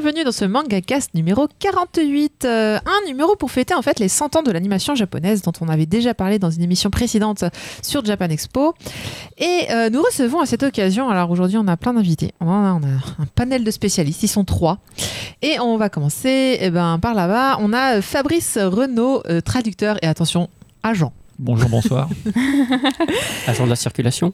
bienvenue dans ce manga cast numéro 48. Euh, un numéro pour fêter en fait les 100 ans de l'animation japonaise dont on avait déjà parlé dans une émission précédente sur Japan Expo. Et euh, nous recevons à cette occasion, alors aujourd'hui on a plein d'invités, on a, un panel de spécialistes, ils sont trois. Et on va commencer eh ben, par là-bas, on a Fabrice Renaud, euh, traducteur et attention, agent. Bonjour, bonsoir. Agent de la circulation.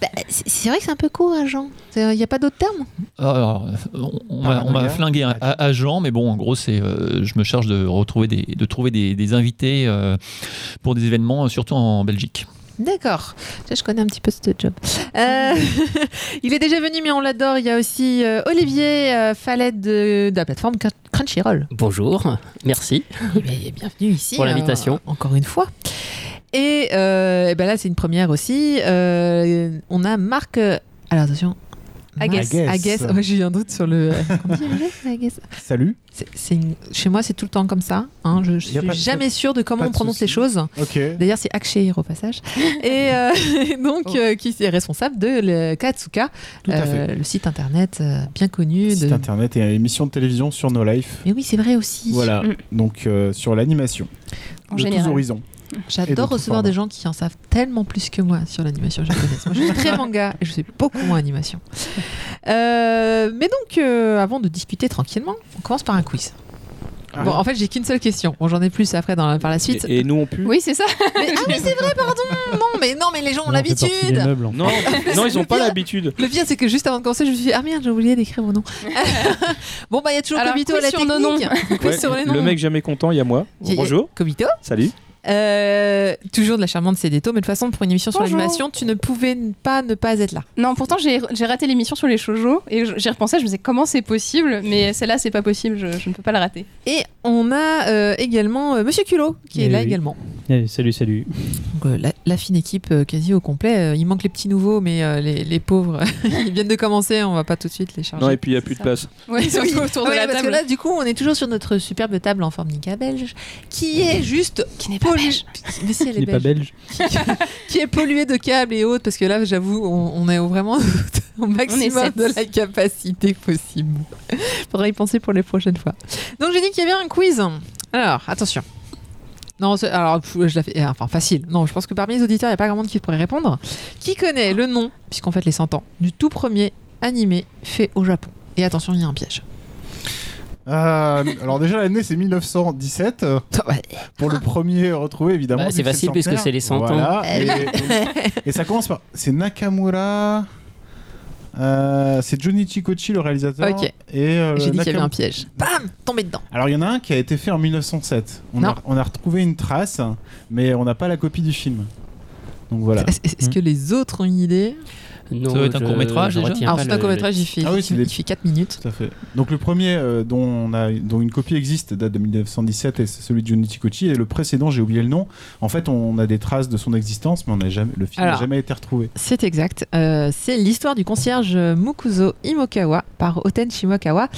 Bah, c'est vrai que c'est un peu court, agent. Il n'y a pas d'autre terme? Alors, on- on m'a flingué un agent, mais bon, en gros, c'est, euh, je me charge de retrouver des, de trouver des, des invités euh, pour des événements, euh, surtout en Belgique. D'accord. Je connais un petit peu ce job. Euh, il est déjà venu, mais on l'adore. Il y a aussi euh, Olivier euh, Fallet de, de la plateforme Cr- Crunchyroll. Bonjour, merci. Eh bien, bienvenue ici. Pour l'invitation. euh, encore une fois. Et, euh, eh ben là, c'est une première aussi. On a Marc. alors attention. Agues. Agues. Agues. Agues. Ouais, J'ai eu un doute sur le. euh, Salut. C'est- c'est une- Chez moi, c'est tout le temps comme ça. hein. Je, je suis jamais sûre de comment pas on de prononce les souci. choses. D'ailleurs, c'est Akshay au passage. Et euh, donc, Oh. euh, qui est responsable de le Katsuka, euh, le site internet euh, bien connu. Site de... internet et émission de télévision sur No Life. Mais oui, c'est vrai aussi. Voilà. Mm. Donc euh, sur l'animation. En de général. tous horizons. J'adore recevoir des gens qui en savent tellement plus que moi sur l'animation japonaise. moi, je suis très manga et je sais beaucoup moins animation. Euh, mais donc, euh, avant de discuter tranquillement, on commence par un quiz. Ah. Bon, en fait, j'ai qu'une seule question. Bon, j'en ai plus après dans la- par la suite. Et, et nous on pue Oui, c'est ça. Mais- ah oui, c'est vrai, pardon. Non, mais non, mais les gens ont l'habitude. Non, non, ils ont pas l'habitude. Le pire, c'est que juste avant de commencer, je me suis dit, ah merde, j'ai oublié d'écrire mon nom. bon, bah, il y a toujours Alors, Kobito à la sur nos technique. Ouais, sur les noms. le mec jamais content, il y a moi. Bonjour, Kobito. salut. Euh, toujours de la charmante Cédéto, mais de toute façon, pour une émission sur l'animation, tu ne pouvais pas ne pas être là. Non, pourtant j'ai j'ai raté l'émission sur les shoujo et j'y repensais, je me disais comment c'est possible, mais celle-là c'est pas possible, je, je ne peux pas la rater. Et on a euh, également euh, Monsieur Culot qui est Eh là oui. également. Salut, salut. Donc, euh, la, la fine équipe euh, quasi au complet. Euh, il manque les petits nouveaux, mais euh, les, les pauvres, ils viennent de commencer. On va pas tout de suite les charger. Non, et puis il y a plus de place. Ouais, ils sont Oui. autour de Ouais, la parce table. que là, du coup, on est toujours sur notre superbe table en forme Nika belge, qui est juste qui n'est pas belge. Mais si elle Qui est n'est pas belge. belge. qui est polluée de câbles et autres, parce que là, j'avoue, on, on est vraiment au maximum de la capacité possible. Faudra y penser pour les prochaines fois. Donc, j'ai dit qu'il y avait un quiz. Alors, attention. Non, c'est- alors, je la fais. Enfin, facile. Non, je pense que parmi les auditeurs, il n'y a pas grand monde qui pourrait répondre. Qui connaît le nom, puisqu'on fête les 100 ans, du tout premier animé fait au Japon? Et attention, il y a un piège. Euh, alors déjà l'année c'est 1917 euh, Ouais. pour le premier retrouvé évidemment. Bah, c'est facile, puisque c'est les 100 ans. Voilà. Et, et ça commence par c'est Nakamura. Euh, c'est Junichi Kochi le réalisateur. Ok. Et euh, J'ai dit qu'il y avait un piège. Bam Tombé dedans. Alors il y en a un qui a été fait en 1907. On, a, on a retrouvé une trace, mais on n'a pas la copie du film. Donc voilà. Est-ce est-ce que les autres ont une idée? Non, Ça doit être un court-métrage, je déjà Alors, pas c'est un court-métrage, il fait, Ah oui, c'est des- il fait 4 minutes. Tout à fait. Donc le premier euh, dont, on a, dont une copie existe date de 1917 et c'est celui de Junichi Kochi et le précédent j'ai oublié le nom. En fait on a des traces de son existence mais on a jamais, le film n'a jamais été retrouvé. C'est exact. Euh, c'est l'histoire du concierge Mukuzo Imokawa par Oten Shimokawa.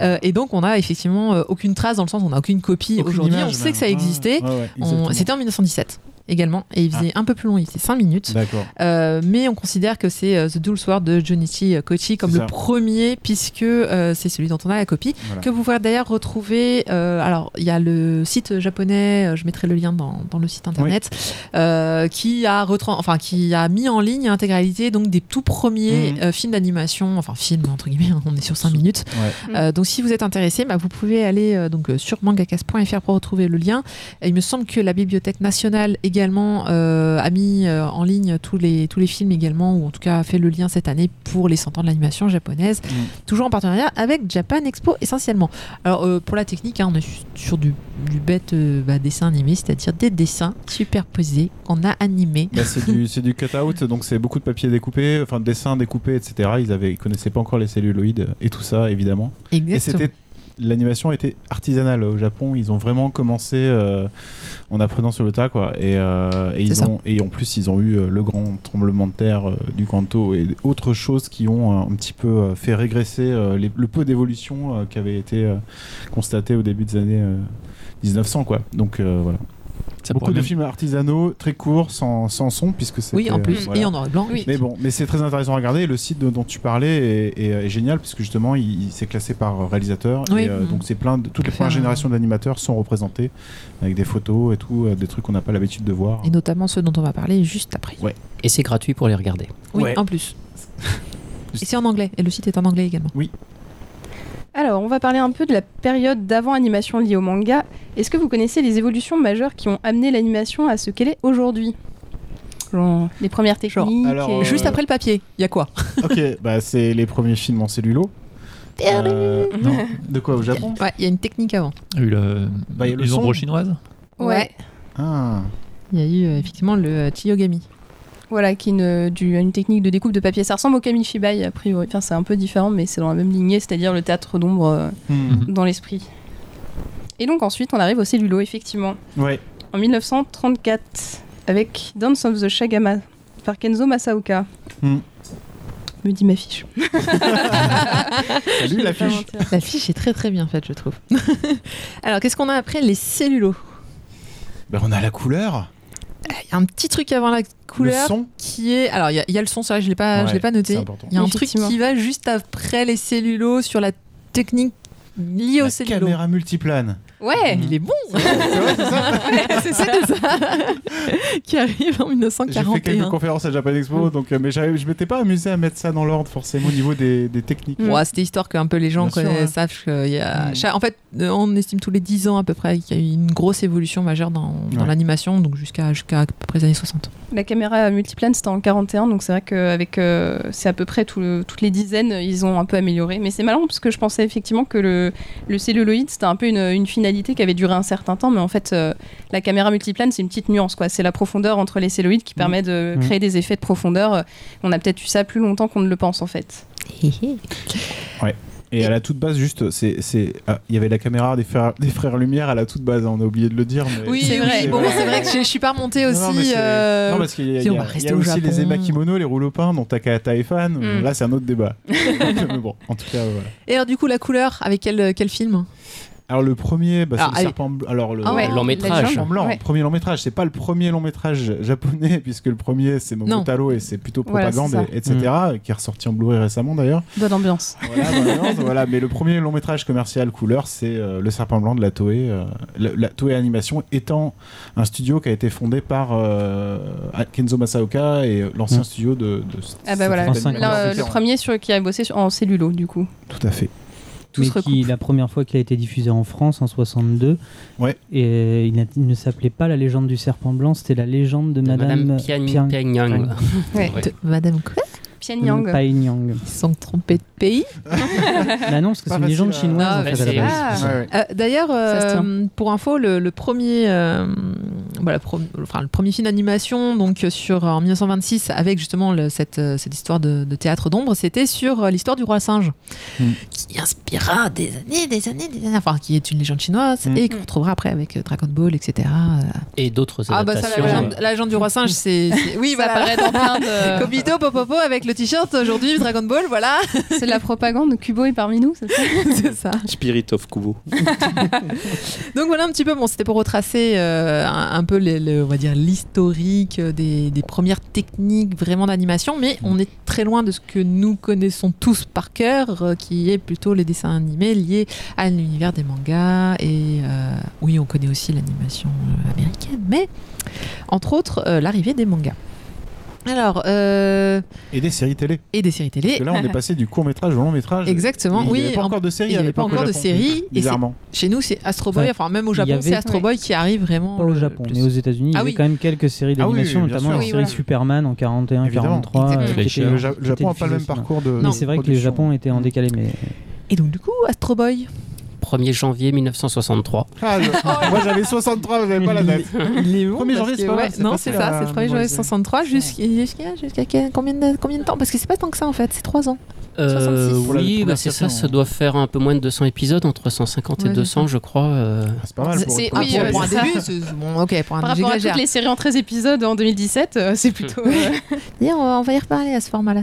Euh, et donc, on a effectivement aucune trace dans le sens où on n'a aucune copie aujourd'hui. On sait même. que ça existait. ouais, ouais, On- exactement. C'était en 1917 également. Et il faisait un peu plus long, il faisait 5 minutes. D'accord. Euh, mais on considère que c'est euh, The Dual Sword de Junichi Kochi comme le ça. premier, puisque euh, c'est celui dont on a la copie. Voilà. Que vous pouvez d'ailleurs retrouver. euh, alors, il y a le site japonais, je mettrai le lien dans, dans le site internet, euh, qui, a enfin, qui a mis en ligne intégralité donc, des tout premiers euh, films d'animation, enfin, films entre guillemets, on est sur 5 minutes. Ouais. Mm. Euh, donc, si vous êtes intéressé, bah, vous pouvez aller euh, donc, sur mangakas.fr pour retrouver le lien. Et il me semble que la Bibliothèque nationale également euh, a mis euh, en ligne tous les, tous les films également, ou en tout cas a fait le lien cette année pour les 100 ans de l'animation japonaise, Mm. toujours en partenariat avec Japan Expo essentiellement. Alors euh, pour la technique, hein, on est su- sur du, du bête bah, dessin animé, c'est-à-dire des dessins superposés qu'on a animés. Bah, c'est du, du cut-out, donc c'est beaucoup de papier découpé, enfin de dessins découpés, etc. Ils avaient, ils connaissaient pas encore les celluloïdes et tout ça, évidemment. Et Exactement. c'était, l'animation était artisanale au Japon. Ils ont vraiment commencé euh, en apprenant sur le tas, quoi. Et, euh, et ils ont, et en plus, ils ont eu euh, le grand tremblement de terre euh, du Kanto et autres choses qui ont un petit peu fait régresser les- le peu d'évolution qui avait été euh, constaté au début des années euh, 1900, quoi. Donc voilà. Ça Beaucoup de même- films artisanaux, très courts, sans, sans son, puisque c'est. Oui, en plus. voilà. Et en noir et blanc. Oui. Mais bon, mais c'est très intéressant à regarder. Et le site dont tu parlais est, est- est génial, puisque justement, il, il s'est classé par réalisateur. Oui. Et, euh, Mhm. donc, c'est plein de. Toutes les premières un- générations d'animateurs sont représentées, avec des photos et tout, euh, des trucs qu'on n'a pas l'habitude de voir. Et notamment ceux dont on va parler juste après. Ouais. Et c'est gratuit pour les regarder. Oui, Ouais. en plus. Et c'est en anglais. Et le site est en anglais également. Alors, on va parler un peu de la période d'avant animation liée au manga. Est-ce que vous connaissez les évolutions majeures qui ont amené l'animation à ce qu'elle est aujourd'hui Genre, les premières Genre, techniques. alors, et- Euh, Juste après le papier, il y a quoi ok, bah, c'est les premiers films en cellulo. Euh, non, de quoi au Japon Ouais, il y a une technique avant. Il y a eu le- Bah, il y a le les son. ombres chinoises. Ouais. Ah, Il y a eu effectivement le euh, Chiyogami. Voilà, qui est une, du- une technique de découpe de papier. Ça ressemble au Kamishibai, a priori. Enfin, c'est un peu différent, mais c'est dans la même lignée, c'est-à-dire le théâtre d'ombre euh, hmm. dans l'esprit. Et donc ensuite, on arrive au cellulo, effectivement. ouais. En 1934, avec Dance of the Shagama, par Kenzo Masaoka. Hmm. Me dit ma fiche. Salut la fiche. mentir. La fiche est très très bien faite, je trouve. Alors, qu'est-ce qu'on a après Les cellulos? Bah, on a la couleur, y a un petit truc avant la le couleur son. qui est. Alors, il y, a- il y a le son, c'est vrai, je ne l'ai pas, je Ouais, l'ai pas noté. Il y a un truc qui va juste après les cellulos sur la technique liée La aux cellulos. caméra multiplane. Ouais Il est bon C'est vrai, c'est ça C'est ça, Qui arrive en J'ai fait quelques 1941. conférences à Japan Expo, donc, euh, mais je m'étais pas amusé à mettre ça dans l'ordre forcément au niveau des, des techniques. Mm. Ouais, C'était histoire que un peu les gens sûr, connaissent, ouais. savent qu'il y a. Mm. En fait, euh, on estime tous les 10 ans à peu près qu'il y a eu une grosse évolution majeure dans, dans Ouais. l'animation, donc jusqu'à jusqu'à à peu près les années 60. La caméra multiplane, c'était en 41, donc c'est vrai qu'avec. euh, c'est à peu près tout le- toutes les dizaines, ils ont un peu amélioré. Mais c'est marrant parce que je pensais effectivement que le, le celluloïd, c'était un peu une, une finalité qui avait duré un certain temps, mais en fait, euh, la caméra multiplane, c'est une petite nuance, quoi. C'est la profondeur entre les celluloïdes qui permet de Mhm. créer des effets de profondeur. Euh, On a peut-être eu ça plus longtemps qu'on ne le pense, en fait. Et à la toute base, juste, c'est, c'est, ah, il y avait la caméra des frères, des frères Lumière à la toute base. hein, on a oublié de le dire. Mais Oui, C'est vrai. Bon, c'est vrai que je, je suis pas remontée Non, aussi. non, mais c'est- euh, Non, parce qu'il y a, si il y on a- va il y rester a au aussi les Japon. emakimono, les rouleaux peints dont Takahata est fan. Mm. Là, c'est un autre débat. mais bon, en tout cas, voilà. Et alors, du coup, la couleur, avec quel, quel film? Alors, le premier, bah, c'est le serpent blanc. Alors, le, Ah ouais, le long métrage. serpent blanc, Ouais. premier long métrage. C'est pas le premier long métrage japonais, puisque le premier, c'est Momotaro et c'est plutôt Voilà, propagande, et- etc., qui est ressorti en Blu-ray récemment d'ailleurs. Bonne ambiance. Voilà, voilà, voilà, mais le premier long métrage commercial couleur, c'est euh, Le Serpent Blanc de la Toei. euh, la, la Toei Animation étant un studio qui a été fondé par euh, Kenzo Masaoka et l'ancien Mm. studio de. de Ah bah voilà, le, 50. le premier sur qui a bossé sur- en cellulo, du coup. Tout à fait. Tout mais qui, la première fois qu'il a été diffusé en France en 62, Ouais. et il, ne s'appelait pas la légende du serpent blanc, c'était la légende de De Madame, Madame Pian- Pian- Pianyang. Ouais. Ouais. de Madame quoi? Pyongyang. Pyongyang. Ils sont trompés de pays. bah non, parce que c'est une légende à- chinoise Ah, en fait. Ah. Ouais, ouais. Euh, D'ailleurs, euh, pour info, le, le premier, euh, voilà, pro- enfin, le premier film d'animation, donc sur en 1926, avec justement le- cette, cette histoire de, de théâtre d'ombre, c'était sur l'histoire du roi singe, Mm. qui inspira des années, des années, des années, enfin, qui est une légende chinoise Mm. et qu'on retrouvera après avec Dragon Ball, etc. Et d'autres Ah bah ça, adaptations. la légende, la légende du roi singe, c'est, c'est- oui, Ça voilà. apparaît dans plein de. Kobito, Popopo avec le t-shirt aujourd'hui Dragon Ball, voilà, C'est de la propagande. Kubo est parmi nous, c'est ça c'est ça. Spirit of Kubo. Donc voilà un petit peu, bon, c'était pour retracer euh, un, un peu le, le- on va dire l'historique euh, des, des premières techniques vraiment d'animation, mais on est très loin de ce que nous connaissons tous par cœur, euh, qui est plutôt les dessins animés liés à l'univers des mangas et euh, oui, on connaît aussi l'animation américaine, mais entre autres euh, l'arrivée des mangas. Alors, euh, Et des séries télé. et des séries télé. Parce que là, on est passé du court métrage au long métrage. Exactement, Il n'y oui. avait pas en- encore de séries. il y à avait pas encore de séries, Bizarrement. Chez nous, c'est Astro Boy, Enfin, même au Japon, avait- c'est Astro Boy qui arrive vraiment. Pas au le Japon, mais aux États-Unis, il y Ah avait oui. quand même quelques séries Ah oui, d'animation, oui, bien notamment sûr. la Oui, série voilà. Superman en 41, Évidemment. 43. Exactement. euh, qui Fleischer. était- Le, Ja- qui le Japon n'a pas le même parcours de. Mais c'est vrai que le. Japon était en décalé, mais Et donc du coup, Astro Boy, 1er janvier 1963. Ah, je- Moi, j'avais 63, j'avais pas la date. il est bon. 1er parce janvier, c'est pas ouais, Non, c'est ça, c'est le 1er janvier mémoriser. 63 jusqu'à combien de combien de temps? Parce que c'est pas tant que ça en fait, c'est 3 ans. Euh, 66. Pour la oui, bah c'est ça, ça hein. doit faire un peu moins de 200 épisodes, entre 150 Ouais, et 200, je crois. euh. Ah, C'est pas mal. pour- oui, euh, pour un début, c'est bon, OK, pour un Par rapport à toutes les séries en 13 épisodes en 2017, euh, c'est plutôt. euh, D'ailleurs, on va- on va y reparler à ce format-là.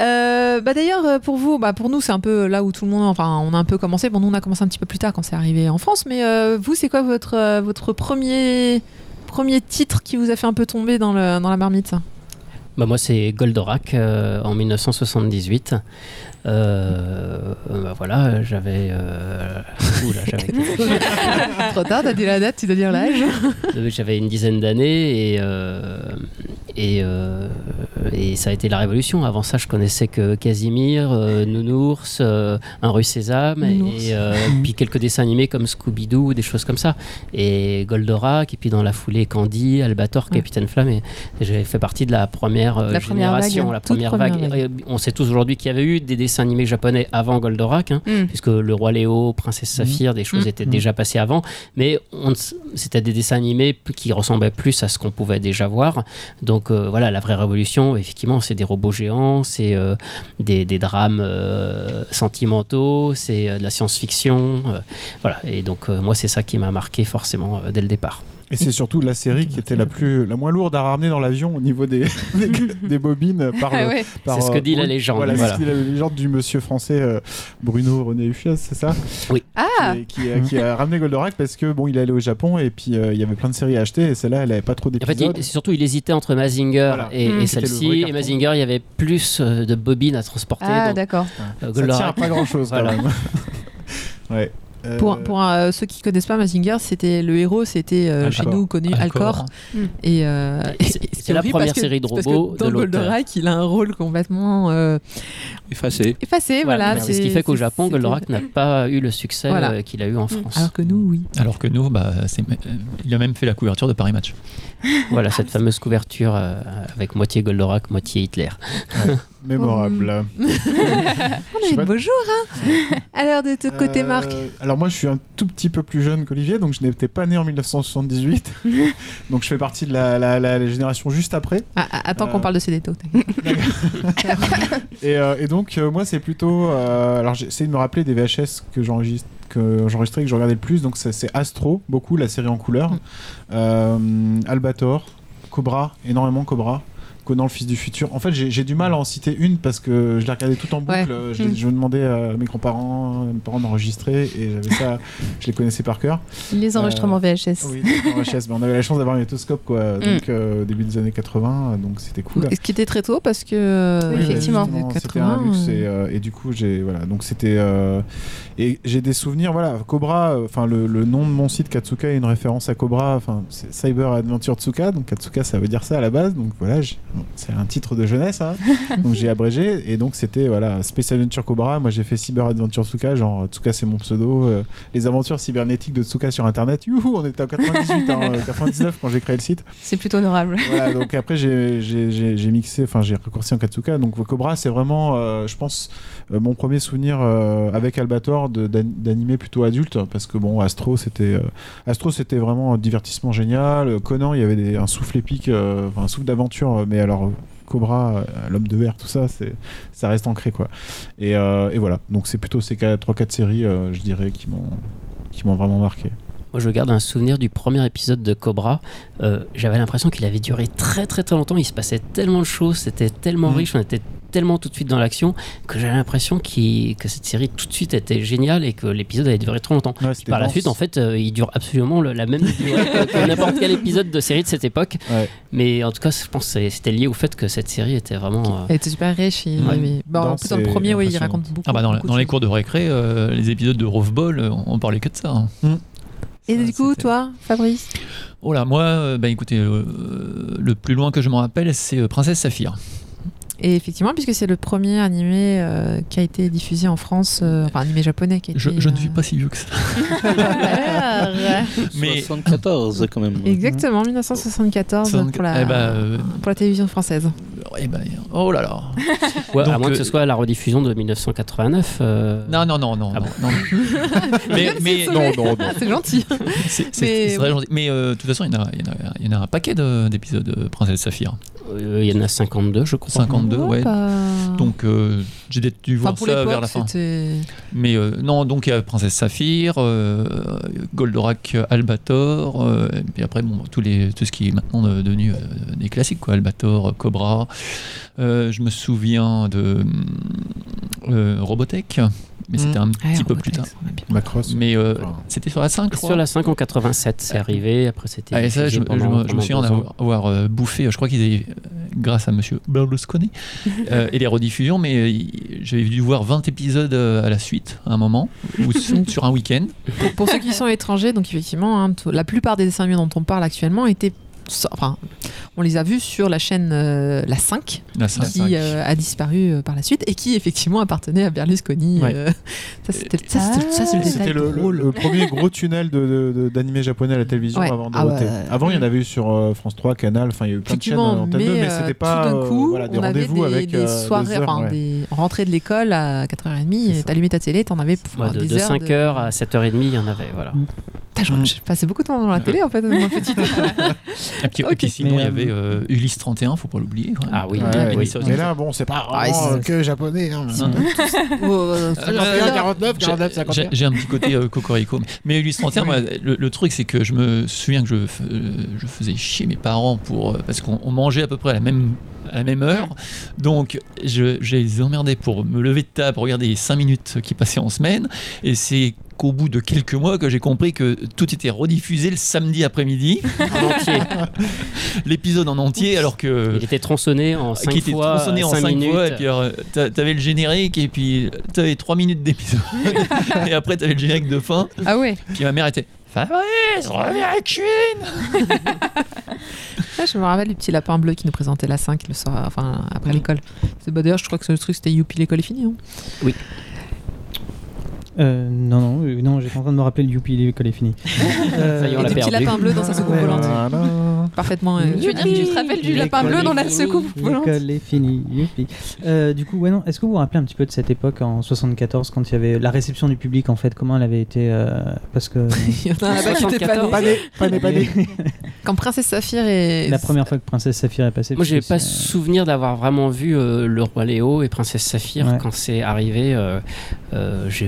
Euh, bah d'ailleurs, pour vous, bah pour nous, c'est un peu là où tout le monde, enfin, on a un peu commencé. Bon, nous, on a commencé un petit peu plus tard quand c'est arrivé en France. Mais euh, vous, c'est quoi votre votre premier premier titre qui vous a fait un peu tomber dans, le, dans la marmite? Bah moi, c'est Goldorak euh, en 1978. Euh, bah voilà, j'avais. Euh... Oula, j'avais. Trop tard, t'as dit la date, tu dois dire l'âge. Euh, j'avais une dizaine d'années et, euh, et, euh, et ça a été la révolution. Avant ça, je connaissais que Casimir, euh, Nounours, euh, Un rue Sésame et, Nounours. et, euh, puis quelques dessins animés comme Scooby-Doo, des choses comme ça. Et Goldorak, et puis dans la foulée Candy, Albator, Ouais. Capitaine Flamme. Et j'ai fait partie de la première euh, La première génération, vague. la première première vague. vague. Et on sait tous aujourd'hui qu'il y avait eu des dessins animés japonais avant Goldorak. hein Mm. puisque le roi Léo, princesse Saphir, des choses Mm. étaient Mm. déjà passées avant, mais c'était des dessins animés qui ressemblaient plus à ce qu'on pouvait déjà voir. Donc euh, voilà, la vraie révolution, effectivement, c'est des robots géants, c'est euh, des, des drames euh, sentimentaux, c'est de la science-fiction, voilà. Et donc moi, c'est ça qui m'a marqué forcément dès le départ. Et c'est surtout la série qui était la plus, la moins lourde à ramener dans l'avion au niveau des, des, des bobines par Ah le- ouais. par, C'est ce que euh, dit la légende, Voilà, c'est voilà. la légende du monsieur français euh, Bruno René Hufias, c'est ça? Ah qui, qui a, qui a ramené Goldorak parce que bon, il est allé au Japon et puis euh, il y avait plein de séries à acheter et celle-là, elle avait pas trop En fait, d'épisodes. il- surtout, il hésitait entre Mazinger Voilà. et, Mm. et celle-ci. Et. Mazinger, il y avait plus de bobines à transporter. Ah, d'accord. euh, Ça tient à pas grand-chose quand même. ouais. Euh, Pour, pour euh, ceux qui connaissent pas Mazinger, c'était le héros, c'était euh, chez nous connu Alcor. Et, euh, Et c'est- la première parce que- série de parce robots que de dans. Goldorak, il a un rôle complètement euh, Effacé. effacé. Voilà, c'est ce qui fait qu'au Japon, Goldorak n'a pas eu le succès Voilà. qu'il a eu en France. Alors que nous, oui. Alors que nous, bah, il a même fait la couverture de Paris Match. Voilà cette fameuse couverture euh, avec moitié Goldorak, moitié Hitler. Mémorable. On a eu de beaux jours, hein Alors de ton côté, Euh, Marc Alors moi je suis un tout petit peu plus jeune qu'Olivier, donc je n'étais pas né en 1978. donc je fais partie de la, la- la- la génération juste après. Ah, ah, Attends Euh, qu'on parle de Cédéto. Et, euh, et donc euh, moi c'est plutôt... euh, alors j'essaie de me rappeler des VHS que j'enregistre que j'enregistrais, que je regardais le plus. Donc c'est Astro, beaucoup, la série en couleur. Mm. Euh, Albator, Cobra, énormément Cobra. Conan le fils du futur. En fait, j'ai du mal à en citer une parce que je l'ai regardé tout en boucle. Ouais. Euh, Je, Mm. je demandais à mes grands-parents, mes parents d'enregistrer et j'avais ça, je les connaissais par cœur. Les enregistrements VHS. Oui, en VHS, mais on avait la chance d'avoir un métoscope quoi, donc euh, au début des années 80, donc c'était cool. Ce qui était très tôt parce que. euh, Oui, effectivement. justement, les C'était un 80, luxe euh, et, euh, et du coup j'ai voilà donc c'était euh, et j'ai des souvenirs voilà Cobra euh, enfin le, le nom de mon site Katsuka est une référence à Cobra enfin c'est Cyber Adventure Tsuka donc Katsuka ça veut dire ça à la base donc voilà j'ai- c'est un titre de jeunesse hein. donc j'ai abrégé et donc c'était voilà Space Adventure Cobra moi j'ai fait Cyber Adventure Tsuka genre Tsuka c'est mon pseudo euh, les aventures cybernétiques de Tsuka sur internet youhou on était en 98 hein, euh, 99 quand j'ai créé le site C'est plutôt honorable. voilà, donc après j'ai- mixé, enfin j'ai raccourci en Katsuka. Donc Cobra, c'est vraiment, euh, je pense, euh, mon premier souvenir avec Albator de- d'an- d'animé plutôt adulte, parce que bon, Astro, c'était Astro, c'était vraiment un divertissement génial. Conan, il y avait des- un souffle épique, enfin un souffle d'aventure, mais alors. Cobra, euh, l'homme de verre, tout ça, c'est, ça reste ancré quoi. Et, euh, et voilà, donc c'est plutôt ces 3-4 séries, euh, je dirais, qui m'ont, qui m'ont vraiment marqué. Moi, je garde un souvenir du premier épisode de Cobra. Euh, J'avais l'impression qu'il avait duré très très très longtemps. Il se passait tellement de choses, c'était tellement Mhm. riche, on était tellement tout de suite dans l'action que j'avais l'impression que cette série tout de suite était géniale et que l'épisode avait duré trop longtemps. Ouais, Par la suite, en fait, euh, il dure absolument le- la même durée que, n'importe quel épisode de série de cette époque. Ouais. Mais en tout cas, je pense que c'était lié au fait que cette série était vraiment. euh, Elle était super riche. Ouais. mais- bon, en Non, plus, dans le premier, oui, il raconte beaucoup. Ah bah dans, beaucoup dans de les choses. cours de récré, euh, les épisodes de Rove Ball, euh, on, on parlait que de ça. hein. Et Ça, du coup, toi, Fabrice? Oh là, moi, euh, bah écoutez, euh, le plus loin que je m'en rappelle, c'est euh, Princesse Saphir. Et effectivement, puisque c'est le premier animé euh, qui a été diffusé en France, euh, enfin animé japonais qui a Je, été, je ne suis euh, pas si vieux que ça. Mais- 74 quand même. Exactement, 1974 pour la, Eh ben, pour la télévision française. eh ben, oh là là. ouais, à moins que ce soit la rediffusion de 1989. euh, Non, non, non, non. Ah non, bon. non. mais mais Non, non, non. C'est gentil. c'est c'est- Mais- c'est très gentil. Mais euh, de toute façon, il y en a, il y en a- il y en a un paquet de- d'épisodes de Princesse Saphir. Euh, Il y en a 52, je crois. 52, ouais. bah. Donc euh, j'ai dû Enfin, voir ça vers la fin. c'était. Mais euh, non, donc il y a Princesse Saphir, euh, Goldorak, Albator, euh, et puis après bon, tous les, tout ce qui est maintenant devenu euh, des classiques, quoi, Albator, Cobra. Euh, je me souviens de euh, Robotech, mais c'était un Ouais, petit peu plus tard. Macross. Mais euh, c'était sur la 5, je crois. Sur la 5 en 87, c'est arrivé. Après, c'était. Ah, et ça, je, me- je pendant- me- je me pendant souviens avoir, avoir, euh, bouffé, je crois qu'ils avaient, grâce à monsieur Berlusconi, euh, et les rediffusions, mais euh, j'avais dû voir 20 épisodes à la suite, à un moment, ou sur, un week-end. Pour, pour ceux qui sont étrangers, donc effectivement, hein, la plupart des dessins animés dont on parle actuellement étaient. Enfin, on les a vus sur la chaîne euh, La 5, La 5. qui euh, a disparu euh, par la suite et qui effectivement appartenait à Berlusconi. Ouais. euh, ça, c'était c'est le le, le- le premier gros tunnel de- de- de- d'animé japonais à la télévision Ouais. avant Ah Dorothée. ouais. Avant, il y en avait eu sur euh, France 3, Canal, enfin, il y a eu plein de chaînes Effectivement, euh, Antenne 2, mais euh, c'était pas tout euh, coup, voilà, des on avait rendez-vous des, avec des euh, soirées, deux heures, enfin ouais. des rentrées de l'école à 4h30, et t'allumais ta télé, t'en avais pour Ouais, de, des de heures 5h à 7h30, il y en avait. Voilà. Je, je passais beaucoup de temps dans la télé en fait, petite. Et puis, et Ok. puis sinon, Mais, il y euh, avait euh, Ulysse 31, faut pas l'oublier. même. Ah oui, Ouais, oui. Mais là, bon, c'est pas Ah, vraiment euh, que japonais. Hein. Hein. Euh, 51, 49, J'ai- 49, J'ai 51. j'ai un petit côté euh, cocorico. Mais, mais Ulysse 31, moi, le, le truc, c'est que je me souviens que je, f- euh, je faisais chier mes parents pour, euh, parce qu'on on mangeait à peu près à la même, à la même heure. Donc, je, je les emmerdais pour me lever de table, pour regarder les 5 minutes qui passaient en semaine. Et c'est qu'au bout de quelques mois que j'ai compris que tout était rediffusé le samedi après-midi, En entier. l'épisode en entier, alors que Il était tronçonné en 5 qui était fois. tronçonné en 5 5 minutes. fois, et puis alors, euh, t'a- t'avais le générique, et puis t'avais 3 minutes d'épisode, et après t'avais le générique de fin, Ah ouais. puis ma mère était Fabrice, reviens à la cuisine Ah, je me rappelle les petits lapins bleus qui nous présentaient la 5 le soir, enfin après l'école. C'est bah, d'ailleurs, je crois que ce truc c'était Youpi l'école est finie. hein. Euh, non, non, euh, non, j'étais en train de me rappeler le Youpi, l'école est finie. Euh, Ça y est, on l'a des petits perdu. lapins bleus dans sa soucoupe volante. Parfaitement. euh, Tu veux dire que tu te rappelles du lapin bleu dans la secoupe volante L'école est finie. Euh, du coup, ouais, non. Est-ce que vous vous rappelez un petit peu de cette époque en 74 quand il y avait la réception du public en fait Comment elle avait été euh, Parce que Il y en a un là-bas qui était pas né. 74. Pas né, pas né, pas né. Quand Princesse Saphir et. la première fois que Princesse Saphir est passée. Moi, j'ai pas c'est- souvenir d'avoir vraiment vu euh, Le Roi Léo et Princesse Saphir Ouais. quand c'est arrivé. euh, euh, je,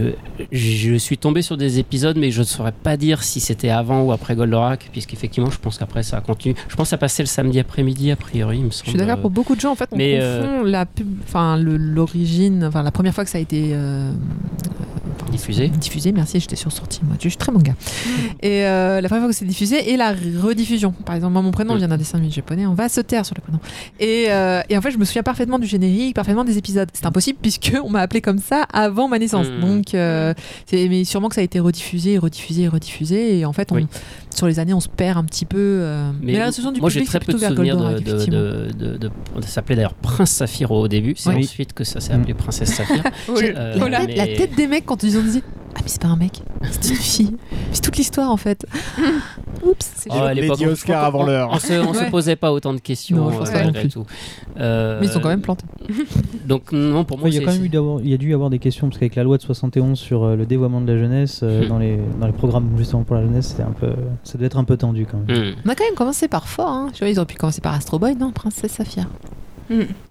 je suis tombé sur des épisodes, mais je ne saurais pas dire si c'était avant ou après Goldorak, puisqu'effectivement, je pense qu'après ça a Je pense que ça passait le samedi après-midi, a priori, il me semble. Je suis d'accord, pour beaucoup de gens, en fait, on Mais, confond la pub, enfin, l'origine, enfin, la première fois que ça a été euh, diffusé. diffusé, merci, j'étais sur sortie, moi, je suis très manga. Et euh, la première fois que c'est diffusé et la rediffusion. Par exemple, moi, mon prénom Mm. vient d'un dessin animé japonais, on va se taire sur le prénom. Et, euh, et en fait, je me souviens parfaitement du générique, parfaitement des épisodes. C'est impossible puisque on m'a appelé comme ça avant ma naissance. Mm. Donc, euh, mais sûrement que ça a été rediffusé, rediffusé, rediffusé. Et en fait, on, Oui. sur les années, on se perd un petit peu. euh, mais, la réception du moi, j'ai public, très c'est peu de souvenirs de, de, de, de- de- Ça s'appelait d'ailleurs Prince Saphir au début. C'est Oui. ensuite que ça s'est appelé Princesse Saphir. J'ai- la, tête, la mais- tête des mecs quand ils ont dit Ah, mais c'est pas un mec, c'est une fille. C'est toute l'histoire en fait. Oups, c'est Oh, à l'époque, on- Oscar on- avant l'heure. On se, on se posait pas autant de questions. Non, je pense euh, pas tout. Euh, Mais ils sont quand même plantés. Donc, non, pour moi, il y a quand même eu il y a dû y avoir des questions parce qu'avec la loi de 71 sur euh, le dévoiement de la jeunesse euh, Hmm. dans les dans les programmes justement pour la jeunesse, c'était un peu ça devait être un peu tendu quand même. Hmm. On a quand même commencé par fort. Hein. Tu vois, ils auraient pu commencer par Astro Boy, non Princesse Saphir.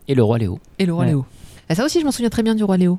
Et le roi Léo. Et le roi Ouais. Léo. Et ça aussi, je m'en souviens très bien du roi Léo.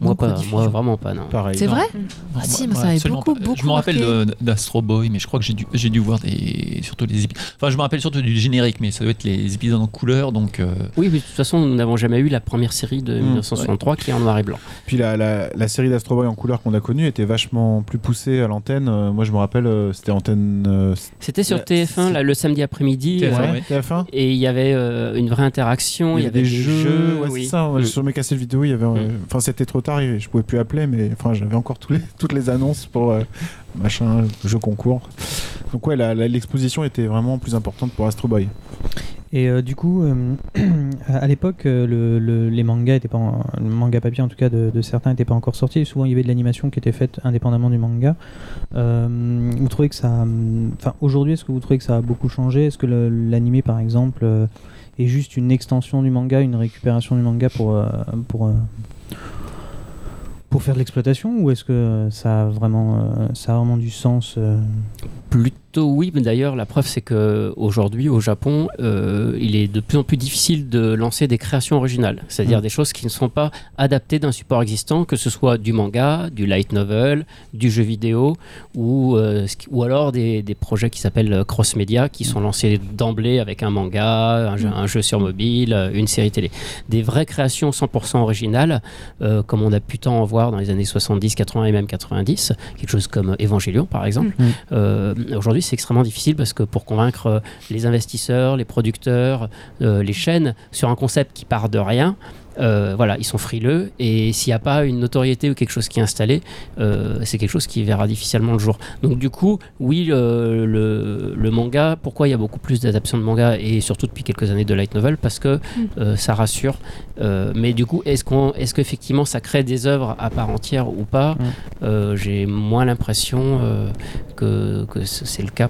Moi, pas, moi, vraiment pas, non. Pareil. C'est vrai Non, Ah si, moi- ça avait beaucoup, pas. beaucoup Je me rappelle d'Astro Boy, mais je crois que j'ai dû, j'ai dû voir des, surtout les épisodes. Enfin, je me rappelle surtout du générique, mais ça doit être les épisodes en couleur, donc. euh, Oui, mais de toute façon, nous n'avons jamais eu la première série de Hmm. 1963 qui est en noir et blanc. Puis la, la, la série d'Astro Boy en couleur qu'on a connue était vachement plus poussée à l'antenne. Euh, moi, je me rappelle, euh, c'était antenne. euh, C'était sur Ouais, TF1 c'est- là, le samedi après-midi. TF1, euh, ouais. TF1 Et il y avait euh, une vraie interaction, il y avait des jeux. ouais, oui. c'est ça. Mm. Sur mes cassettes vidéo, il y avait. Mm. Enfin, c'était trop tard, et je pouvais plus appeler, mais enfin, j'avais encore toutes les annonces pour euh, machin, jeu concours. Donc ouais, l'exposition était vraiment plus importante pour Astro Boy. Et euh, du coup, euh, à l'époque, le, le- les mangas étaient pas, en- le manga papier en tout cas de, certains n'étaient pas encore sortis. Souvent, il y avait de l'animation qui était faite indépendamment du manga. Vous trouvez que ça, enfin aujourd'hui, est-ce que vous trouvez que ça a beaucoup changé? Est-ce que l'animé, par exemple, est juste une extension du manga, une récupération du manga pour pour pour faire de l'exploitation, ou est-ce que ça a vraiment, euh, ça a vraiment du sens euh, Plus plutôt oui, mais d'ailleurs la preuve c'est que aujourd'hui au Japon, euh, il est de plus en plus difficile de lancer des créations originales, c'est-à-dire Mm. des choses qui ne sont pas adaptées d'un support existant, que ce soit du manga, du light novel, du jeu vidéo ou euh, ou alors des, des projets qui s'appellent euh, cross-média qui sont lancés d'emblée avec un manga, un jeu, un jeu sur mobile, une série télé. Des vraies créations 100% originales, euh, comme on a pu tant en voir dans les années 70, 80 et même 90, quelque chose comme Evangelion par exemple. Mm. Euh, C'est extrêmement difficile parce que pour convaincre euh, les investisseurs, les producteurs, euh, les chaînes sur un concept qui part de rien, euh, voilà, ils sont frileux et s'il n'y a pas une notoriété ou quelque chose qui est installé, euh, c'est quelque chose qui verra difficilement le jour. Donc du coup, oui, le, le- le manga, pourquoi il y a beaucoup plus d'adaptations de manga et surtout depuis quelques années de light novel? Parce que euh, ça rassure. Euh, mais du coup, est-ce qu'on, est-ce qu'effectivement ça crée des œuvres à part entière ou pas? Mm. Euh, J'ai moins l'impression euh, que, que ce- c'est le cas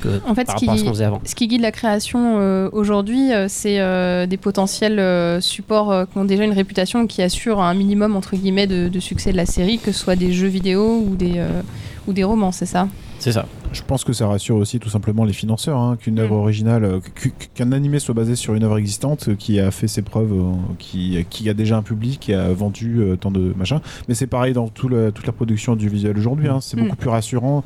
que En fait, par ce qui- rapport à ce qu'on faisait avant. Ce qui guide la création euh, aujourd'hui, euh, c'est euh, des potentiels euh, supports euh, qui déjà une réputation qui assurent un minimum entre guillemets de, de succès de la série, que ce soit des jeux vidéo ou des, euh, ou des romans, c'est ça? C'est ça. Je pense que ça rassure aussi tout simplement les financeurs, hein, qu'une œuvre Mm. originale, euh, qu- qu'un animé soit basé sur une œuvre existante euh, qui a fait ses preuves, euh, qui, qui a déjà un public, qui a vendu tant de machin. Mais c'est pareil dans tout le- toute la production audiovisuelle aujourd'hui. hein. C'est Mm. beaucoup plus rassurant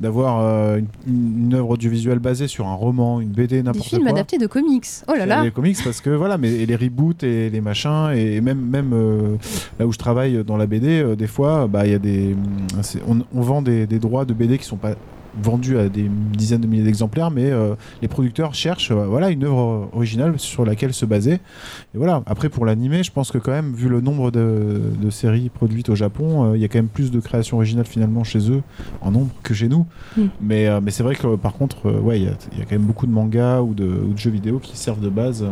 d'avoir euh, une, une œuvre audiovisuelle basée sur un roman, une BD, Des n'importe films quoi. adaptés de comics. Oh là là Les comics parce que voilà, mais et les reboots et les machins et même même euh, là où je travaille dans la BD, euh, des fois, bah il y a des, on, on vend des, des droits de BD qui sont pas vendus à des dizaines de milliers d'exemplaires, mais euh, les producteurs cherchent euh, voilà une œuvre originale sur laquelle se baser. Et voilà. Après pour l'animé, je pense que quand même vu le nombre de, de séries produites au Japon, euh, il y a quand même plus de créations originales finalement chez eux en nombre que chez nous. Mm. Mais mais c'est vrai que par contre, ouais, il y, a- il y a quand même beaucoup de mangas ou de, ou de jeux vidéo qui servent de base.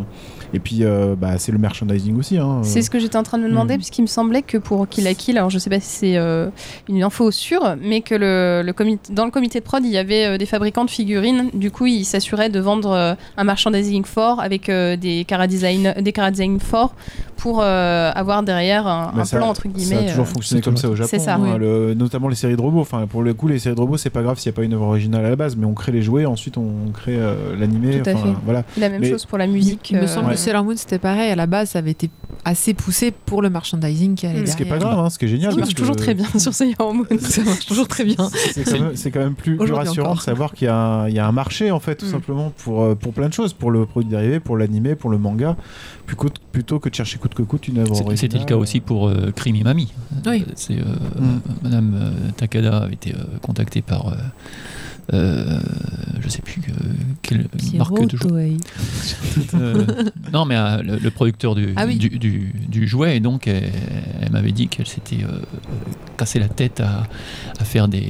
Et puis bah, c'est le merchandising aussi. Hein. C'est ce que j'étais en train de me demander, Mm. puisqu'il me semblait que pour Kill la Kill, alors je sais pas si c'est une info sûre, mais que le, le comité, dans le comité de prod, il y avait euh, des fabricants de figurines. Du coup, ils s'assuraient de vendre euh, un merchandising fort avec euh, des cara design, des cara design forts pour euh, avoir derrière un, Bah, un ça- plan entre Ça a guillemets. toujours euh, fonctionné comme ça au Japon. Ça. hein, Oui. le- notamment les séries de robots. Enfin, pour le coup, les séries de robots, c'est pas grave s'il n'y a pas une œuvre originale à la base, mais on crée les jouets, ensuite on crée euh, l'animé. Tout à enfin, fait. Voilà. la même mais- chose pour la musique. Il me semble Ouais. que Sailor Moon c'était pareil. À la base, ça avait été assez poussé pour le merchandising qui allait. Ce qui est pas grave, hein, ce qui est génial. Ça marche que toujours très bien sur Sailor Moon. Ça marche toujours très bien. C'est quand, même- c'est quand même plus, plus rassurant encore. de savoir qu'il y, a un- il y a un marché, en fait, tout Mm. simplement, pour, euh, pour plein de choses. Pour le produit dérivé, pour l'animé, pour le manga. Plutôt, plutôt que de chercher coûte que coûte une œuvre. C'était le cas aussi pour euh, Crimi Mami. Oui. Euh, euh, Mm. Madame euh, Takada avait été euh, contactée par. Euh, je sais plus euh, quelle marque de jouet. Euh, non, mais euh, le, le producteur du, Ah oui. du, du- du jouet, et donc elle, elle m'avait dit qu'elle s'était euh, cassé la tête à, à faire des,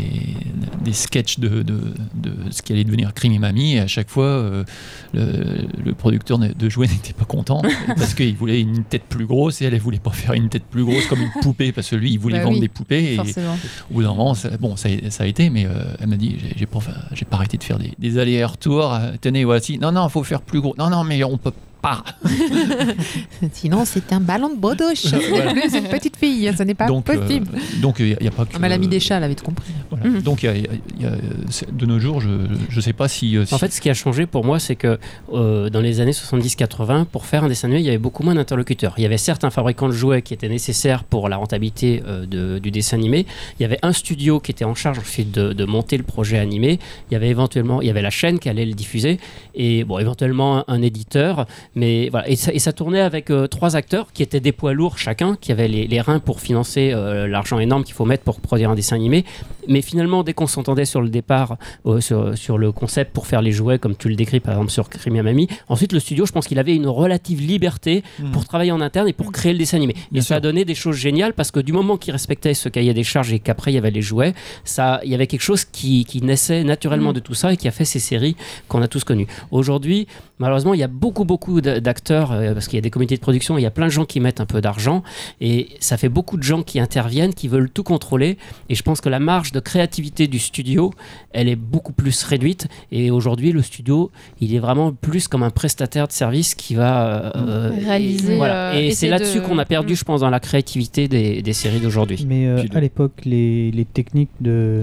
des sketchs de, de, de ce qui allait devenir Crime et Mamie, et à chaque fois, euh, le, le producteur de jouet n'était pas content parce qu'il voulait une tête plus grosse et elle, elle voulait pas faire une tête plus grosse comme une poupée parce que lui, il voulait Bah vendre oui, des poupées. Et, Forcément. au bout d'un moment, ça, bon, ça, a- ça a été, mais elle m'a dit, j'ai- pas, j'ai pas arrêté de faire des, des allers-retours. euh, tenez, voici. Non, non, faut faire plus gros. Non, non, mais on peut pas. Sinon, c'est un ballon de brodoche. Voilà. plus une petite fille. Ce n'est pas donc, euh, possible. donc, il n'y a, pas que. Ah, mais l'ami des chats, elle avait tout compris. voilà. Mhm. Donc, il y a- il y a- il y a- c'est- de nos jours, je ne sais pas si. euh, En si- fait, ce qui a changé pour moi, c'est que euh, dans les années 70-80, pour faire un dessin animé, il y avait beaucoup moins d'interlocuteurs. Il y avait certes un fabricant de jouets qui était nécessaire pour la rentabilité euh, de- du dessin animé. Il y avait un studio qui était en charge ensuite de, de monter le projet animé. Il y avait éventuellement, il y avait la chaîne qui allait le diffuser et bon, éventuellement un, un éditeur. Mais voilà, et ça, et ça tournait avec euh, trois acteurs qui étaient des poids lourds chacun, qui avaient les, les reins pour financer euh, l'argent énorme qu'il faut mettre pour produire un dessin animé. Mais finalement, dès qu'on s'entendait sur le départ, euh, sur, sur le concept pour faire les jouets, comme tu le décris par exemple sur Crimea Mamie, ensuite le studio, je pense qu'il avait une relative liberté Mhm. pour travailler en interne et pour créer le dessin animé. Bien et ça a donné des choses géniales parce que du moment qu'il respectait ce cahier des charges et qu'après il y avait les jouets, ça, il y avait quelque chose qui, qui naissait naturellement Mhm. de tout ça et qui a fait ces séries qu'on a tous connues. Aujourd'hui, malheureusement, il y a beaucoup, beaucoup beaucoup d'acteurs, euh, parce qu'il y a des comités de production, il y a plein de gens qui mettent un peu d'argent, et ça fait beaucoup de gens qui interviennent, qui veulent tout contrôler, et je pense que la marge de créativité du studio, elle est beaucoup plus réduite, et aujourd'hui, le studio, il est vraiment plus comme un prestataire de service qui va euh, Réaliser, et, voilà. euh, et c'est là-dessus de- qu'on a perdu, je pense, dans la créativité des, des séries d'aujourd'hui. Mais euh, à l'époque, les, les techniques de-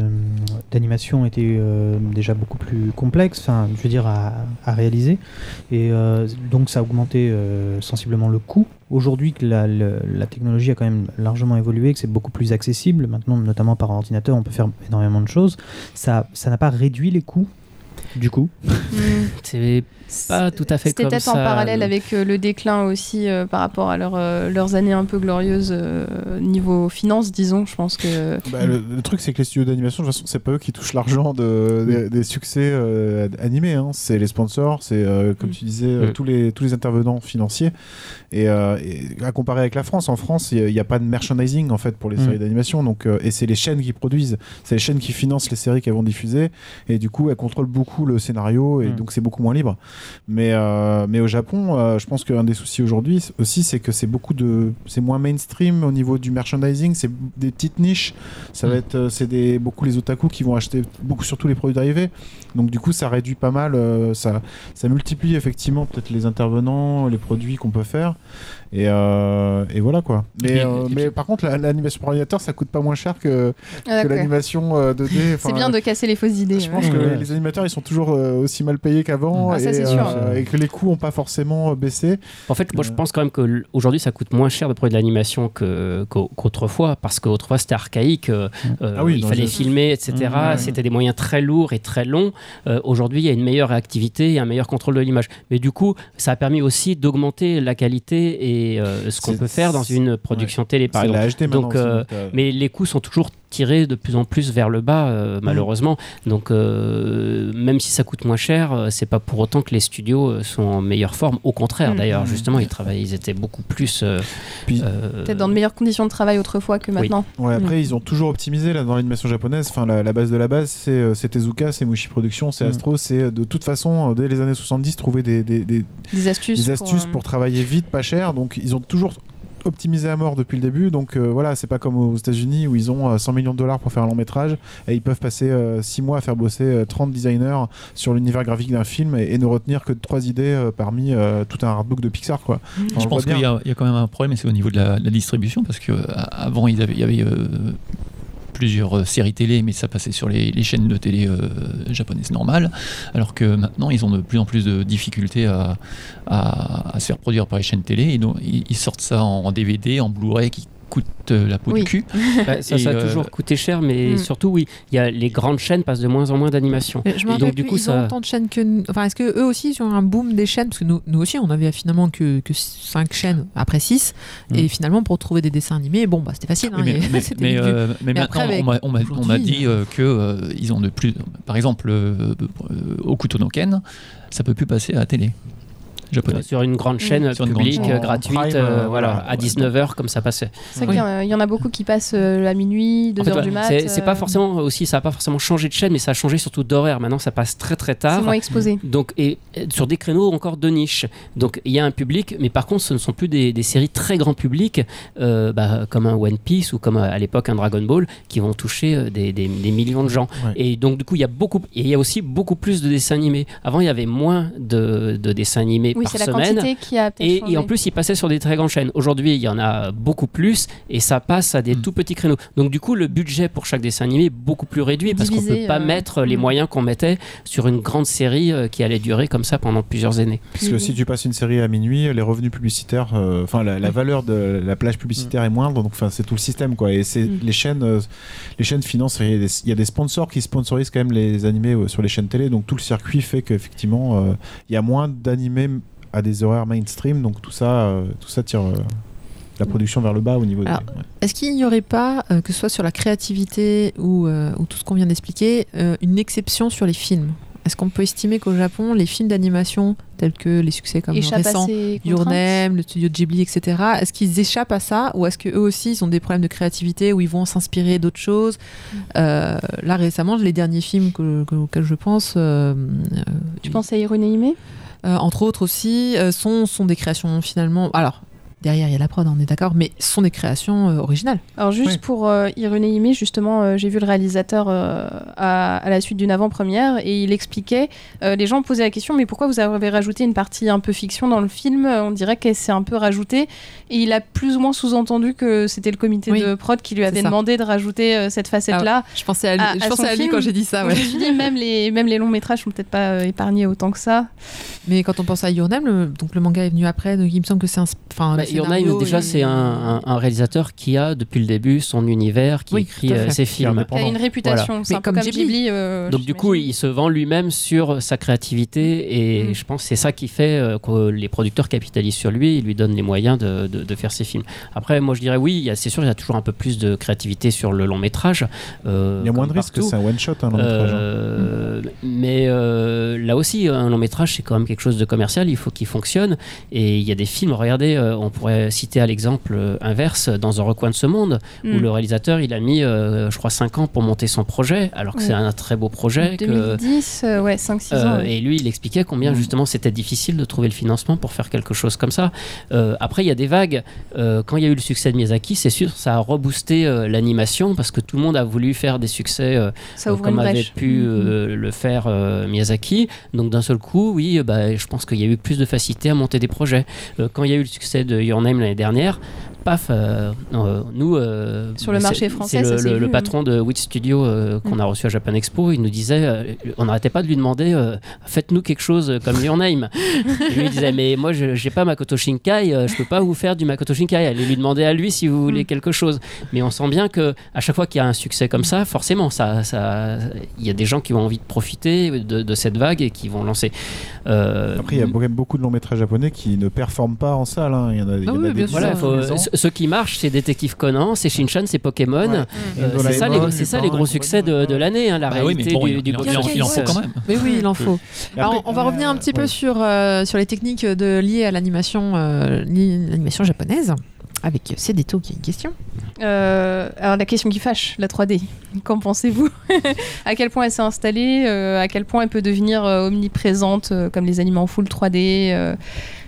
d'animation étaient euh, déjà beaucoup plus complexes, enfin, je veux dire, à, à réaliser. Et euh, donc, ça a augmenté euh, sensiblement le coût. Aujourd'hui, que la, le- la technologie a quand même largement évolué, que c'est beaucoup plus accessible, maintenant, notamment par ordinateur, on peut faire énormément de choses. Ça ça n'a pas réduit les coûts, du coup. C'est pas tout à fait C'était comme peut-être en parallèle avec euh, le déclin aussi euh, par rapport à leur, euh, leurs années un peu glorieuses euh, niveau finance, disons. Je pense que. Bah, le, le truc, c'est que les studios d'animation, de toute façon, c'est pas eux qui touchent l'argent de, des, des succès euh, animés. hein. C'est les sponsors, c'est, euh, comme Mm. tu disais, Mm. tous, les, tous les intervenants financiers. Et, euh, et à comparer avec la France, en France, il n'y a, pas de merchandising en fait pour les Mm. séries d'animation. Donc, euh, et c'est les chaînes qui produisent, c'est les chaînes qui financent les séries qu'elles vont diffuser. Et du coup, elles contrôlent beaucoup le scénario et Mm. donc c'est beaucoup moins libre. Mais, euh, mais au Japon, euh, je pense qu'un des soucis aujourd'hui aussi, c'est que c'est beaucoup de, c'est moins mainstream au niveau du merchandising. C'est des petites niches. Ça va Mm. être, euh, c'est des beaucoup les otaku qui vont acheter beaucoup surtout les produits dérivés. Donc du coup, ça réduit pas mal, ça, ça multiplie effectivement peut-être les intervenants, les produits qu'on peut faire. Et, euh, et voilà quoi. Mais, euh, et puis- mais par contre, la- l'animation par ordinateur, ça coûte pas moins cher que, Ah, que l'animation euh, 2D. C'est Enfin, bien de casser les fausses idées. je ouais. pense que Ouais. les animateurs ils sont toujours euh, aussi mal payés qu'avant Ah, ça, et, c'est sûr. euh, et que les coûts ont pas forcément euh, baissé. En fait, moi, je Euh. pense quand même qu'aujourd'hui, ça coûte moins cher de produire de l'animation qu'autrefois, parce qu'autrefois, c'était archaïque. euh, euh, Ah oui, il fallait les- filmer, etc. Mmh, ouais. C'était des moyens très lourds et très longs. Euh, Aujourd'hui, il y a une meilleure réactivité et un meilleur contrôle de l'image. Mais du coup, ça a permis aussi d'augmenter la qualité et euh, ce qu'on peut faire dans une production télé, par exemple. donc, euh, Mais les coûts sont toujours tirés de plus en plus vers le bas, euh, malheureusement. Donc, euh, même si ça coûte moins cher, euh, c'est pas pour autant que les studios euh, sont en meilleure forme. Au contraire, Mm. d'ailleurs, Mm. justement, ils travaillent, ils étaient beaucoup plus. euh, euh, Peut-être dans de meilleures conditions de travail autrefois que maintenant. Ouais, après, ils ont toujours optimisé là, dans l'animation japonaise. Enfin, la, la base de la base, c'est euh, c'est Tezuka, c'est Mushi Productions, c'est Mm. Astro. C'est de toute façon, dès les années 70, trouver des, des, des- Des astuces. des astuces euh, pour, travailler vite, pas cher. Donc, ils ont toujours optimisé à mort depuis le début. Donc, euh, voilà, c'est pas comme aux États-Unis où ils ont euh, 100 millions de dollars pour faire un long métrage et ils peuvent passer 6 mois à faire bosser euh, 30 designers sur l'univers graphique d'un film et, et ne retenir que 3 idées euh, parmi euh, tout un artbook de Pixar, quoi. Enfin, on Je pense qu'il y, a- il y a quand même un problème, et c'est au niveau de la, la distribution, parce que euh, avant il y avait, il y avait, euh, plusieurs euh, séries télé, mais ça passait sur les, chaînes de télé euh, japonaises normales, alors que maintenant ils ont de plus en plus de difficultés à, se faire produire par les chaînes télé, et donc ils sortent ça en DVD, en Blu-ray qui coûte euh, la peau Oui. du cul. bah, ça, ça a euh, toujours coûté cher, mais Mm. surtout, oui, il y a, les grandes chaînes passent de moins en moins d'animation. Je me rappelle donc, du coup, ils ça- ont autant de chaînes que nous. Enfin, est-ce que eux aussi ils ont un boom des chaînes? Parce que nous, nous aussi, on avait finalement que, que 5 chaînes après 6. Mm. Et finalement, pour trouver des dessins animés, bon, bah, c'était facile. hein, mais, mais- euh, maintenant, après, avec on m'a- dit euh, que euh, ils ont de plus. Par exemple, euh, euh, Okuto no Ken, ça peut plus passer à la télé Sur une grande chaîne publique, grande euh, gratuite, prime, euh, euh, voilà, à 19h, comme ça passait. C'est vrai qu'il y en a- il y en a beaucoup qui passent euh, à minuit, 2 En fait, heures ouais, du mat. c'est c'est pas forcément aussi, ça a pas forcément changé de chaîne, mais ça a changé surtout d'horaire. Maintenant, ça passe très très C'est tard. moins exposé. Donc, et et sur des créneaux encore de niche. Donc, il y a un public, mais par contre, ce ne sont plus des, des séries très grand public, euh, bah, comme un One Piece ou comme à l'époque un Dragon Ball, qui vont toucher des, des- des millions de gens. Ouais. Et donc, du coup, il y a beaucoup, et il y a aussi beaucoup plus de dessins animés. Avant, il y avait moins de, de dessins animés Oui, par c'est la semaine. quantité qui a Et, en plus, il passait sur des très grandes chaînes. Aujourd'hui, il y en a beaucoup plus et ça passe à des Mm. tout petits créneaux. Donc, du coup, le budget pour chaque dessin animé est beaucoup plus réduit parce qu'on ne peut pas euh, mettre les mm. moyens qu'on mettait sur une grande série euh, qui allait durer comme ça pendant plusieurs années. Parce que si tu passes une série à minuit, les revenus publicitaires, euh, enfin la, la valeur de la plage publicitaire est moindre, donc enfin c'est tout le système quoi. Et c'est Mm. les chaînes, euh, les chaînes financent. Il y, a des, il y a des sponsors qui sponsorisent quand même les animés euh, sur les chaînes télé, donc tout le circuit fait qu'effectivement euh, il y a moins d'animés à des horaires mainstream, donc tout ça, euh, tout ça tire euh, la production vers le bas au niveau. des- ouais. Est-ce qu'il n'y aurait pas, euh, que ce soit sur la créativité ou, euh, ou tout ce qu'on vient d'expliquer, euh, une exception sur les films? Est-ce qu'on peut estimer qu'au Japon, les films d'animation, tels que les succès comme récents, Your. Name, le studio Ghibli, etc. Est-ce qu'ils échappent à ça ou est-ce qu'eux aussi ils ont des problèmes de créativité où ils vont s'inspirer d'autres choses? Mm. Euh, Là récemment, les derniers films que, que- auxquels je pense, euh, euh, Tu penses à Hironoime euh, entre autres aussi, euh, sont, sont des créations finalement. Alors, derrière, il y a la prod, on est d'accord, mais sont des créations euh, originales. Alors juste Oui. pour euh, Irene Hime, justement, euh, j'ai vu le réalisateur euh, à, à la suite d'une avant-première et il expliquait, euh, les gens posaient la question, mais pourquoi vous avez rajouté une partie un peu fiction dans le film? On dirait qu'elle s'est un peu rajoutée et il a plus ou moins sous-entendu que c'était le comité Oui, de prod qui lui avait demandé de rajouter euh, cette facette-là. Je pensais à lui, À- je à pensais à lui film. quand j'ai dit ça, ouais. Je me suis dit, même les, même les longs métrages sont peut-être pas euh, épargnés autant que ça. Mais quand on pense à Your Name, le, donc le manga est venu après, donc il me semble que c'est un. Enfin, Bah, scénario, déjà, c'est un, un- un réalisateur qui a, depuis le début, son univers, qui Oui, écrit euh, ses films. Il a une réputation, c'est Mais un peu comme Ghibli. Ghibli. euh, Donc du coup, il se vend lui-même sur sa créativité et Mm. je pense que c'est ça qui fait euh, que les producteurs capitalisent sur lui et lui donnent les moyens de, de- de faire ses films. Après, moi je dirais oui, c'est sûr, il y a toujours un peu plus de créativité sur le long métrage. euh, Il y a moins de risques que c'est un one-shot, un long métrage. hein. Mais euh, là aussi, un long métrage, c'est quand même quelque chose de commercial, il faut qu'il fonctionne. Et il y a des films, regardez, on pourrait citer à l'exemple euh, inverse, dans un recoin de ce monde, où Mm. le réalisateur, il a mis, euh, je crois, 5 ans pour monter son projet, alors que c'est un très beau projet. que- 2010, euh, ouais, 5-6 ans. euh, ouais. et lui, il expliquait combien Mm. justement c'était difficile de trouver le financement pour faire quelque chose comme ça. Après, il y a des vagues. Quand il y a eu le succès de Miyazaki, c'est sûr, ça a reboosté l'animation parce que tout le monde a voulu faire des succès comme avait brèche. pu euh, le faire Miyazaki. Donc d'un seul coup, oui, bah, je pense qu'il y a eu plus de facilité à monter des projets. Quand il y a eu le succès de Your Name l'année dernière, paf, euh, euh, nous... euh, Sur le marché français, c'est le, ça s'est le- vu, le hein. patron de Wit Studio euh, qu'on Mm. a reçu à Japan Expo, il nous disait, euh, on n'arrêtait pas de lui demander, euh, faites-nous quelque chose comme Your Name. Lui il disait, mais moi je j'ai pas Makoto Shinkai, euh, je peux pas vous faire du Makoto Shinkai. Allez lui demander à lui si vous voulez Mm. quelque chose. Mais on sent bien que à chaque fois qu'il y a un succès comme ça, forcément, ça, ça, il y a des gens qui ont envie de profiter de, de cette vague et qui vont lancer. Euh, Après, il y a quand même beaucoup de longs métrages japonais qui ne performent pas en salle. hein. Il y en a, il y en Ah a oui, des voilà, faut-. Ce- ceux qui marchent, c'est Détective Conan, c'est Shinchan, c'est Pokémon. Ouais. Euh, c'est ça, les, c'est ça les Lupin gros succès de, l'année, hein, la Bah oui, mais réalité bon, du, du il en- il en- il en office. faut quand même. Mais oui, il en faut. Alors, on va revenir un petit peu ouais. sur, euh, sur les techniques de, liées à l'animation euh, japonaise. Avec Cédéto qui a une question. Euh, alors la question qui fâche, la 3D. Qu'en pensez-vous À quel point elle s'est installée euh, À quel point elle peut devenir euh, omniprésente euh, comme les animaux en full 3D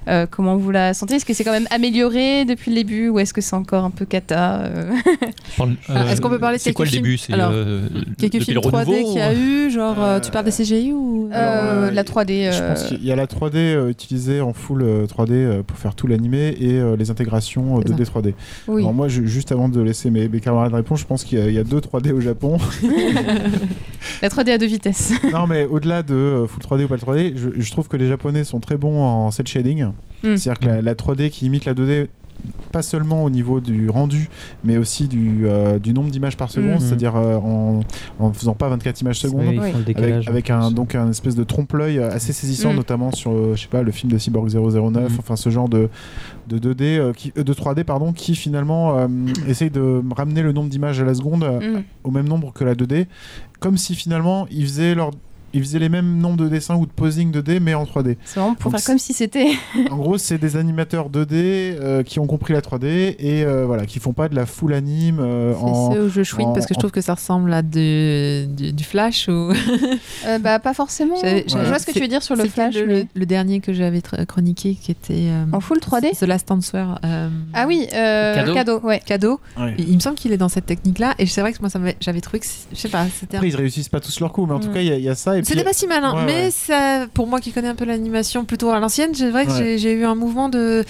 euh, euh, Comment vous la sentez? Est-ce que c'est quand même amélioré depuis le début ou est-ce que c'est encore un peu cata euh? Ah, est-ce qu'on peut parler de C'est quoi le quelques début? Films? C'est Alors, euh, Quelques films le 3D renouveau qu'il y a eu, genre euh, tu parles des CGI ou Euh, euh, La 3D. Je euh, pense qu'il y a la 3D euh, utilisée en full euh, 3D euh, pour faire tout l'animé et euh, les intégrations euh, C'est 2D 3D. oui. Alors moi, je- juste avant de laisser mes, mes camarades répondre, je pense qu'il y, a- il y a deux 3D au Japon. La 3D à deux vitesses. non, mais au-delà de euh, full 3D ou pas le 3D, je, je trouve que les Japonais sont très bons en cel shading. Mm. C'est-à-dire que la, la 3D qui imite la 2D, pas seulement au niveau du rendu, mais aussi du, euh, du nombre d'images par seconde, Mm. c'est-à-dire euh, en, en faisant pas 24 images secondes. Oui. Avec, avec un, donc un espèce de trompe-l'œil assez saisissant, Mm. notamment sur euh, je sais pas, le film de Cyborg 009, Mm. enfin ce genre de, de 2D, euh, qui, euh, de 3D, pardon, qui finalement euh, essaye de ramener le nombre d'images à la seconde Mm. au même nombre que la 2D, comme si finalement ils faisaient, leur, ils faisaient les mêmes nombres de dessins ou de posing 2D, mais en 3D. C'est vraiment pour Donc, faire comme si c'était. en gros, c'est des animateurs 2D euh, qui ont compris la 3D et euh, voilà, qui font pas de la full anime euh, C'est ce où je chouine en- parce que je en- trouve que ça ressemble à du, du Flash ou Euh, bah, pas forcément. Je vois ce que tu veux dire sur le flash. le, mais- le- le dernier que j'avais chroniqué qui était euh, En full 3D The Last Answer. euh, Ah oui, euh, Cadeau. cadeau, ouais. Cadeau. Ouais. Il, il me semble qu'il est dans cette technique-là et c'est vrai que moi j'avais trouvé que je sais pas, c'était un- Après, ils réussissent pas tous leur coup, mais en tout Mm. cas, il y, a- il y a ça. Et puis, C'était pas si malin, Ouais, mais ouais. ça, pour moi qui connais un peu l'animation plutôt à l'ancienne, c'est vrai que Ouais. j'ai- eu un mouvement de.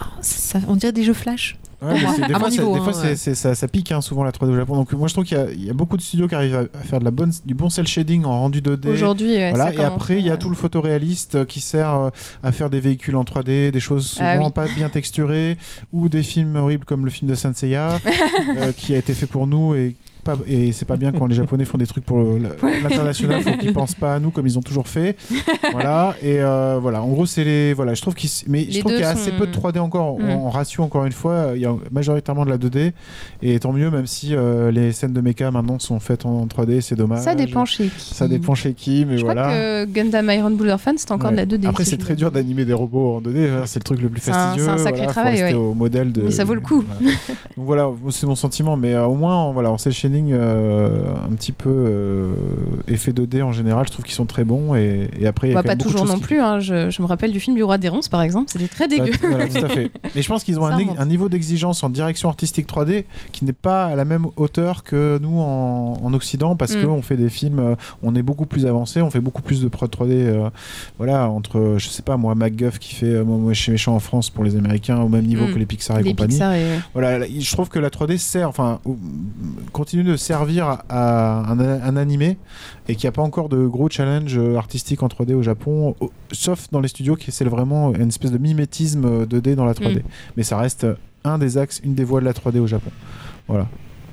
Oh, ça- on dirait des jeux flash. Ouais, des fois, ça- des hein, fois, ouais. ça, ça pique hein, souvent la 3D au Japon. Donc moi je trouve qu'il y a- il y, a beaucoup de studios qui arrivent à, faire de la bonne, du bon cel shading en rendu 2D. Aujourd'hui, ouais, Voilà, et après, il y a tout le photoréaliste euh, qui sert euh, à faire des véhicules en 3D, des choses souvent Ah oui. pas bien texturées, ou des films horribles comme le film de Senseiya, euh, qui a été fait pour nous et pas, et c'est pas bien quand les Japonais font des trucs pour l'international, faut qu'ils pensent pas à nous comme ils ont toujours fait. voilà, et euh, voilà, en gros, c'est les. Voilà, je trouve qu'il mais je trouve qu'il y a assez peu de 3D encore, Mm. en, en ratio, encore une fois, il y a majoritairement de la 2D, et tant mieux, même si euh, les scènes de mecha maintenant sont faites en 3D, c'est dommage. Ça dépend chez qui. Ça dépend chez qui, mais Je voilà. crois que Gundam Iron Blood Orphan, c'est encore de la 2D. Après, c'est très dur d'animer des robots en 2D, hein, c'est le truc le plus C'est un- fastidieux. c'est un sacré voilà, travail, ouais. au modèle de. Mais ça vaut le coup. Voilà. Donc voilà, c'est mon sentiment, mais euh, au moins, voilà, on sait euh, un petit peu, euh, effets 2D en général, je trouve qu'ils sont très bons. Et, et après, il y a Bah, pas toujours non qui- plus. hein. Je, je me rappelle du film du roi des ronces, par exemple. C'était très Bah, dégueu. voilà, tout à fait. Mais je pense qu'ils ont un, niveau d'exigence en direction artistique 3D qui n'est pas à la même hauteur que nous en, en Occident parce Mm. qu'on fait des films, euh, on est beaucoup plus avancé, on fait beaucoup plus de prod 3D. euh, voilà, entre, je sais pas moi, MacGuff qui fait Moi chez Méchant en France pour les Américains au même niveau Mm. que les Pixar et Les compagnie. Pixar et... Voilà, là, je trouve que la 3D sert, enfin, continue de servir à, un, un animé et qu'il n'y a pas encore de gros challenge euh, artistique en 3D au Japon, au- sauf dans les studios qui essaient vraiment une espèce de mimétisme euh, 2D dans la 3D. Mm. Mais ça reste un des axes, une des voies de la 3D au Japon. Voilà.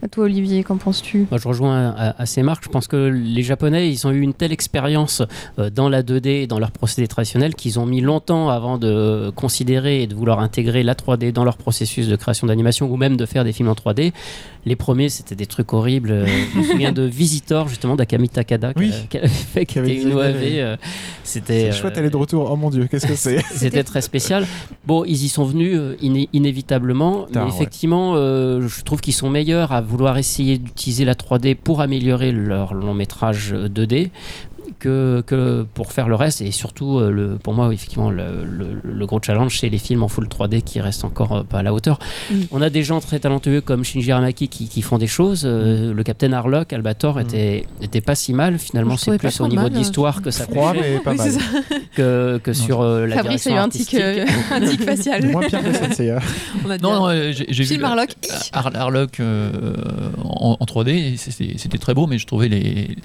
Toi, Olivier, qu'en penses-tu? Moi, je rejoins à, à ces marques. Je pense que les Japonais, ils ont eu une telle expérience euh, dans la 2D et dans leur procédé traditionnel qu'ils ont mis longtemps avant de considérer et de vouloir intégrer la 3D dans leur processus de création d'animation ou même de faire des films en 3D. Les premiers, c'était des trucs horribles. Euh, Je me souviens de Visitor, justement, d'Akami Takada, qui Oui. a- qui avait fait, qui avait une OAV. euh, C'était C'est euh, chouette, elle est de retour. Oh mon dieu, qu'est-ce que c'est? c'était très spécial. Bon, ils y sont venus euh, iné- inévitablement, Tard, mais ouais. effectivement, euh, je trouve qu'ils sont meilleurs à vouloir essayer d'utiliser la 3D pour améliorer leur long métrage euh, 2D. Que, que pour faire le reste et surtout euh, le, pour moi effectivement le, le- le gros challenge c'est les films en full 3D qui restent encore euh, pas à la hauteur Mm. on a des gens très talentueux comme Shinji Aramaki qui, qui font des choses Euh, le Capitaine Harlock Albator Mm. était, était pas si mal finalement c'est plus au niveau mal, de l'histoire que ça pas Oui, ça. que, que sur euh, la Fabrice a direction eu un tic, euh, un tic facial. Moins pire que a dit Non, non, j'ai vu Harlock. Har- Harlock euh, en, en 3D, et c'était très beau, mais je trouvais les,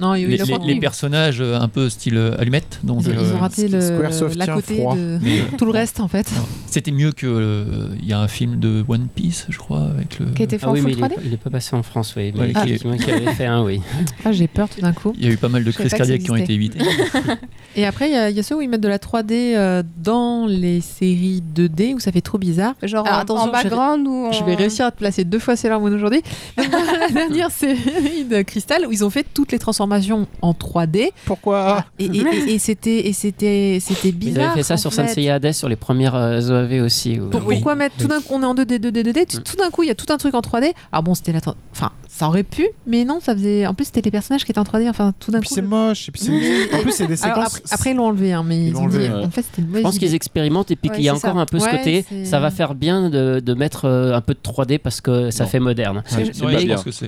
Non, a les, les personnages euh, un peu style euh, allumette. Donc, Ils, ils euh, ont raté le, Squaresoftien la côté froid. de mais, euh, tout le reste en fait. C'était mieux que. euh, Il y a un film de One Piece, je crois, avec le. Qui a été fait Ah en oui, mais full il est, 3D pas- il est pas passé en France, oui. Mais Ouais, qui est- effectivement, qui avait fait un, oui. Ah, j'ai peur tout d'un coup. Il y a eu pas mal de Je crises cardiaques qui ont été évitées. Et après, il y, a- il y a ceux où ils mettent de la 3D euh, dans les séries 2D où ça fait trop bizarre. Genre Alors, en- attention, en background ou en... Je vais réussir à te placer deux fois Sailor Moon aujourd'hui. la dernière série de Crystal où ils ont fait toutes les transformations en 3D. Pourquoi Et, et- et- et c'était et c'était c'était Ils bizarre. avaient fait ça sur. Sensei Hades, sur les premières euh, OAV aussi. où- Pour- Oui. Pourquoi mettre tout d'un coup on est en 2D, 2D, 2D, Mm. tout, d'un coup il y a tout un truc en 3D. Alors bon, c'était la enfin ça aurait pu, mais non, ça faisait en plus c'était les personnages qui étaient en 3D, enfin tout d'un Et puis coup. c'est le- moche. Et puis c'est- en plus, c'est des Alors, séquences. après, après, ils l'ont enlevé, hein, mais Ils ils, l'ont ont enlevé, dit ouais. en fait c'était une Je pense qu'ils expérimentent et puis Ouais, qu'il y a encore ça. un peu ce côté, ça va faire bien de, de mettre euh, un peu de 3D parce que ça fait moderne.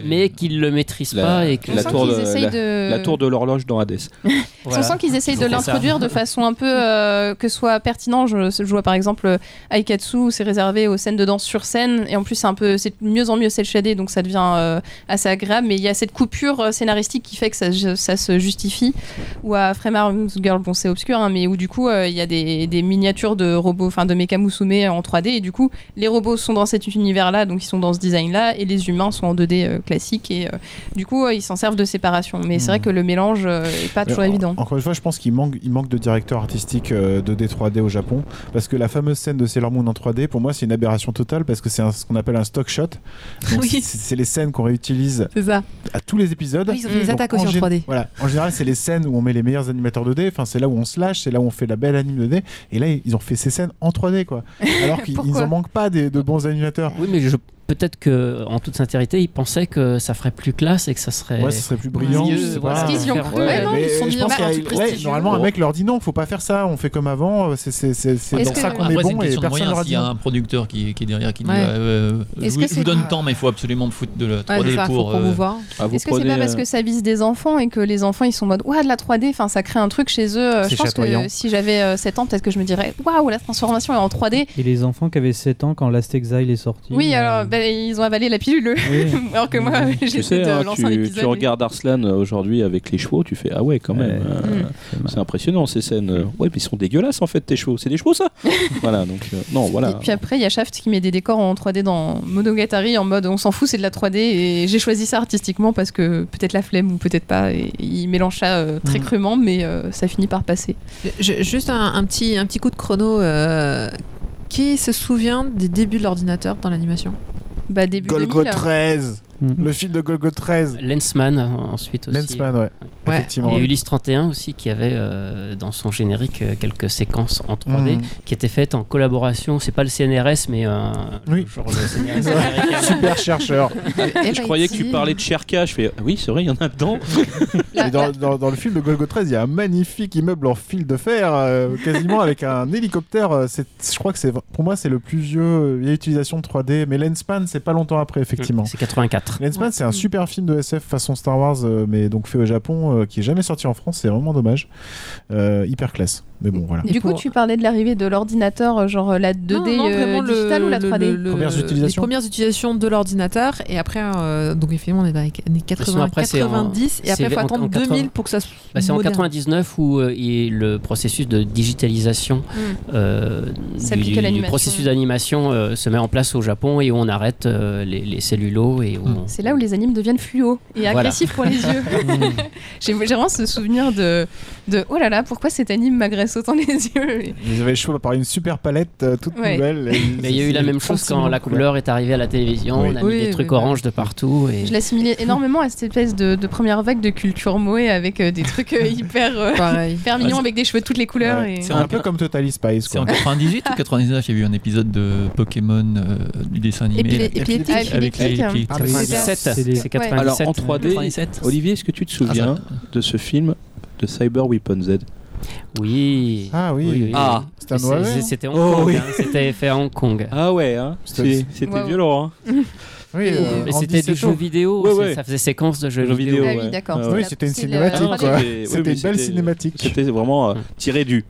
Mais qu'ils le maîtrisent pas et que. La tour de l'horloge dans Hades. Voilà. On sent qu'ils essayent Ils de l'introduire de façon un peu euh, que ce soit pertinent. Je, je vois par exemple euh, Aikatsu, où c'est réservé aux scènes de danse sur scène, et en plus c'est un peu, c'est mieux en mieux cel shadé, donc ça devient euh, assez agréable. Mais il y a cette coupure euh, scénaristique qui fait que ça, ça se justifie. Ou à Frame Arms Girl, bon c'est obscur, hein, mais où du coup euh, il y a des, des miniatures de robots, enfin de Mecha Musume en 3D, et du coup les robots sont dans cet univers-là, donc ils sont dans ce design-là, et les humains sont en 2D euh, classique, et euh, du coup euh, ils s'en servent de séparation. Mais c'est vrai que le mélange euh, pas toujours Mais en- évident. Encore une fois, je pense qu'il manque, il manque de directeur artistique euh, de D3D au Japon. Parce que la fameuse scène de Sailor Moon en 3D, pour moi, c'est une aberration totale parce que c'est ce qu'on appelle un stock shot. Donc, Oui. c'est- C'est les scènes qu'on réutilise ça. à tous les épisodes. Oui, ils ont fait des attaques aussi en gé- 3D. Voilà. En général, c'est les scènes où on met les meilleurs animateurs 2D. Enfin, c'est là où on se lâche, c'est là où on fait la belle anime 2D. Et là, ils ont fait ces scènes en 3D, quoi. Alors qu'ils en manquent pas des, de bons animateurs. Oui, mais je- peut-être que, en toute sincérité, ils pensaient que ça ferait plus classe et que ça serait. Ouais, ce serait plus brillant. mieux, je voilà. Parce qu'ils y ont cru. Ouais, ouais, non, ils sont je mis pense en qu'il y a- un truc ouais, prestigieux. normalement, un mec leur dit non, faut pas faire ça, on fait comme avant, c'est c'est- c'est- c'est Est-ce dans que- ça qu'on est c'est bon et personne leur a dit y a un producteur qui, qui est derrière qui dit Ouais. ouais, euh, je, Est-ce vous, je donne tant, mais il faut absolument me foutre de la 3D Ouais, c'est ça, faut pour. euh. Ah, Est-ce que c'est pas parce euh, que ça vise des enfants et que les enfants ils sont en mode ouah de la 3D, enfin ça crée un truc chez eux. euh, Je pense que si j'avais euh, 7 ans, peut-être que je me dirais waouh la transformation est en 3D. Et les enfants qui avaient 7 ans quand Last Exile est sorti. Oui, euh, alors ils ont avalé la pilule. oui. Alors que moi j'ai Tu sais, de hein, lancer tu, un tu épisode. mais- regardes Arslan euh, aujourd'hui avec les chevaux, tu fais ah ouais quand même. Ouais. euh, Mm. C'est impressionnant ces scènes. Euh, Ouais, puis ils sont dégueulasses en fait tes chevaux. C'est des chevaux ça Voilà donc euh, non voilà. Et puis après, il y a Shaft qui met des décors en 3D dans Monogatari en mode on s'en fout, c'est de la 3D. Et j'ai choisi ça artistiquement parce que peut-être la flemme ou peut-être pas. Et il mélange ça euh, très Mhm. crûment, mais euh, ça finit par passer. Je- juste un, un petit, un petit coup de chrono. euh, qui se souvient des débuts de l'ordinateur dans l'animation? Bah, début Golgo 2000. 13 Mhm. Le film de Golgo 13 Lensman euh, ensuite aussi. Lensman, ouais. Ouais. effectivement. Et Ulysse 31 aussi qui avait euh, dans son générique euh, quelques séquences en 3D Mhm. qui étaient faites en collaboration. C'est pas le CNRS mais euh, Oui. genre le CNRS américain. Super chercheur. Je croyais que tu parlais de Cherka. Je fais ah oui, c'est vrai, il y en a dedans. Et dans, dans- dans le film de Golgo 13, il y a un magnifique immeuble en fil de fer, euh, quasiment avec un hélicoptère. c'est- Je crois que c'est pour moi c'est le plus vieux vieille utilisation de 3D. Mais Lenspan, c'est pas longtemps après effectivement. C'est 84. Lenspan, c'est un super film de SF façon Star Wars, euh, mais donc fait au Japon, euh, qui est jamais sorti en France. C'est vraiment dommage. Euh, hyper classe. Mais bon, voilà. Et du coup, pour- tu parlais de l'arrivée de l'ordinateur, genre euh, la 2D Non, non, euh, digitale ou la le- 3D le- le- Premières Les premières utilisations de l'ordinateur et après, euh, donc effectivement, on est dans les années 80, après, c'est en- 90 et après, il faut en- attendre en 80. 2000 pour que ça se. Bah, c'est en moderne. 99 où euh, il- le processus de digitalisation euh, S'applique du, processus d'animation euh, se met en place au Japon et où on arrête euh, les, les cellulos et où Mm. on- C'est là où les animes deviennent fluo et Voilà. agressifs pour les yeux. J'ai j'ai vraiment ce souvenir de, de oh là là, pourquoi cet anime m'agresse autant les yeux Ils avaient choix par une super palette euh, toute Ouais. nouvelle. et Mais il y a eu la même chose quand la couleur est arrivée à la télévision. Oui. On a mis Oui, des trucs oui, orange de partout. Et... Je l'assimilais énormément à cette espèce de, de première vague de culture moé avec euh, des trucs euh, hyper, euh, hyper mignons avec des cheveux de toutes les couleurs. Ouais. et... C'est un peu comme Totally Spice. C'est en Quoi. 98 ou 99, il y a eu un épisode de Pokémon euh, du dessin animé. Avec les, Ah, c'est 97, c'est des- c'est 97. Alors en 3D, 97. Olivier, est-ce que tu te souviens Ah, de ce film de Cyber Weapon Z? Oui. Ah oui. Ah. C'était hein C'était Hong Oh, Kong. oui. hein, C'était fait à Hong Kong. Ah ouais, hein C'était- violent. Hein Oui, euh, c'était du 17 jeu vidéo. Ouais, ouais. Ça faisait séquence de jeux vidéo. vidéo. Ah oui, d'accord. Oui, c'était une la- cinématique. C'était- oui, une belle cinématique. C'était vraiment euh, tiré du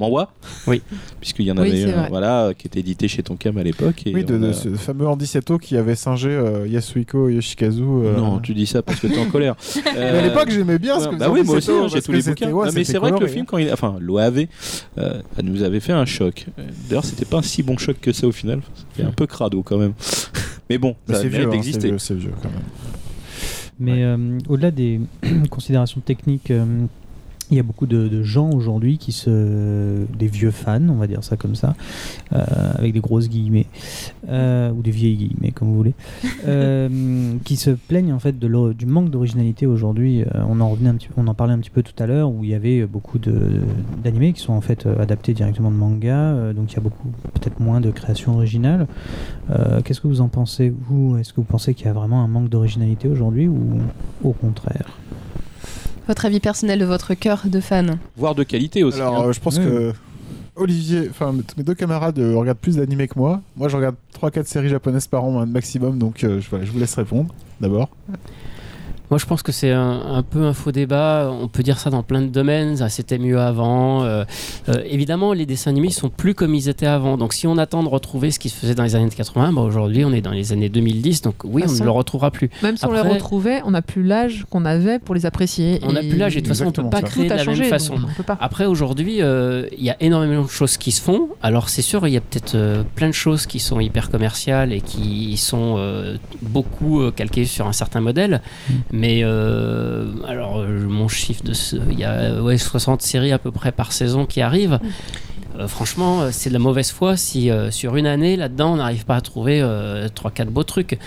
manhwa. Oui. Puisqu'il y en Oui, avait un, voilà, qui était édité chez Tonkam à l'époque. Oui, de, on de a- ce fameux Andy Seto qui avait singé euh, Yasuhiko Yoshikazu. euh, Non, tu dis ça parce que t'es en colère. Mais à l'époque, j'aimais bien ce que Ouais, bah oui, moi aussi, hein, j'ai tous les bouquins. ouais, mais c'est vrai que le film, hein. quand il, enfin, l'OAV, euh, elle nous avait fait un choc. D'ailleurs, c'était pas un si bon choc que ça au final. C'était un peu crado quand même. Mais bon, Mais ça c'est mérite vieux, hein, c'est d'exister. vieux, c'est vieux quand même. Mais euh, au-delà des considérations techniques, euh, il y a beaucoup de, de gens aujourd'hui qui se. des vieux fans, on va dire ça comme ça, euh, avec des grosses guillemets, euh, ou des vieilles guillemets, comme vous voulez, euh, qui se plaignent en fait de du manque d'originalité aujourd'hui. On, en revenait un petit, on en parlait un petit peu tout à l'heure, où il y avait beaucoup d'animés qui sont en fait adaptés directement de manga, donc il y a beaucoup, peut-être moins de création originale. Euh, Qu'est-ce que vous en pensez, vous? Est-ce que vous pensez qu'il y a vraiment un manque d'originalité aujourd'hui ou au contraire? Votre avis personnel de votre cœur de fan Voire de qualité aussi. Alors, hein. euh, je pense Oui. que Olivier, enfin mes deux camarades euh, regardent plus d'animés que moi. Moi, je regarde 3-4 séries japonaises par an maximum, donc euh, je, voilà, je vous laisse répondre d'abord. Moi, je pense que c'est un, un peu un faux débat. On peut dire ça dans plein de domaines. Ah, C'était mieux avant. Euh, euh, évidemment, les dessins animés sont plus comme ils étaient avant. Donc, si on attend de retrouver ce qui se faisait dans les années 80, bah, aujourd'hui, on est dans les années 2010. Donc, oui, De on ne le retrouvera plus. Même si on les retrouvait, on n'a plus l'âge qu'on avait pour les apprécier. On n'a plus l'âge et de toute façon, on ne peut pas ça. créer Tout de a la changé, même façon. Après, aujourd'hui, euh, il y a énormément de choses qui se font. Alors, c'est sûr, il y a peut-être euh, plein de choses qui sont hyper commerciales et qui sont euh, beaucoup euh, calquées sur un certain modèle. Mais, euh, alors, euh, mon chiffre de. ce- Il y a euh, ouais, 60 séries à peu près par saison qui arrivent. Euh, franchement, c'est de la mauvaise foi si euh, sur une année, là-dedans, on n'arrive pas à trouver 3-4 beaux trucs.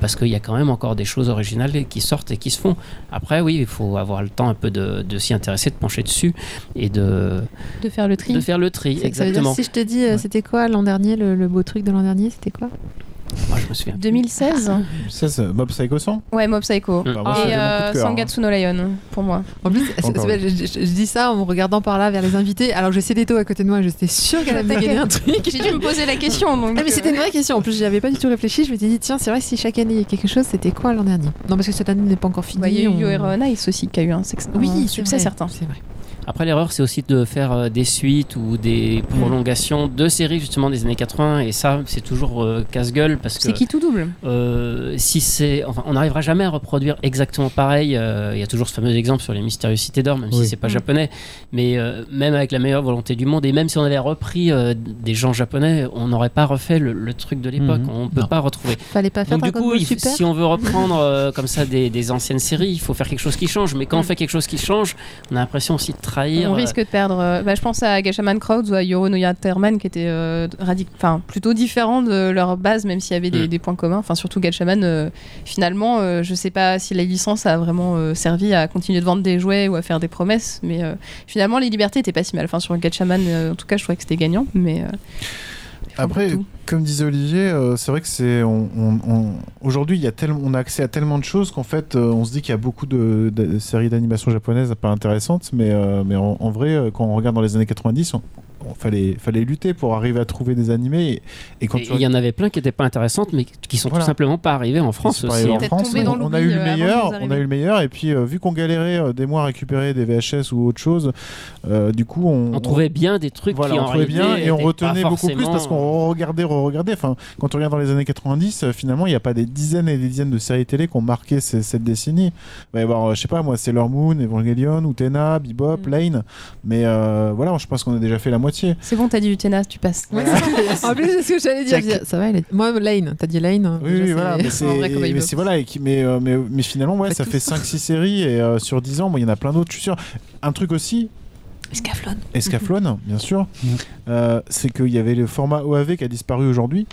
Parce qu'il y a quand même encore des choses originales qui sortent et qui se font. Après, oui, il faut avoir le temps un peu de, de s'y intéresser, de pencher dessus et de, De faire le tri de faire le tri. Exactement. si je te dis, c'était quoi l'an dernier, le, le beau truc de l'an dernier, c'était quoi? Moi, je me souviens. 2016 Ça, c'est Mob Psycho 100 Ouais, Mob Psycho. Bah, moi, Et euh, cœur, hein. Sangatsu no Lion, pour moi. En plus, je, je- je dis ça en me regardant par là vers les invités. Alors j'ai Cédéto à côté de moi, j'étais sûre qu'elle me dégainer un truc. J'ai dû me poser la question. Donc, Ah mais c'était une vraie question. En plus, j'y avais pas du tout réfléchi. Je m'étais dit tiens, c'est vrai que si chaque année il y a quelque chose, c'était quoi l'an dernier? Non, parce que cette année n'est pas encore finie. bah, Il y a eu on- Yo Hero on Ice aussi qui a eu un, sex- Oui, c'est certain. C'est vrai. Après, l'erreur, c'est aussi de faire euh, des suites ou des prolongations de séries justement des années 80. Et ça, c'est toujours euh, casse-gueule parce que C'est qui tout double euh, si c'est, enfin, on n'arrivera jamais à reproduire exactement pareil. Euh, Il y a toujours ce fameux exemple sur les mystérieuses cités d'or, même Oui. si c'est pas Mm. japonais. Mais euh, même avec la meilleure volonté du monde, et même si on avait repris euh, des gens japonais, on n'aurait pas refait le, le truc de l'époque. Mhm. On ne peut Non. pas retrouver. Fallait pas faire Donc du coup, Ball il- Super. si on veut reprendre euh, comme ça des, des anciennes séries, il faut faire quelque chose qui change. Mais quand on fait quelque chose qui change, on a l'impression aussi de trahir. On risque de perdre. euh, bah, je pense à Gashaman Crowds ou à Yoro no Yaterman qui étaient euh, enfin, plutôt différents de leur base, même s'il y avait des, Mm. des points communs. Enfin, surtout Gatchaman, euh, finalement, euh, je sais pas si la licence a vraiment euh, servi à continuer de vendre des jouets ou à faire des promesses, mais euh, finalement, les libertés étaient pas si mal. Enfin, sur Gatchaman, euh, en tout cas, je trouvais que c'était gagnant, mais. Après, comme disait Olivier, euh, c'est vrai que c'est on, on- on- aujourd'hui il y a tellement on a accès à tellement de choses qu'en fait euh, on se dit qu'il y a beaucoup de, de séries d'animation japonaises pas intéressantes, mais euh, mais en, en vrai quand on regarde dans les années 90, on, on fallait fallait lutter pour arriver à trouver des animés et, quand Il y en avait plein qui n'étaient pas intéressantes, mais qui sont Voilà. tout simplement pas arrivées en France aussi. en on, on a eu le euh, meilleur, on a eu le meilleur, et puis euh, vu qu'on galérait euh, des mois à récupérer des VHS ou autre chose, euh, du coup on, On trouvait bien des trucs voilà, qui on en trouvait bien et on retenait beaucoup plus parce qu'on regardait, regardait. Enfin, quand on regarde dans les années 90, euh, finalement, il n'y a pas des dizaines et des dizaines de séries télé qui ont marqué ces- cette décennie. Il va y avoir, euh, je sais pas moi, Sailor Moon, Evangelion, Utena, Bebop, Mm. Lane. Mais euh, voilà, je pense qu'on a déjà fait la moitié. C'est bon, t'as dit Utena, tu passes. Ouais, en plus, c'est ce que j'allais dire. Ça va, est- Moi, Lane, t'as dit Lane. Oui, déjà, oui, c'est- voilà. Mais c'est, mais voilà, et qui- mais, euh, mais, mais finalement, ouais, Pas ça tous. fait 5-6 séries et euh, sur 10 ans, moi, il y en a plein d'autres, je suis sûr. Un truc aussi, Scaflon. Escaflowne, bien sûr, Mhm. euh, c'est qu'il y avait le format OAV qui a disparu aujourd'hui.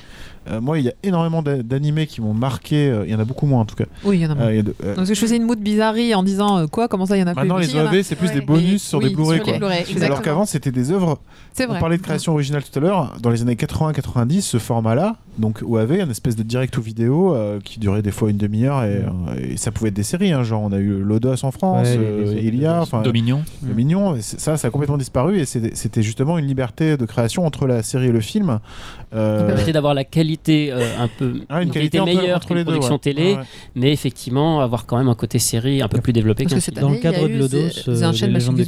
Euh, moi, il y a énormément d'a- d'animés qui m'ont marqué. euh, il y en a beaucoup moins en tout cas. Oui, il y en a Euh, moins. de- euh, Donc, je faisais une mood bizarrerie en disant euh, quoi, comment ça, il y en a maintenant, plus les en a- OAV, c'est plus Ouais. des bonus Et- sur oui, des Blu-ray. les. Alors qu'avant, c'était des œuvres. C'est On vrai. parlait de création originale tout à l'heure. Dans les années 80-90, ce format-là, donc OAV, une espèce de direct ou vidéo euh, qui durait des fois une demi-heure et, euh, et ça pouvait être des séries. hein, genre, on a eu Lodos en France, Ouais, les- euh, les- Ilia, les-. Dominion. C'est- ça, ça a complètement disparu et c'était justement une liberté de création entre la série et le film. Euh, Ça permettait d'avoir la qualité euh, un peu ah, une qualité meilleure qu'une production ouais. télé, mais effectivement avoir quand même un côté série un peu plus développé Parce qu'un que film. cette Dans le cadre de Lodos, euh, les de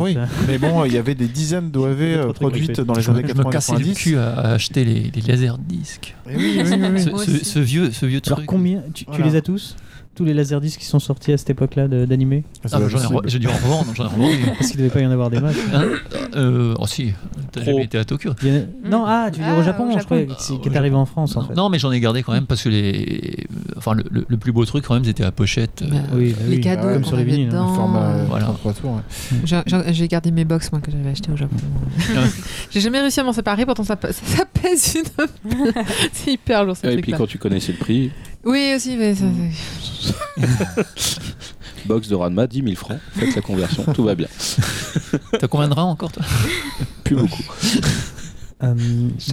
Oui, ça- mais bon, il y avait des dizaines d'OAV euh, produites dans les années me- je me cassais le 90. cul à, à acheter les, laserdiscs. Oui, oui, oui, oui. Ce, vieux, ce vieux Alors truc. combien tu, les as tous? Tous les laserdiscs qui sont sortis à cette époque-là d'animé Ah, Ah. J'ai dû en revendre, j'en ai revendu. Parce qu'il devait pas y en avoir des masses. Hein euh, oh si, t'as jamais été à Tokyo. A- Non, ah, tu veux dire Ah, au Japon, au je c'est- Ah, qui est arrivé en France en Non, fait. non, mais j'en ai gardé quand même parce que les, enfin le, le- le plus beau truc quand même c'était la pochette. euh, Bah, Oui, bah les oui. cadeaux Comme qu'on Comme sur les vinyles. hein. euh, Voilà. 33 tours. ouais. J'ai- gardé mes box moi que j'avais acheté au Japon. J'ai jamais réussi à m'en séparer, pourtant ça, pèse une. c'est hyper lourd ce Et puis quand tu connaissais le prix, Oui aussi, mais ça, box de Ranma, 10 000 francs, faites la conversion, tout va bien. T'as combien de reins encore toi? Plus beaucoup. Euh,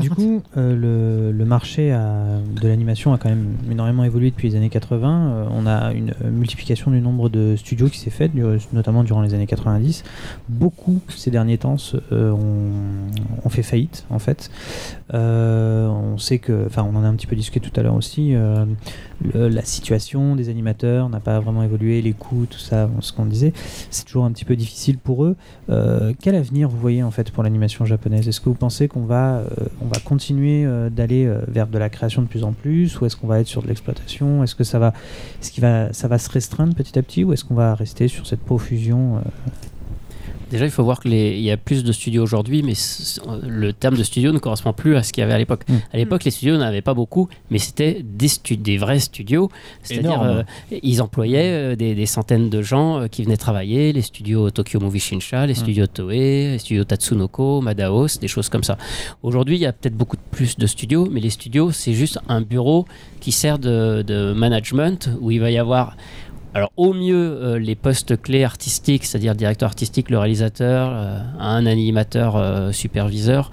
du coup, euh, le, le marché a- de l'animation a quand même énormément évolué depuis les années 80. Euh, on a une euh, multiplication du nombre de studios qui s'est faite, notamment durant les années 90. Beaucoup ces derniers temps ont, fait faillite, en fait. On sait que, enfin, on en a un petit peu discuté tout à l'heure aussi. La situation des animateurs n'a pas vraiment évolué, les coûts, tout ça, ce qu'on disait. C'est toujours un petit peu difficile pour eux. Euh, quel avenir vous voyez en fait pour l'animation japonaise? Est-ce que vous pensez qu'on va, euh, va continuer euh, d'aller vers de la création de plus en plus, ou est-ce qu'on va être sur de l'exploitation? Est-ce que ça va, qu'il va, ça va se restreindre petit à petit, ou est-ce qu'on va rester sur cette profusion Déjà, il faut voir qu'il y a plus de studios aujourd'hui, mais le terme de studio ne correspond plus à ce qu'il y avait à l'époque. Mm. À l'époque, les studios n'avaient pas beaucoup, mais c'était des, vrais studios. C'est-à-dire, euh, ils employaient euh, des, des centaines de gens euh, qui venaient travailler, les studios Tokyo Movie Shinsha, les studios Toei, les studios Tatsunoko, Madaos, des choses comme ça. Aujourd'hui, il y a peut-être beaucoup plus de studios, mais les studios, c'est juste un bureau qui sert de, de management où il va y avoir alors au mieux euh, les postes clés artistiques, c'est-à-dire directeur artistique, le réalisateur, euh, un animateur euh, superviseur,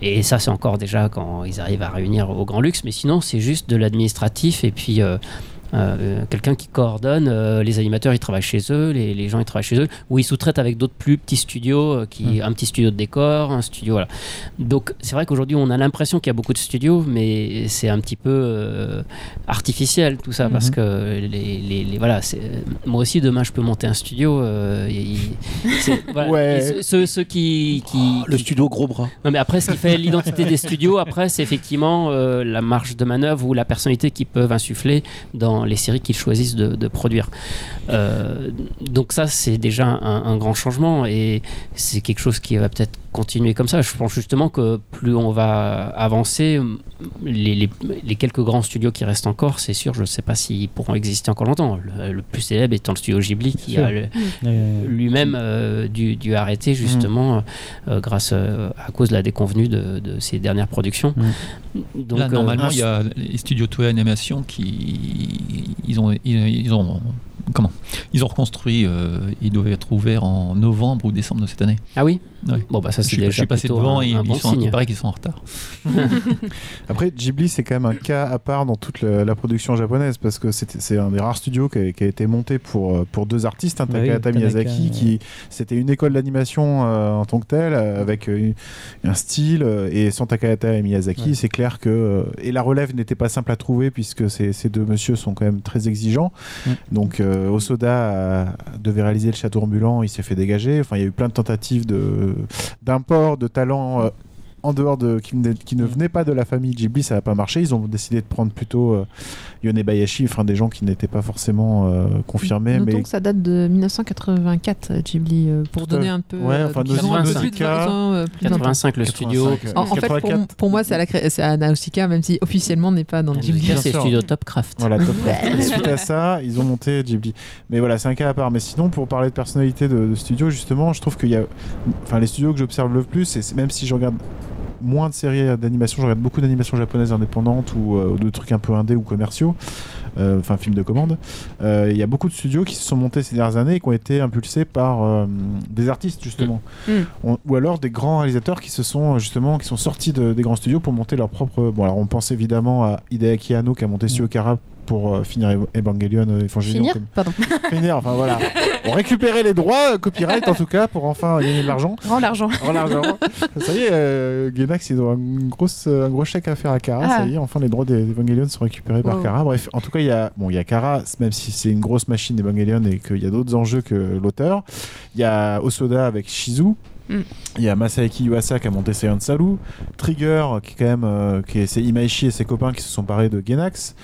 et ça c'est encore déjà quand ils arrivent à réunir au grand luxe, mais sinon c'est juste de l'administratif et puis euh, euh, quelqu'un qui coordonne, euh, les animateurs ils travaillent chez eux, les, les gens ils travaillent chez eux, ou ils sous-traitent avec d'autres plus petits studios, euh, qui, un petit studio de décor, un studio, voilà. Donc c'est vrai qu'aujourd'hui on a l'impression qu'il y a beaucoup de studios, mais c'est un petit peu artificiel tout ça, parce Mhm. que les, les- les- voilà, moi aussi demain je peux monter un studio. et- et- c'est- voilà. Ouais. Et ceux, ceux- qui, qui, Le qui- studio gros bras. non, mais après, ce qui fait l'identité des studios, après, c'est effectivement la marge de manœuvre ou la personnalité qu'ils peuvent insuffler dans les séries qu'ils choisissent de, produire. Euh, donc ça, c'est déjà un grand changement et c'est quelque chose qui va peut-être continuer comme ça. Je pense justement que plus on va avancer, les, les- les quelques grands studios qui restent encore, c'est sûr, je ne sais pas s'ils pourront exister encore longtemps. Le, le plus célèbre étant le studio Ghibli qui a le- Euh, lui-même euh, dû, dû arrêter justement euh, grâce euh, à cause de la déconvenue de, de ses dernières productions. Donc, Là, euh, normalement, il y a les studios Toei Animation qui ils ont ils, ils ont comment Ils ont reconstruit. euh, ils doivent être ouverts en novembre ou décembre de cette année. Ah oui. Bon, bah ça, je c'est je déjà suis passé devant un, et un ils bon sont, signe. il paraît qu'ils sont en retard. Après, Ghibli, c'est quand même un cas à part dans toute la, la production japonaise parce que c'est un des rares studios qui a, qui a été monté pour, euh, pour deux artistes, hein, oui, Takahata Tanaka, Miyazaki, qui c'était une école d'animation euh, en tant que telle, euh, avec euh, un style, et sans Takahata et Miyazaki, Ouais. c'est clair que. et la relève n'était pas simple à trouver puisque ces, ces deux messieurs sont quand même très exigeants. Mm. Donc, euh, Osoda devait réaliser le château ambulant, il s'est fait dégager. Enfin, il y a eu plein de tentatives d'import de, talents. En dehors de qui, ne- qui ne Mm. venaient pas de la famille Ghibli, ça n'a pas marché. Ils ont décidé de prendre plutôt euh, Yone Bayashi, enfin des gens qui n'étaient pas forcément euh, confirmés, Notons mais que ça date de 1984, euh, Ghibli, euh, pour Tout donner un peu. Ouais, euh, enfin, ils ont un peu plus de Nausicaa, 20 ans, euh, plus de 20 ans. 85, le studio. 85, En, en fait, pour, 84. pour moi, c'est à, la cré- à Nausicaa, même si officiellement n'est pas dans le Ghibli. C'est studio Topcraft. Voilà, top. Et suite à ça, ils ont monté Ghibli. Mais voilà, c'est un cas à part. Mais sinon, pour parler de personnalité de, de studio, justement, je trouve qu'il y a. Enfin, les studios que j'observe le plus, et c'est- même si je regarde moins de séries d'animation, je regarde beaucoup d'animations japonaises indépendantes ou euh, de trucs un peu indés ou commerciaux, enfin films de commande. Euh, Il y a beaucoup de studios qui se sont montés ces dernières années et qui ont été impulsés par euh, des artistes justement, Mm. On- ou alors des grands réalisateurs qui se sont justement qui sont sortis de- des grands studios pour monter leur propre. Bon, alors on pense évidemment à Hideaki Anno qui a monté Studio Kara pour euh, finir Ev- Evangelion euh, Evangelion Finir comme- Pardon. finir enfin voilà on récupérait les droits euh, copyright en tout cas pour enfin gagner de l'argent Rends l'argent. Rends l'argent ça y est euh, Gainax ils ont euh, un gros chèque à faire à Kara Ah. ça y est enfin les droits des Evangelion sont récupérés par. Kara bref en tout cas il y a bon il y a Kara même si c'est une grosse machine Evangelion et qu'il y a d'autres enjeux que l'auteur. Il y a Osoda avec Shizu Mm. il y a Masaaki Yuasa qui a monté Seiyan Salu, Trigger qui est quand même euh, qui est, c'est Imaishi et ses copains qui se sont parés de Genax.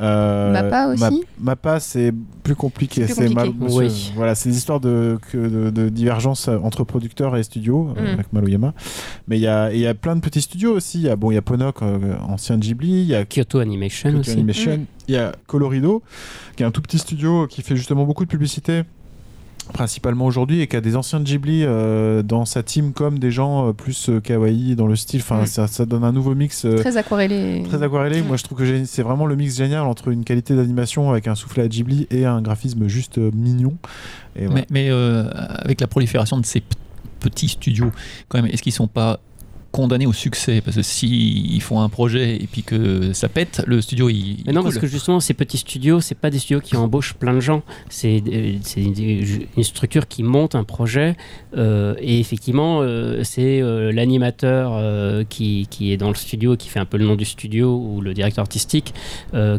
Euh, Mappa aussi Ma- Mappa c'est plus compliqué, C'est plus compliqué. Monsieur- Oui. voilà, c'est des histoires de, de, de divergence entre producteurs et studios euh, Mm. avec Maloyama. Mais il y a, y a plein de petits studios aussi. Il y a bon, il y a Ponok, euh, ancien Ghibli, il y a Kyoto Animation aussi. Animation. Mm. Il y a Colorido, qui est un tout petit studio qui fait justement beaucoup de publicité, principalement aujourd'hui, et qui a des anciens de Ghibli euh, dans sa team comme des gens euh, plus euh, kawaii dans le style. Enfin, Mm. ça, ça donne un nouveau mix. euh, Très aquarellé. Très aquarellé, moi je trouve que c'est vraiment le mix génial entre une qualité d'animation avec un soufflet à Ghibli et un graphisme juste euh, mignon. Et voilà. Mais, mais, euh, avec la prolifération de ces petits studios, quand même, est-ce qu'ils sont pas condamnés au succès Parce que s'ils font un projet et puis que ça pète, le studio il. Mais non, il parce que justement, ces petits studios, c'est pas des studios qui embauchent plein de gens. C'est c'est une, structure qui monte un projet. euh, et effectivement, euh, c'est euh, l'animateur qui, qui est dans le studio, qui fait un peu le nom du studio, ou le directeur artistique,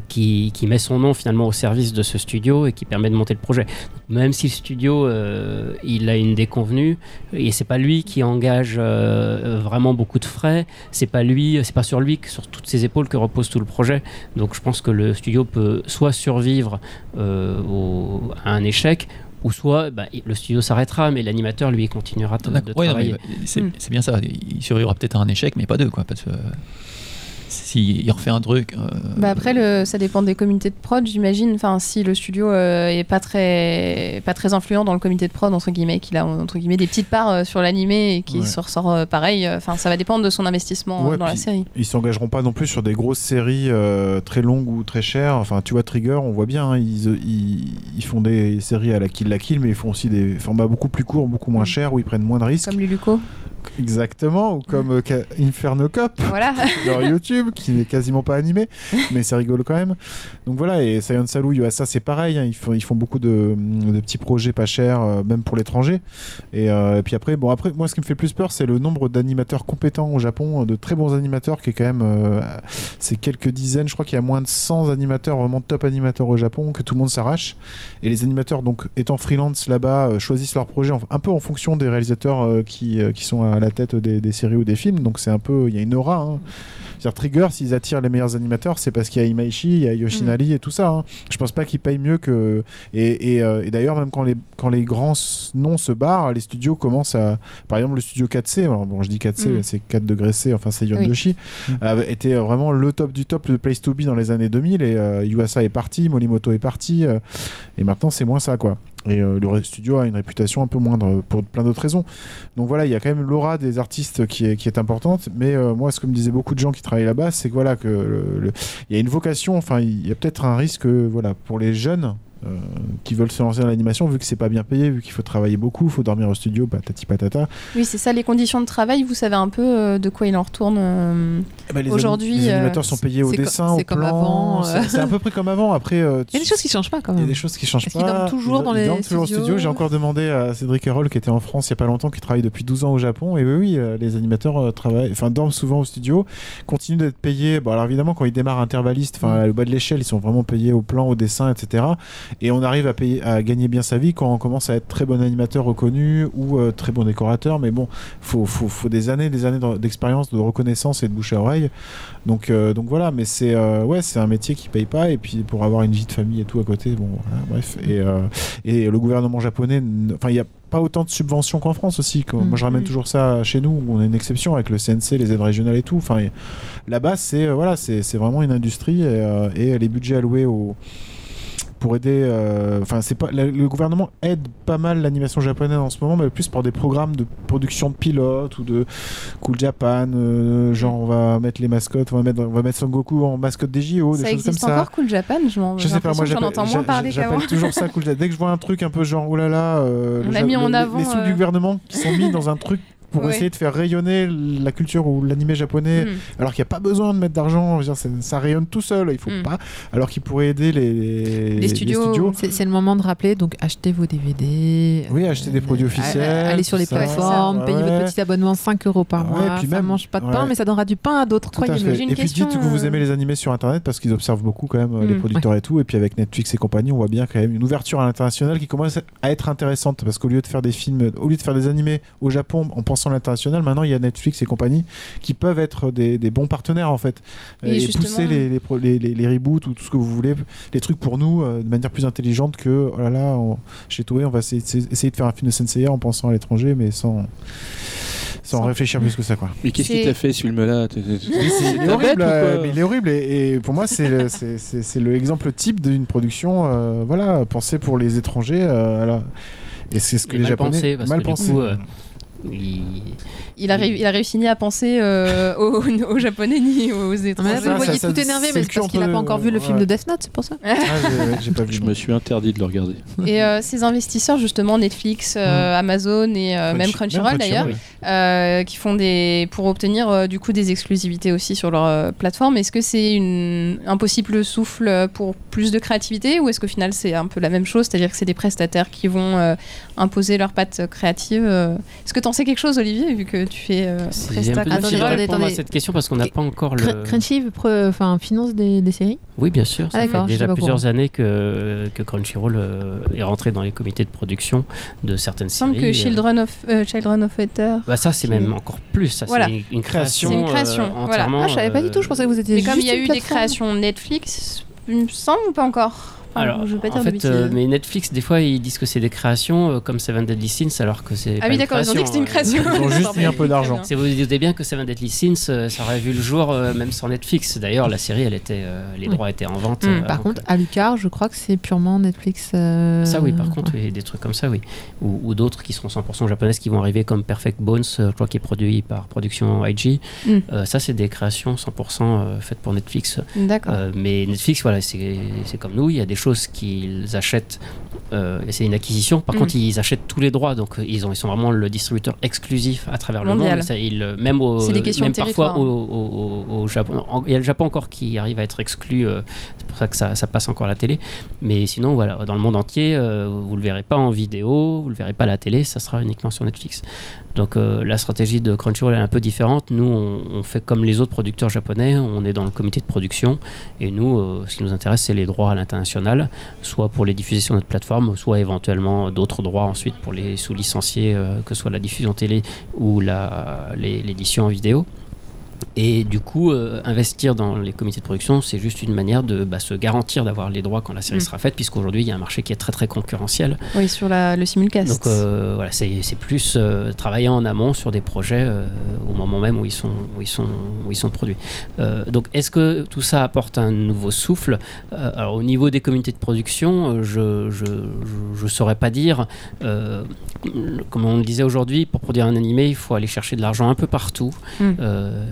qui, qui met son nom finalement au service de ce studio et qui permet de monter le projet. Même si le studio, il a une déconvenue, et c'est pas lui qui engage vraiment beaucoup de frais, c'est pas lui, c'est pas sur lui, que sur toutes ses épaules que repose tout le projet. Donc je pense que le studio peut soit survivre euh, au- à un échec, ou soit bah, le studio s'arrêtera, mais l'animateur lui continuera de, de D'accord. Ouais, non, mais travailler. c'est Mm. c'est bien ça. Il survivra peut-être à un échec, mais pas deux, quoi. Parce que s'il refait un truc. euh, Bah après, le, ça dépend des comités de prod, j'imagine. Enfin, si le studio euh, est pas très, pas très influent dans le comité de prod, entre guillemets, qu'il a entre guillemets des petites parts euh, sur l'animé et qui Ouais. se ressort euh, pareil, enfin, ça va dépendre de son investissement Ouais, dans la série. Ils s'engageront pas non plus sur des grosses séries euh, très longues ou très chères. Enfin, tu vois, Trigger, on voit bien, hein, ils, ils, ils font des séries à la kill la kill, mais ils font aussi des formats beaucoup plus courts, beaucoup moins Mm. chers, où ils prennent moins de risques. Comme Luluco. Exactement, ou comme euh, Ca- Inferno Cop. Voilà. sur YouTube, qui n'est quasiment pas animé, mais c'est rigolo quand même. Donc voilà, et Saiyan Salu, Yuasa, c'est pareil, hein, ils, font, ils font beaucoup de, de petits projets pas chers, euh, même pour l'étranger. Et, euh, et puis après, bon, après, moi, ce qui me fait le plus peur, c'est le nombre d'animateurs compétents au Japon, de très bons animateurs, qui est quand même, euh, c'est quelques dizaines, je crois qu'il y a moins de 100 animateurs, vraiment top animateurs au Japon, que tout le monde s'arrache. Et les animateurs, donc, étant freelance là-bas, euh, choisissent leur projet en- un peu en fonction des réalisateurs euh, qui, euh, qui sont à la tête des, des séries ou des films. Donc c'est un peu, il y a une aura. hein. C'est-à-dire Trigger, s'ils attirent les meilleurs animateurs, c'est parce qu'il y a Imaishi, il y a Yoshinari et tout ça. hein. Je pense pas qu'ils payent mieux que. Et, et, euh, et d'ailleurs, même quand les, quand les grands noms se barrent, les studios commencent à. Par exemple, le studio 4C, alors bon, je dis 4C, Mm. c'est 4 degrés C, enfin c'est Oui. Yondoshi, avait été vraiment le top du top de Place to Be dans les années 2000. Et euh, Yuasa est parti, Molimoto est parti, euh, et maintenant c'est moins ça, quoi. Et euh, le studio a une réputation un peu moindre euh, pour plein d'autres raisons. Donc voilà, il y a quand même l'aura des artistes qui est, importante. Mais euh, moi, ce que me disaient beaucoup de gens qui travaillent là-bas, c'est que voilà, y a une vocation, enfin, il y a peut-être un risque, voilà, pour les jeunes. Euh, qui veulent se lancer dans l'animation vu que c'est pas bien payé vu qu'il faut travailler beaucoup faut dormir au studio patati patata Oui, c'est ça, les conditions de travail, vous savez un peu euh, de quoi il en retourne. euh, Eh ben, Aujourd'hui, les animateurs sont payés au dessin au c'est comme plan avant, c'est à peu près comme avant après Il y a des choses qui changent pas quand Il y a même. des choses qui changent pas. qu'ils dorment toujours Ils- dans ils les dorment toujours au studio. J'ai encore demandé à Cédric Herol, qui était en France il y a pas longtemps, qui travaille depuis 12 ans au Japon. Et oui, oui, les animateurs travaillent, enfin, dorment souvent au studio, continuent d'être payés. Bon, alors évidemment, quand ils démarrent intervallistes, enfin, Mm. le bas de l'échelle, ils sont vraiment payés au plan, au dessin, etc. Et on arrive à, payer, à gagner bien sa vie quand on commence à être très bon animateur reconnu ou euh, très bon décorateur. Mais bon, faut, faut, faut des années, des années de- d'expérience, de reconnaissance et de bouche à oreille. Donc, euh, donc voilà, mais c'est euh, ouais, c'est un métier qui paye pas. Et puis pour avoir une vie de famille et tout à côté, bon, voilà, bref. Et, et le gouvernement japonais, enfin, il y a pas autant de subventions qu'en France aussi. que- Moi, je ramène Mhm. toujours ça chez nous. où On a une exception avec le CNC, les aides régionales et tout. Enfin, là-bas, c'est voilà, c'est vraiment une industrie et, euh, et les budgets alloués au pour aider euh, enfin c'est pas le, le gouvernement aide pas mal l'animation japonaise en ce moment mais plus par des programmes de production de pilotes ou de Cool Japan euh, genre on va mettre les mascottes on va mettre on va mettre Son Goku en mascotte des JO des ça choses comme existe ça encore Cool Japan Je, m'en- je sais pas, moi j'en entends moins parler qu'avant. toujours ça cool. Dès que je vois un truc un peu genre, oh là là, euh, On le a mis en avant, les sous du gouvernement qui sont mis dans un truc pour Ouais. essayer de faire rayonner la culture ou l'animé japonais, Hmm. alors qu'il n'y a pas besoin de mettre d'argent, ça, rayonne tout seul, il faut Mm. pas, alors qu'il pourrait aider les, Les studios. C'est c'est le moment de rappeler, donc achetez vos DVD. Oui, achetez des produits euh, officiels, Allez sur les ça. plateformes, Ouais, payez ouais. votre petit abonnement 5 euros par Ouais, mois. puis ça même- mange pas de pain, ouais. mais ça donnera du pain à d'autres, une Et puis dites que vous euh, aimez les animés sur internet parce qu'ils observent beaucoup quand même les Mm. producteurs et tout. Et puis avec Netflix et compagnie, on voit bien quand même une ouverture à l'international qui commence à être intéressante parce qu'au lieu de faire des films, au lieu de faire des animés au Japon en pensant à l'international, maintenant il y a Netflix et compagnie qui peuvent être des, des bons partenaires en fait. Et pousser les, les, pro- les, les- les reboots ou tout ce que vous voulez, les trucs pour nous euh, de manière plus intelligente que oh là là, on- chez Toei on va essayer, essayer de faire un film de Senseiya en pensant à l'étranger mais sans sans Sans- réfléchir plus. que ça quoi. Mais qu'est-ce qui t'a fait ce Mais c'est- il est horrible, bête ou quoi? mais il est horrible. Et, et pour moi c'est le- c'est- c'est c'est le exemple type d'une production euh, voilà pensée pour les étrangers euh, et c'est ce que Et les mal japonais pensé, parce mal que du pensé coup, euh, il- Il a, ré- il a réussi ni à penser euh, aux, aux Japonais ni aux étrangers. vous le voyez tout énervé, mais c'est parce qu'il n'a pas encore vu le film de Death Note, c'est pour ça. Ah, j'ai- j'ai pas vu Je me suis interdit de le regarder. Et euh, ces investisseurs, justement, Netflix, euh, Amazon et euh, même Crunchy- Crunchyroll d'ailleurs, euh, qui font des pour obtenir euh, du coup des exclusivités aussi sur leur euh, plateforme. Est-ce que c'est une un possible souffle pour plus de créativité ou est-ce qu'au final c'est un peu la même chose, c'est-à-dire que c'est des prestataires qui vont euh, imposer leurs pattes créatives. Est-ce que tu en sais quelque chose, Olivier, vu que tu fais euh, Attendez, répondre à cette question parce qu'on n'a pas encore le. Crunchy pre- enfin, finance des, des séries Oui, bien sûr. Ça Ah, fait je suis déjà plusieurs courant. années que, que Crunchyroll euh, est rentré dans les comités de production de certaines Il me semble séries. que euh, Children of, euh, Children of. Bah ça c'est qui- même encore plus, ça Voilà. c'est une, une création. C'est une création, euh, voilà. entièrement, Ah, je savais pas du tout, je pensais que vous étiez Mais comme il y a juste eu des créations Netflix, il me semble ou pas encore Alors, je vais pas en dire de fait, euh, mais Netflix, des fois, ils disent que c'est des créations euh, comme Seven Deadly Sins, alors que c'est. Ah pas oui, d'accord, ils ont dit que c'était une création, création. Ils ont juste mis un peu d'argent. euh. Si vous vous doutez bien que Seven Deadly Sins, euh, ça aurait vu le jour euh, même sans Netflix. D'ailleurs, la série, elle était, euh, les Oui. droits étaient en vente. Mm. euh, Par contre, à Lucar, je crois que c'est purement Netflix. euh, Ça oui, par contre, ouais. oui, des trucs comme ça, oui. Ou, ou d'autres qui seront 100% japonaises qui vont arriver comme Perfect Bones, euh, je crois qui est produit par Production IG. Mm. Euh, ça, c'est des créations 100% euh, faites pour Netflix. D'accord. Euh, mais Netflix, voilà, c'est c'est comme nous, il y a des qu'ils achètent, euh, c'est une acquisition. Par Mm. contre, ils achètent tous les droits, donc euh, ils, ont, ils sont vraiment le distributeur exclusif à travers le monde. Ça, ils, euh, même au, C'est des questions même parfois territoire, au, au- au- au Japon. Il y a le Japon encore qui arrive à être exclu, euh, c'est pour ça que ça, ça passe encore à la télé. Mais sinon, voilà, dans le monde entier, euh, vous le verrez pas en vidéo, vous le verrez pas à la télé, ça sera uniquement sur Netflix. Donc la stratégie de Crunchyroll est un peu différente. Nous, on, on fait comme les autres producteurs japonais, on est dans le comité de production et nous, ce qui nous intéresse, c'est les droits à l'international, soit pour les diffuser sur notre plateforme, soit éventuellement d'autres droits ensuite pour les sous-licenciés, euh, que ce soit la diffusion télé ou l'édition en vidéo. Et du coup, euh, investir dans les comités de production, c'est juste une manière de bah, se garantir d'avoir les droits quand la série Mm. sera faite, puisqu'aujourd'hui, il y a un marché qui est très très concurrentiel. Oui, sur la, le simulcast. Donc euh, voilà, c'est plus euh, travailler en amont sur des projets au moment même où ils sont, où ils sont, où ils sont produits. Donc est-ce que tout ça apporte un nouveau souffle? Alors au niveau des communautés de production, je je, je, je saurais pas dire. Comme on le disait aujourd'hui, pour produire un animé, il faut aller chercher de l'argent un peu partout. Mm.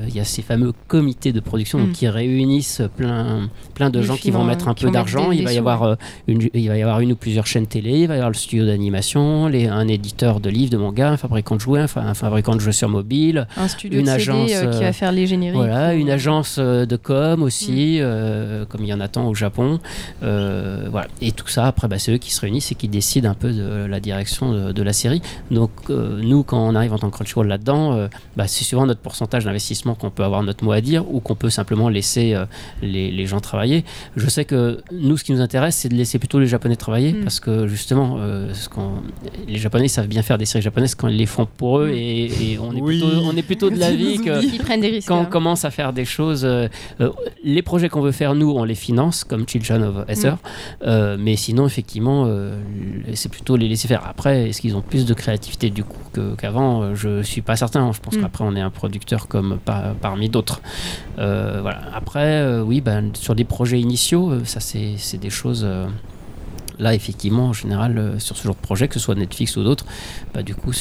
Il y a ces fameux comités de production donc, Mm. qui réunissent plein, plein de gens qui vont mettre un peu d'argent. Il va y avoir euh, une, il va y avoir une ou plusieurs chaînes télé, il va y avoir le studio d'animation, un éditeur de livres, de manga, un fabricant de jouets, un, fa- un fabricant de jeux sur mobile, un studio une de CD agence, euh, qui va euh, faire les génériques. voilà, ou- une agence euh, de com aussi, Mm. euh, comme il y en a tant au Japon. Euh, voilà. Et tout ça, après, bah, c'est eux qui se réunissent et qui décident un peu de la direction de, de la série. Donc, euh, nous, quand on arrive en tant que Crunchyroll là-dedans, euh, bah, c'est souvent notre pourcentage d'investissement qu'on peut avoir notre mot à dire ou qu'on peut simplement laisser euh, les, les gens travailler. Je sais que nous, ce qui nous intéresse, c'est de laisser plutôt les Japonais travailler Mm. parce que justement, euh, ce les Japonais savent bien faire des séries japonaises quand ils les font pour eux Mm. et, et on, est Oui. plutôt, on est plutôt de l'avis que quand on hein. commence à faire des choses, euh, les projets qu'on veut faire, nous, on les finance, comme Children of Ether. Euh, mais sinon, effectivement, euh, c'est plutôt les laisser faire. Après, est-ce qu'ils ont plus de créativité du coup qu'avant? Euh, Je suis pas certain. Je pense Mm. qu'après, on est un producteur comme par- parmi d'autres. Euh. Après, euh, oui, ben, sur des projets initiaux, euh, ça, c'est des choses. Là, effectivement, en général, euh, sur ce genre de projet, que ce soit Netflix ou d'autres, bah, du coup,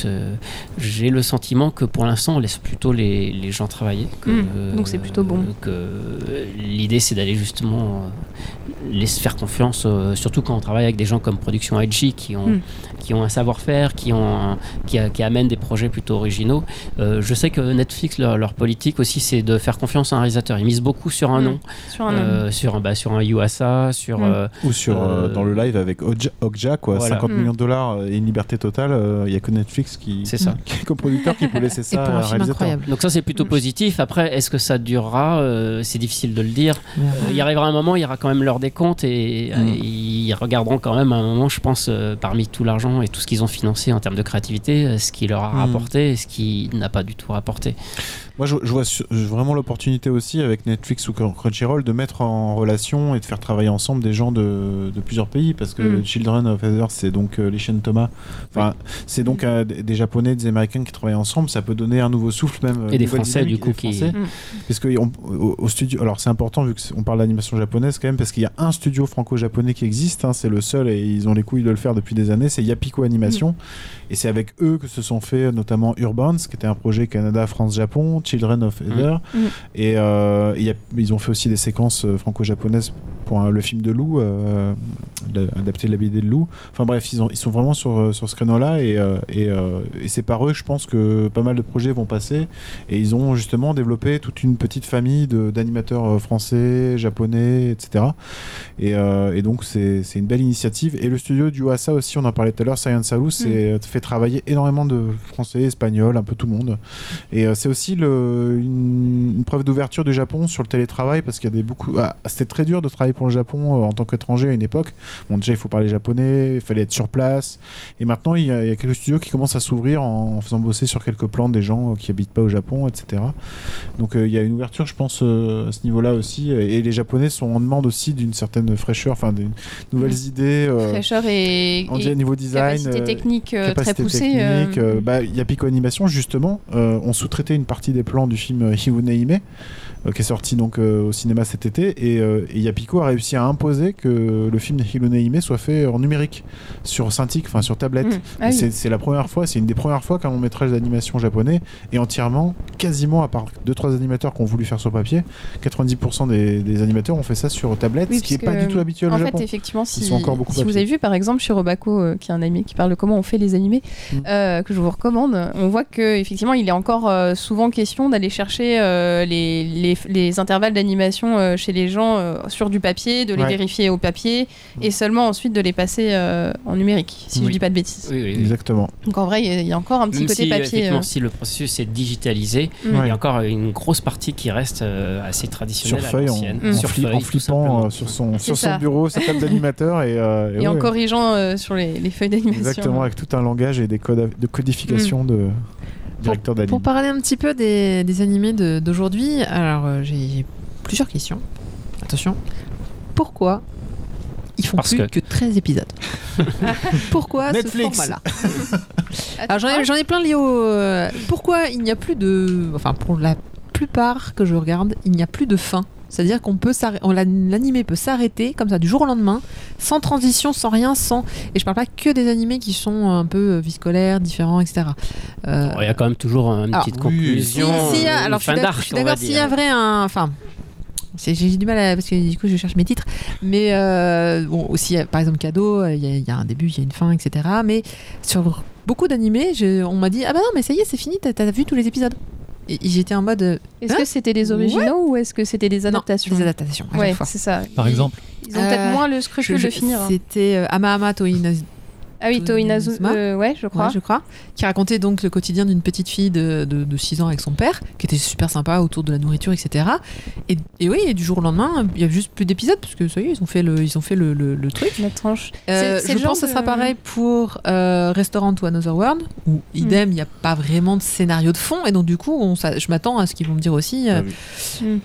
j'ai le sentiment que pour l'instant, on laisse plutôt les, les gens travailler. Que, Mm. Donc c'est plutôt bon. que euh, l'idée, c'est d'aller justement euh, les faire confiance, euh, surtout quand on travaille avec des gens comme Production IG qui ont, Mm. qui ont un savoir-faire, qui, ont un- qui, a- qui amènent des projets plutôt originaux. Euh, je sais que Netflix, leur, leur politique aussi, c'est de faire confiance à un réalisateur. Ils misent beaucoup sur un Mm. nom, Sur un euh, sur, un, bah, sur un Yuasa, sur. Euh, Ou sur, euh, Euh, dans le live avec Okja, Okja, quoi, Voilà. 50 Mm. millions de dollars et une liberté totale, il n'y a que Netflix qui, C'est ça. qui est coproducteur qui peut laisser ça pour à incroyable. Donc ça c'est plutôt Mm. positif. Après, est-ce que ça durera? Euh, C'est difficile de le dire. Euh, il y arrivera un moment, il y aura quand même l'heure des comptes et euh, Mm. ils regarderont quand même à un moment, je pense, euh, parmi tout l'argent et tout ce qu'ils ont financé en termes de créativité, euh, ce qui leur a rapporté et ce qui n'a pas du tout rapporté. Moi, je, je vois vraiment l'opportunité aussi avec Netflix ou Crunchyroll de mettre en relation et de faire travailler ensemble des gens de, de plusieurs pays parce que Mm. Children of Heather, c'est donc euh, les chaînes Thomas. Enfin, c'est donc euh, des Japonais, des Américains qui travaillent ensemble. Ça peut donner un nouveau souffle même. euh, Et des Français, du coup, qui-. Mm. Parce que on- au, au studio, alors c'est important vu qu'on parle d'animation japonaise quand même, parce qu'il y a un studio franco-japonais qui existe, hein, c'est le seul et ils ont les couilles de le faire depuis des années, c'est Yapiko Animation. Et c'est avec eux que se sont fait notamment Urbans, qui était un projet Canada, France, Japon, Children of Heather. Mm. Et euh, il y a- ils ont fait aussi des séquences franco-japonaises pour un- le film de Lou, euh, adapté de la BD de Lou. Enfin bref, ils, ont- ils sont vraiment sur, euh, sur ce créneau-là et, euh, et, euh, et c'est par eux, je pense que pas mal de projets vont passer. Et ils ont justement développé toute une petite famille d'animateurs français, japonais, etc. Et, et donc c'est une belle initiative. Et le studio du OASA aussi, on en parlait tout à l'heure, Science Salou, c'est fait travailler énormément de français, espagnols, un peu tout le monde. Et c'est aussi le, une, une preuve d'ouverture du Japon sur le télétravail parce qu'il y a des beaucoup. ah, C'était très dur de travailler pour le Japon en tant qu'étranger à une époque. Bon, déjà il faut parler japonais, il fallait être sur place. Et maintenant il y a, il y a quelques studios qui commencent à s'ouvrir en faisant bosser sur quelques plans des gens qui habitent pas au Japon, etc. Donc euh, il y a une ouverture, je pense, euh, à ce niveau-là aussi. Et les Japonais sont en demande aussi d'une certaine fraîcheur, enfin des nouvelles Mhm. idées. euh, Fraîcheur et, on dit et à niveau design. capacité technique euh, très capacité poussée. technique, euh, euh, bah, Yapiko Animation justement ont sous-traité une partie des plans du film Hiune Hime qui est sorti donc euh, au cinéma cet été et, euh, et Yapiko a réussi à imposer que le film Hiune Hime soit fait en numérique sur Cintiq, enfin sur tablette. mm. Ah oui. c'est- la première fois, c'est une des premières fois qu'un long métrage d'animation japonais est entièrement, quasiment à part deux trois animateurs qui ont voulu faire sur papier, 90% des, des animateurs ont fait ça sur tablette, Oui, ce qui est parce pas du tout habituel En au fait, Japon. effectivement, si, vous avez vu par exemple sur Robako, euh, qui est un animé qui parle de comment on fait les animés, Mm. euh, que je vous recommande, on voit que effectivement, il est encore euh, souvent question d'aller chercher euh, les, les, les intervalles d'animation euh, chez les gens euh, sur du papier, de les Ouais. vérifier au papier, et seulement ensuite de les passer euh, en numérique, si je Oui. dis pas de bêtises. Oui, oui, oui. Exactement. Donc en vrai, il y a- il y a encore un petit Même côté si, papier. euh. si le processus est digitalisé, Mm. il y a encore une grosse partie qui reste euh, assez traditionnelle sur feuille, en. Mm. en Sur feuille, en flippant euh, sur son, sur bureau, sa table d'animateur et, euh, et Et en corrigeant euh, sur les, les feuilles d'animation. exactement avec tout un langage et des codes de codification de directeur d'anime. Pour parler un petit peu des, des animés de- d'aujourd'hui, alors euh, j'ai plusieurs questions. Attention. Pourquoi ils font Parce plus que- que... 13 épisodes Pourquoi Netflix. ce format-là Alors j'en ai, j'en ai plein liés au... euh, Pourquoi il n'y a plus de... Enfin pour la plupart que je regarde, il n'y a plus de fin. C'est-à-dire qu'on peut l'animé peut s'arrêter comme ça du jour au lendemain, sans transition, sans rien, sans. Et je parle pas que des animés qui sont un peu euh, vie scolaire, différents, etc. Euh, Il y a quand même toujours une Alors, petite oui, conclusion, si- a- une alors fin je suis d'accord s'il y a dire. vrai un enfin j'ai du mal à, parce que du coup je cherche mes titres mais euh, bon aussi euh, par exemple cadeau euh, il y, a- il y a un début il y a une fin etc mais sur beaucoup d'animés on m'a dit ah bah non mais ça y est c'est fini t'as as vu tous les épisodes j'étais en mode euh, Est-ce Hein que c'était des originaux ou est-ce que c'était des adaptations non, des adaptations à Ouais, c'est ça. Par Ils- exemple Ils ont peut-être Euh, moins le scrupule je- de finir. hein. c'était euh, Amahama Toinazu Ah oui, Toinazu, Toinazuma. euh, ouais, je crois. Ouais, je crois, qui racontait donc le quotidien d'une petite fille de, de, de 6 ans avec son père, qui était super sympa autour de la nourriture, etc. Et, et oui, et du jour au lendemain, il y a juste plus d'épisodes, parce que ça y est, ils ont fait le, ils ont fait le, le, le truc. La tranche. Euh, C'est- c'est je pense que ça sera pareil pour euh, Restaurant to Another World, où idem, il n'y a pas vraiment de scénario de fond, et donc du coup, on, je m'attends à ce qu'ils vont me dire aussi. euh, Ah oui. Mm.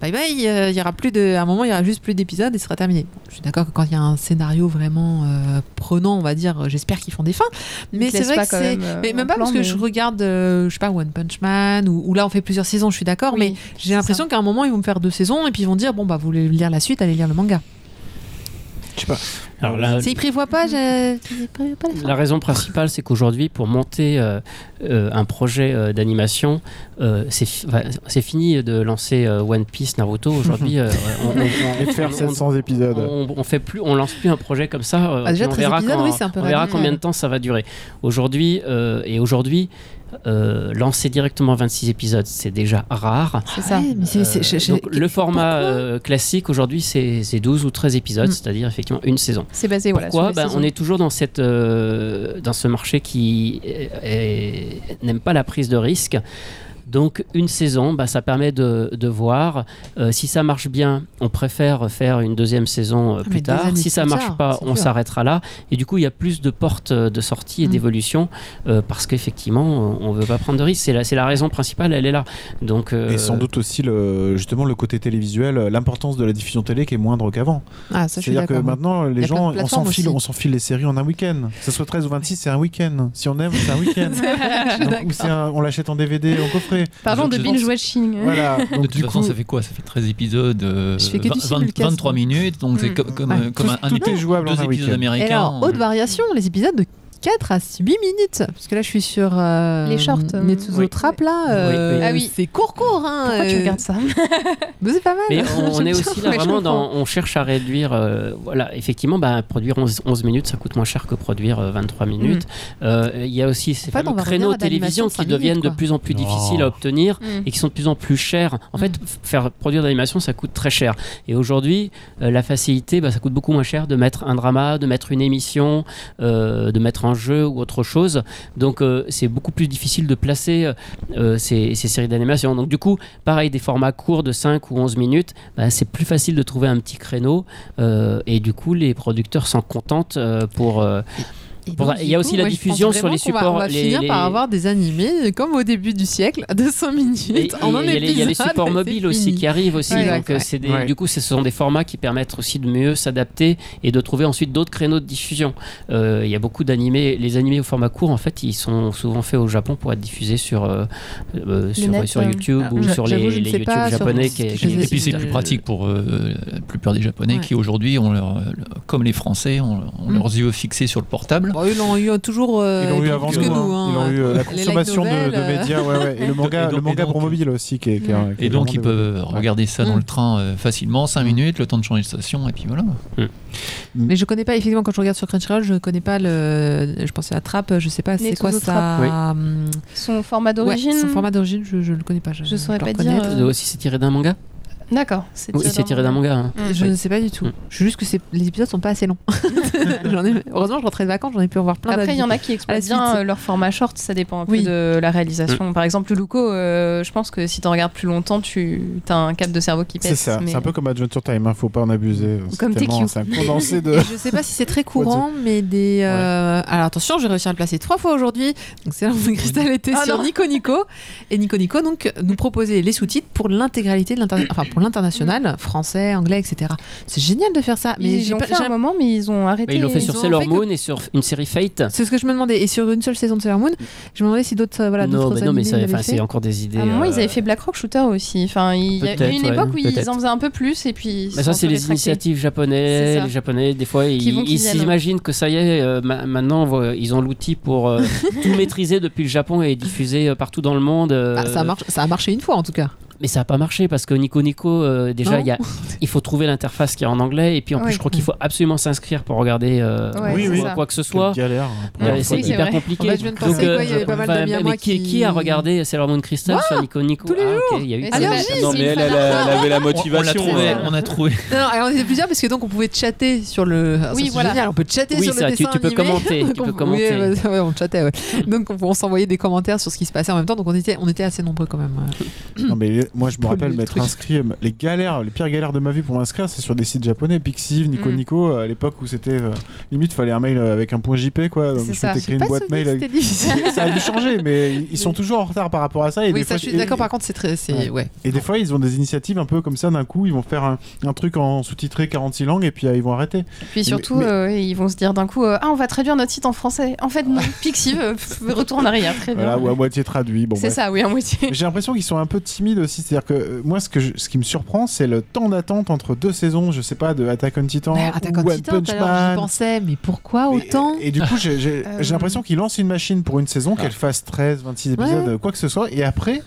Bye bye, euh, il y aura plus de, à un moment il y aura juste plus d'épisodes et ce sera terminé. Bon, je suis d'accord que quand il y a un scénario vraiment euh, prenant, on va dire, euh, j'espère qu'ils font des fins. Mais c'est vrai que c'est, même, euh, mais même pas plan, parce que mais- je regarde, euh, je sais pas, One Punch Man ou, ou là on fait plusieurs saisons, je suis d'accord, Oui, mais j'ai l'impression qu'à un moment ils vont me faire deux saisons et puis ils vont dire bon bah vous voulez lire la suite, allez lire le manga. Je sais pas. Alors là, S'ils prévoient pas, j'ai- ils prévoient pas. La raison principale, c'est qu'aujourd'hui, pour monter euh, euh, un projet euh, d'animation, euh, c'est fi- enfin, c'est fini de lancer euh, One Piece, Naruto. Aujourd'hui, euh, on, on- faire on- 700 épisodes. on, on fait plus, on lance plus un projet comme ça. euh, Ah, déjà, on 13 verra, épisodes, quand- oui, c'est un peu on verra combien de temps ça va durer. Aujourd'hui euh, et aujourd'hui, euh, lancer directement 26 épisodes, c'est déjà rare. C'est ça. Ouais, mais Euh, je- je- donc, le format euh, classique aujourd'hui, c'est c'est 12 ou 13 épisodes, Mm. c'est-à-dire effectivement une saison. C'est basé voilà, Pourquoi sur Ben. On est toujours dans, cette, euh, dans ce marché qui n'aime pas la prise de risque. Donc une saison, bah, ça permet de, de voir. Euh, si ça marche bien, on préfère faire une deuxième saison euh, Ah, plus tard. Si ça marche tard, pas, on s'arrêtera là. Et du coup, il y a plus de portes euh, de sortie et Mm. d'évolution euh, parce qu'effectivement, on veut pas prendre de risques. C'est la, c'est la raison principale, elle est là. Donc, euh, Et sans doute aussi le, justement le côté télévisuel, l'importance de la diffusion télé qui est moindre qu'avant. Ah, C'est-à-dire que maintenant, les gens, on s'enfile, on s'enfile les séries en un week-end. Que ce soit 13 ou 26, c'est un week-end. Si on aime, c'est un week-end. On l'achète en DVD, en coffret. Parlons de binge watching. Voilà. De toute façon, coup, ça fait quoi? Ça fait 13 épisodes, euh, Je fais que du 20 simulcast, 23 moi. minutes, donc c'est Mm. co- comme, euh, comme un, un tout est jouable deux épisodes week-end. Et américains. alors, haute variation, les épisodes de 4 à 8 minutes. Parce que là, je suis sur. euh, Les shorts, euh, Netsuzo oui. Trap, là. Euh, oui. Ah oui. C'est court-court. Hein, Pourquoi tu euh, regardes ça Mais c'est pas mal. Mais on, on est aussi là vraiment dans. On cherche à réduire. euh, voilà, effectivement, bah, produire 11, 11 minutes, ça coûte moins cher que produire euh, 23 minutes. Euh, Il y a aussi ces En fait, créneaux télévision qui deviennent de plus en plus Oh. difficiles à obtenir Mm. et qui sont de plus en plus chers. En fait, Mm. faire produire de l'animation, ça coûte très cher. Et aujourd'hui, euh, la facilité, bah, ça coûte beaucoup moins cher de mettre un drama, de mettre une émission, euh, de mettre un jeu ou autre chose. Donc, euh, c'est beaucoup plus difficile de placer euh, ces, séries d'animation. Donc, du coup, pareil, des formats courts de 5 ou 11 minutes, bah, c'est plus facile de trouver un petit créneau. euh, et du coup, les producteurs s'en contentent pour. Il y a aussi coup, la diffusion sur les va- supports, On va les- finir les- par avoir des animés comme au début du siècle, de 5 minutes. Et- et en un il y, a les- il y a les épisode, supports mobiles aussi fini. qui arrivent aussi. Ouais, donc, ouais. euh, des- Ouais. Du coup, ce sont des formats qui permettent aussi de mieux s'adapter et de trouver ensuite d'autres créneaux de diffusion. Euh, il y a beaucoup d'animés. Les animés au format court, en fait, ils sont souvent faits au Japon pour être diffusés sur, euh, sur, net, sur YouTube ah, ou sur les, les YouTube pas japonais. qui, Et puis c'est plus pratique pour la plupart des Japonais qui aujourd'hui, ont leur, comme les Français, ont, ont Mm. leurs yeux fixés sur le portable. Bon, ils l'ont eu toujours. euh, Ils l'ont eu plus avant que nous. nous. hein. hein. Ils ont eu euh, la consommation de, euh. médias, ouais, ouais. Et le manga, Et donc- le manga et donc- pour mobile aussi, qui est, qui est- Mm. qui est Et donc ils peuvent regarder ça dans Mm. le train euh, facilement, 5 minutes, le temps de changer de station, et puis voilà. Mais je connais pas, effectivement, quand je regarde sur Crunchyroll, je connais pas le. Je pensais à Trap, je sais pas, c'est quoi ça. Oui. hum, Son format Ouais, d'origine son format d'origine, je, je le connais pas. Je, Je saurais pas dire, Euh, aussi, c'est tiré d'un manga? D'accord. C'est Oui, c'est tiré d'un manga. hein. Mm. Je ne sais pas du tout. Mm. Je sais juste que c'est- les épisodes sont pas assez longs. J'en ai... Heureusement, je rentrais de vacances, j'en ai pu en voir plein. Après, il y en a qui exploitent bien euh, leur format short, ça dépend un peu de la réalisation. Par exemple, Luluco, euh, je pense que si tu regardes plus longtemps, tu as un cap de cerveau qui pète. C'est ça, mais- c'est un peu comme Adventure Time, hein, faut pas en abuser. C'est Comme tellement- TQ. C'est un condensé de. Et je sais pas si c'est très courant, mais des. euh, Alors attention, j'ai réussi à le placer trois fois aujourd'hui. Donc c'est là où Cristal était Ah sur. Nico Nico. Et Nico Nico donc nous proposait les sous-titres pour l'intégralité de enfin pour l'international, français, anglais, etc. C'est génial de faire ça. Mais Ils j'ai l'ont pas. fait un moment, mais ils ont arrêté. Bah, ils l'ont fait ils sur ont Sailor que- Moon et sur une série Fate. C'est ce que je me demandais. Et sur une seule saison de Sailor Moon, je me demandais si d'autres euh, voilà non, mais non, mais c'est encore des idées. À un moment, ils euh, avaient fait Black Rock Shooter aussi. Enfin, il y a eu une ouais, époque où ils en faisaient un peu plus et puis. Mais ça, c'est les initiatives C'est japonais. ça. Les japonais, des fois, ils s'imaginent que ça y est, euh, ma- maintenant, ils ont l'outil pour tout maîtriser depuis le Japon et diffuser partout dans le monde. Ah, ça, marche, ça a marché une fois en tout cas. Mais ça n'a pas marché parce que Nico Nico, euh, déjà, il y a- il faut trouver l'interface qui est en anglais et puis en plus, je crois qu'il faut absolument s'inscrire pour regarder euh, Ouais, Oui, c'est oui. ça. quoi que ce soit. Euh, c'est hyper vrai. compliqué. En fait, je viens de penser, quoi, il y avait pas mal d'amis à mais moi qui, qui- qui a regardé Sailor Moon Crystal sur Nico Nico tous les Ah, jours. ok, il y a eu Mais pas- Non, mais elle, avait la On, on l'a motivation. trouvé, euh. on a trouvé. Non, on était plusieurs parce que donc on pouvait chatter sur le. Oui, c'est voilà. génial, on peut chatter Oui, sur le ça, tu- dessin tu peux commenter, tu Donc, peux on- commenter. oui, ouais, ouais, on chattait, ouais. Donc on, on s'envoyait des commentaires sur ce qui se passait en même temps. Donc on était, on était assez nombreux quand même. Non, mais moi, je me rappelle m'être inscrit. euh, Les galères, les pires galères de ma vie pour m'inscrire, c'est sur des sites japonais, Pixiv, Nico Mm. Nico, à l'époque où c'était euh, limite, fallait un mail euh, avec un point JP, quoi. Donc je une boîte mail. avec-. Ça a dû changer, mais ils sont toujours en retard par rapport à ça. Et Oui, des ça, fois, je suis et- d'accord. Par contre, c'est très, c'est Ouais. ouais. Et des fois, ils ont des initiatives un peu comme ça d'un coup. Ils vont faire un, un truc en sous-titré 46 langues et puis euh, ils vont arrêter. Puis surtout, mais- euh, ils vont se dire d'un coup euh, Ah, on va traduire notre site en français. En fait, non. Pixiv, euh, retour en arrière. Très bien. Voilà, ou à moitié traduit. Bon, c'est ça, oui, à moitié. J'ai l'impression qu'ils sont un peu timides aussi. C'est-à-dire que euh, moi, ce, que je- ce qui me surprend, c'est le temps d'attente entre deux saisons, je sais pas, de Attack on Titan Ouais, Attack ou on One Titan, Punch j'y pensais, mais pourquoi autant Et, du coup, j'ai j'ai- Euh, j'ai l'impression qu'ils lancent une machine pour une saison, Ah. qu'elle fasse 13, 26 épisodes, Ouais. quoi que ce soit, et après.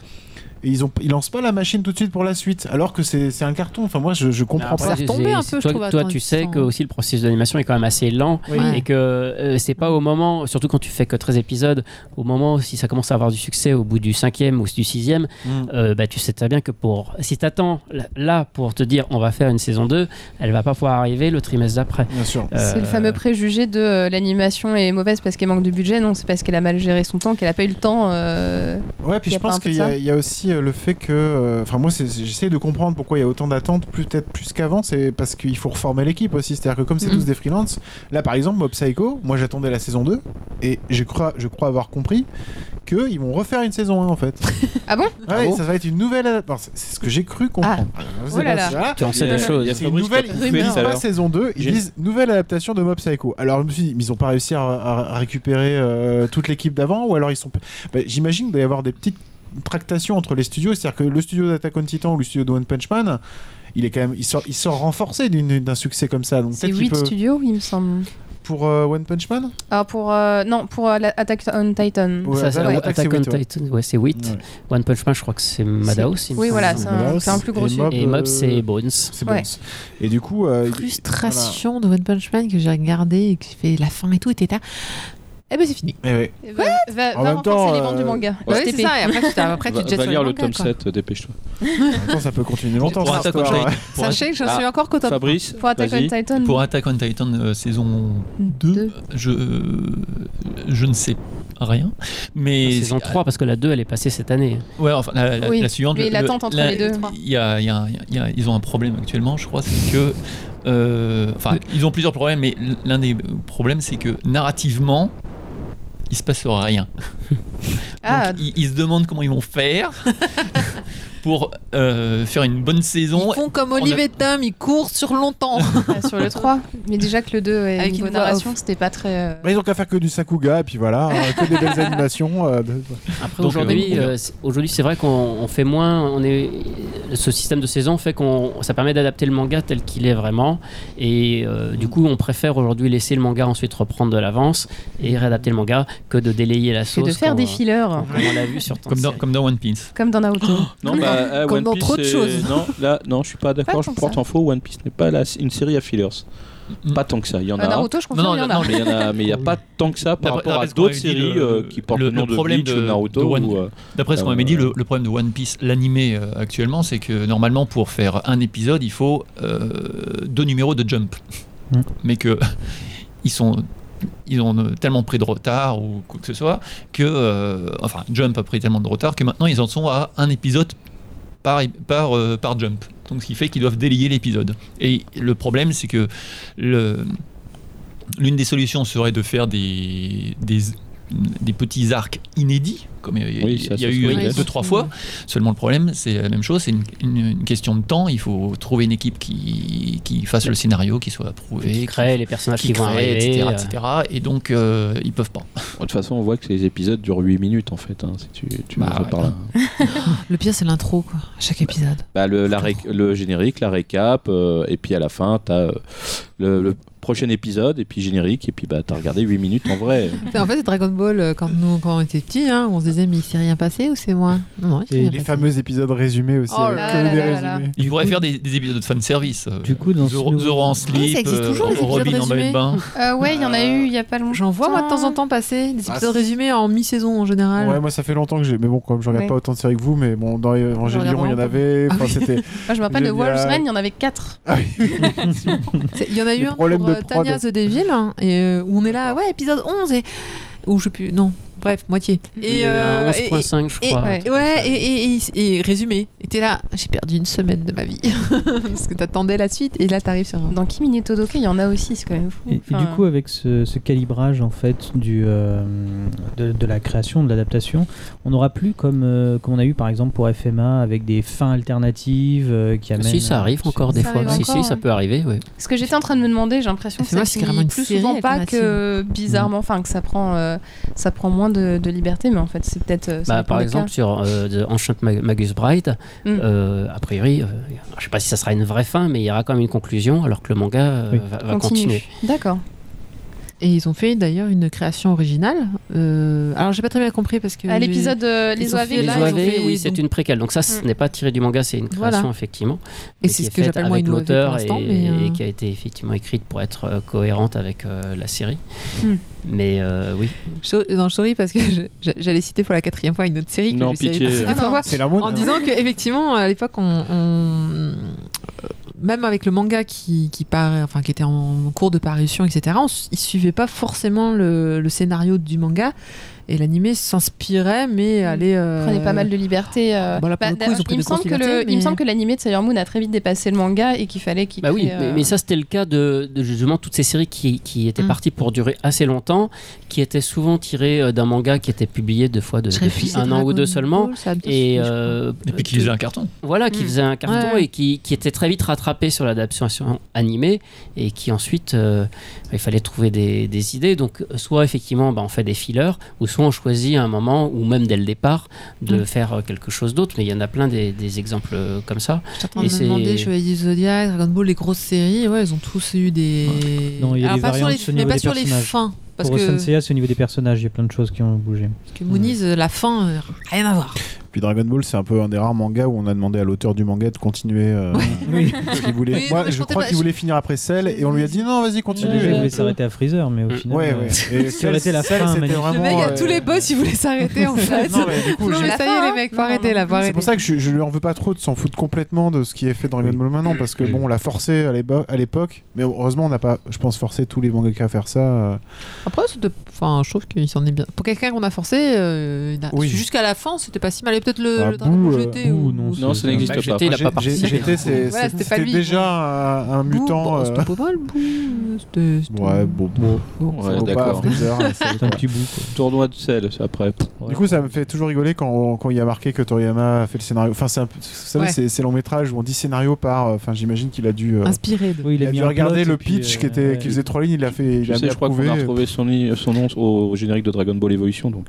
Ils, ont, ils lancent pas la machine tout de suite pour la suite, alors que c'est c'est un carton. Enfin, moi, je, je comprends ça pas. a retombé un peu, je trouve, Toi, tu sais que aussi le processus d'animation est quand même assez lent Oui. Et que euh, c'est pas au moment, surtout quand tu fais que 13 épisodes, au moment où si ça commence à avoir du succès au bout du cinquième ou du sixième, Mm. euh, bah, tu sais très bien que pour si t'attends là- là pour te dire on va faire une saison 2, elle va pas pouvoir arriver le trimestre d'après. Bien sûr. C'est le Euh, fameux préjugé de euh, l'animation est mauvaise parce qu'elle manque de budget. Non, c'est parce qu'elle a mal géré son temps, qu'elle a pas eu le temps. euh, Ouais, puis je pense qu'il y, a- ça il y a aussi euh, le fait que. euh, Enfin, moi, j'essaie de comprendre pourquoi il y a autant d'attentes, peut-être plus qu'avant. C'est parce qu'il faut reformer l'équipe aussi. C'est-à-dire que comme c'est Mhm. tous des freelances, là, par exemple, Mob Psycho, moi, j'attendais la saison 2 et je crois, je crois avoir compris qu'ils vont refaire une saison 1 en fait. Ah bon? Ouais, bon? ça va être une nouvelle adaptation. C'est ce que j'ai cru comprendre. Je sais Oh là là. voilà. Tu en sais Il y a- des choses. il y a C'est une Fabrice qui a nouvelle, ils disent pas saison 2, ils disent nouvelle adaptation de Mob Psycho. Alors je me suis dit, mais ils ont pas réussi à récupérer euh, toute l'équipe d'avant ou alors ils sont. Bah, J'imagine qu'il doit y avoir des petites tractations entre les studios, c'est-à-dire que le studio d'Attack on Titan ou le studio de One Punch Man, il est quand même, il sort, il sort renforcé d'un succès comme ça. Donc C'est peut-être qu'il 8 peut studios, il me semble. pour euh, One Punch Man? Ah, pour. euh, non, pour euh, Attack on Titan. Ouais, Ça, ça, Attack- on ouais. Titan, ouais, c'est 8. Ouais. One Punch Man, je crois que c'est Madhouse. Oui, voilà, c'est un, Voilà, plus gros studio. Et Mob, euh, c'est Bones. C'est Ouais. bon. Et du coup, euh, Frustration de One Punch Man que j'ai regardé et qui fait la fin et tout, et t'étais là. Eh ben c'est fini. Eh ouais. Eh ben, Va, En va même renforcer temps, les ventes du euh, manga. Ouais, STP. c'est ça. Et après, tu, t'as- après, tu Va, te jettes va sur lire le mangas, tome quoi. 7, euh, dépêche-toi. En même temps, ça peut continuer longtemps. Pour cette Attack on histoire, Titan- pour Sachez que j'en Ah, suis encore qu'au top. Fabrice, Pour Attack on vas-y. Titan. Pour Attack on Titan euh, saison 2, Deux. je, je ne sais rien. Mais La saison 3, parce que la 2, elle est passée cette année. Ouais, enfin, la, la- Oui, la suivante. mais le- l'attente entre la- les deux. Il y a, il y a- il y a- ils ont un problème actuellement, je crois, c'est que. euh, Enfin, ils ont plusieurs problèmes, mais l'un des problèmes, c'est que narrativement, il se passe rien. Ah, Donc, ils, ils se demandent comment ils vont faire pour euh, faire une bonne saison. Ils font comme a- Olivier Tom, ils courent sur longtemps. ah, sur le 3. Mais déjà que le 2, et Avec une narration, c'était pas très. euh, ils ont qu'à faire que du Sakuga, et puis voilà, hein, que des belles animations. euh, Après, aujourd'hui, euh, c'est- aujourd'hui, c'est vrai qu'on on fait moins. On est, ce système de saison fait qu'on, ça permet d'adapter le manga tel qu'il est vraiment. Et euh, du coup, on préfère aujourd'hui laisser le manga ensuite reprendre de l'avance et réadapter le manga que de délayer la que sauce. de faire des fillers. comme on l'a vu sur tant de Comme dans, séries. comme dans One Piece. Comme dans Naruto. Non, bah, euh, Comme One dans Piece, trop de choses. Non, là, non, je suis pas d'accord. Je porte en faux. One Piece n'est pas la- une série à fillers. Pas tant que ça. Il y en Bah, a. Naruto, je confirme, Non, il y en non, a. non, Mais il y en a, mais il y a pas tant que ça par rapport à d'autres séries le- euh, qui portent le, le- nom le de problème Bleach de- ou Naruto. de One- ou, euh, D'après ce qu'on Euh, m'avait dit, le, le problème de One Piece, l'animé euh, actuellement, c'est que normalement, pour faire un épisode, il faut euh, deux numéros de Jump. Mm. Mais que ils sont. Ils ont euh, tellement pris de retard ou quoi que ce soit que. euh, enfin, Jump a pris tellement de retard que maintenant ils en sont à un épisode par, par, euh, par Jump. Donc ce qui fait qu'ils doivent délier l'épisode. Et le problème, c'est que l'une des solutions serait de faire des, des petits arcs inédits, comme il y a, Oui, ça, il y a ça eu serait deux, trois fois. Seulement le problème, c'est la même chose, c'est une, une- une question de temps. Il faut trouver une équipe qui, qui fasse le scénario, qui soit approuvé, Qui crée les personnages qui, vont crée, arriver. etc., euh, etc. Et donc, euh, ils peuvent pas. De toute façon, on voit que les épisodes durent 8 minutes en fait. hein, si tu, tu Bah, ouais. par là. Le pire, c'est l'intro, quoi. à Chaque épisode. Bah, le, la ré- le générique, la récap, euh, et puis à la fin, t'as euh, le, le prochain épisode, et puis générique, et puis bah, t'as regardé 8 minutes en vrai. En fait, c'est Dragon Ball, euh, quand, nous, quand on était petits, hein, on se disait, mais il s'est rien passé ou c'est moi? Non, non, il s'est Et Les passé. fameux épisodes résumés aussi. Oh là que là des là là résumés. Ils Du pourraient coup- faire des, des épisodes de fanservice. euh, Du coup, dans nouveau- Zoro en ça slip, existe toujours, les euh, Robin en maillot résumés de bain. Euh, ouais, il y en a eu il y a pas longtemps. J'en vois, moi, de temps en temps passer des Ah, épisodes résumés en mi-saison en général. Ouais, moi ça fait longtemps que j'ai. Mais bon, comme je regarde Ouais. pas autant de séries que vous, mais bon, dans Evangelion, il y en avait. Enfin, Ah c'était. Moi, je me rappelle de J'ai dit, Wolf's Reign, il y en avait 4. Ah oui. C'est- Il y en a eu un Tanya the Devil, hein, et, euh, où on est là, ouais, épisode 11, et... Ou je sais plus, non, bref, moitié. Et, a eu un euh, et- 11.5, je et- crois. ouais. Ouais, et, et, et- et résumé. Et t'es là, j'ai perdu une semaine de ma vie. Parce que t'attendais la suite, et là t'arrives sur un. Dans Kimi no Todoke, il y en a aussi, c'est quand même fou. Et, et Enfin, du coup, avec ce, ce calibrage en fait du, euh, de, de la création, de l'adaptation, on n'aura plus comme, euh, comme on a eu par exemple pour FMA avec des fins alternatives euh, qui amènent. Si, ça arrive encore des Ça fois. Si, encore, si, ça peut arriver, oui. Ce que j'étais en train de me demander, j'ai l'impression que c'est plus souvent pas que bizarrement, enfin que ça prend, ça prend moins de, de liberté, mais en fait c'est peut-être. euh, ça Bah, par exemple, cas. sur euh, The Ancient Mag- Magus Bride, Mm. euh, a priori, euh, je sais pas si ça sera une vraie fin, mais il y aura quand même une conclusion, alors que le manga Oui. va, va Continue. continuer. D'accord. Et ils ont fait d'ailleurs une création originale. Euh, Alors j'ai pas très bien compris parce que. À l'épisode euh, Les OAV, Les là, OAV, fait- oui, c'est donc- une préquelle. Donc ça, ce Mm. n'est pas tiré du manga, c'est une création, Voilà. effectivement. Et c'est ce que j'appelle moi une l'auteur et, mais, euh, et qui a été effectivement écrite pour être euh, cohérente avec euh, la série. Mm. Mais euh, oui, Je, non, je souris parce que j'allais citer pour la quatrième fois une autre série que Non, pitié. Ah, trois fois, C'est la mode. en disant que effectivement à l'époque on, on- même avec le manga qui, qui paraît enfin qui était en cours de parution etc on, il suivait pas forcément le scénario du manga et l'animé s'inspirait mais allait euh, prenait pas mal de liberté. euh, coup, ont pris il, me semble que le, libertés, il me mais- semble que l'animé de Sailor Moon a très vite dépassé le manga et qu'il fallait qu'il. Bah oui, mais, mais ça c'était le cas de, de justement toutes ces séries qui, qui étaient Mm. parties pour durer assez longtemps, qui étaient souvent tirées euh, d'un manga qui était publié deux fois de- depuis un an ou deux seulement. Ball, Et, euh, Et puis qu'ils que- faisaient un carton. voilà, qui Mm. faisait un carton Ouais. et qui, qui était très vite rattrapé sur l'adaptation animée et qui ensuite euh, il fallait trouver des, des idées. Donc soit effectivement bah, on fait des fillers ou soit on choisit à un moment ou même dès le départ de Mm. faire euh, quelque chose d'autre. Mais il y en a plein des, des exemples euh, comme ça. J'étais en train et de c'est- me demander Chevalier du Zodiac, Dragon Ball, les grosses séries, ouais, ils ont tous eu des. Non, il y a Alors, des pas sur les, mais pas des sur les fins. Parce Pour que, Senseiya, c'est au niveau des personnages, il y a plein de choses qui ont bougé. parce que Moonies, la fin, euh, rien à voir. Puis Dragon Ball, c'est un peu un des rares mangas où on a demandé à l'auteur du manga de continuer. euh, Oui. parce qu'il voulait. Oui, Moi, je crois qu'il voulait finir après Cell et on lui a dit non, vas-y, continue. Il voulait Euh, s'arrêter à Freezer, mais au Mm. final. Ouais, euh, ouais. Et été la Cell, fin, vraiment, Le mec, à euh, tous les boss, il voulait s'arrêter en fait. Non, mais du coup, Non, mais ça y est, les mecs, faut arrêter là, C'est pour ça que je, je lui en veux pas trop de s'en foutre complètement de ce qui est fait Dragon Ball maintenant parce que bon on l'a forcé à l'époque mais heureusement on n'a pas je pense forcé tous les mangaka à faire ça euh. Après, c'était- enfin, je trouve qu'il s'en est bien. Pour quelqu'un qu'on a forcé, euh, jusqu'à la fin, c'était pas si mal. Peut-être le, Ah, le euh, ou non, Non, ça n'existe Bah, pas. GT, il a pas participé. C'est- c'était pas c'était lui. déjà un, mutant euh, C'était pas mal, ouais bon bon. D'accord. Freezer, c'est- un petit bout. Tournoi de sel, c'est après. Du coup, ça me fait toujours rigoler quand, quand il y a marqué que Toriyama a fait le scénario. Enfin, c'est un peu- vous savez, Ouais. c'est c'est long métrage où on dit scénario par. euh, Enfin, j'imagine qu'il a dû. Inspiré il a, dû regarder le pitch qui, était, qui faisait trois lignes. Il a fait. Je crois qu'on a retrouvé son, nom au générique de Dragon Ball Evolution. Donc,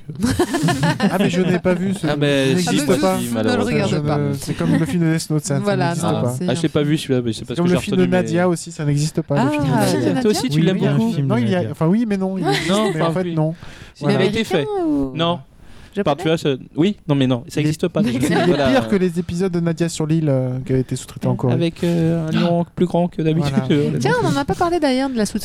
Ah, mais je n'ai pas vu ce. Ah, mais n'existe pas. je- ne le regarde je pas. C'est comme le film de Death Note, ça, n'existe pas. ah, je l'ai pas vu celui-là, mais c'est parce Comme que le j'ai film de retenu. mais- Nadia aussi, ça n'existe pas. Ah, le film de le Nadia. film de Toi aussi, tu l'aimes il y a un beaucoup. film Non, de il y a. Enfin, oui, mais non. il existe, Non, mais en fait, non. Il a Voilà. été fait. Non, Par- tu vois, ce- Oui, non mais non, ça n'existe pas. déjà. Il est Voilà. pire que les épisodes de Nadia sur l'île euh, qui avaient été sous-traités en Corée. Avec euh, un lion plus grand que d'habitude. Voilà. Tiens, on n'en a pas parlé d'ailleurs de la sous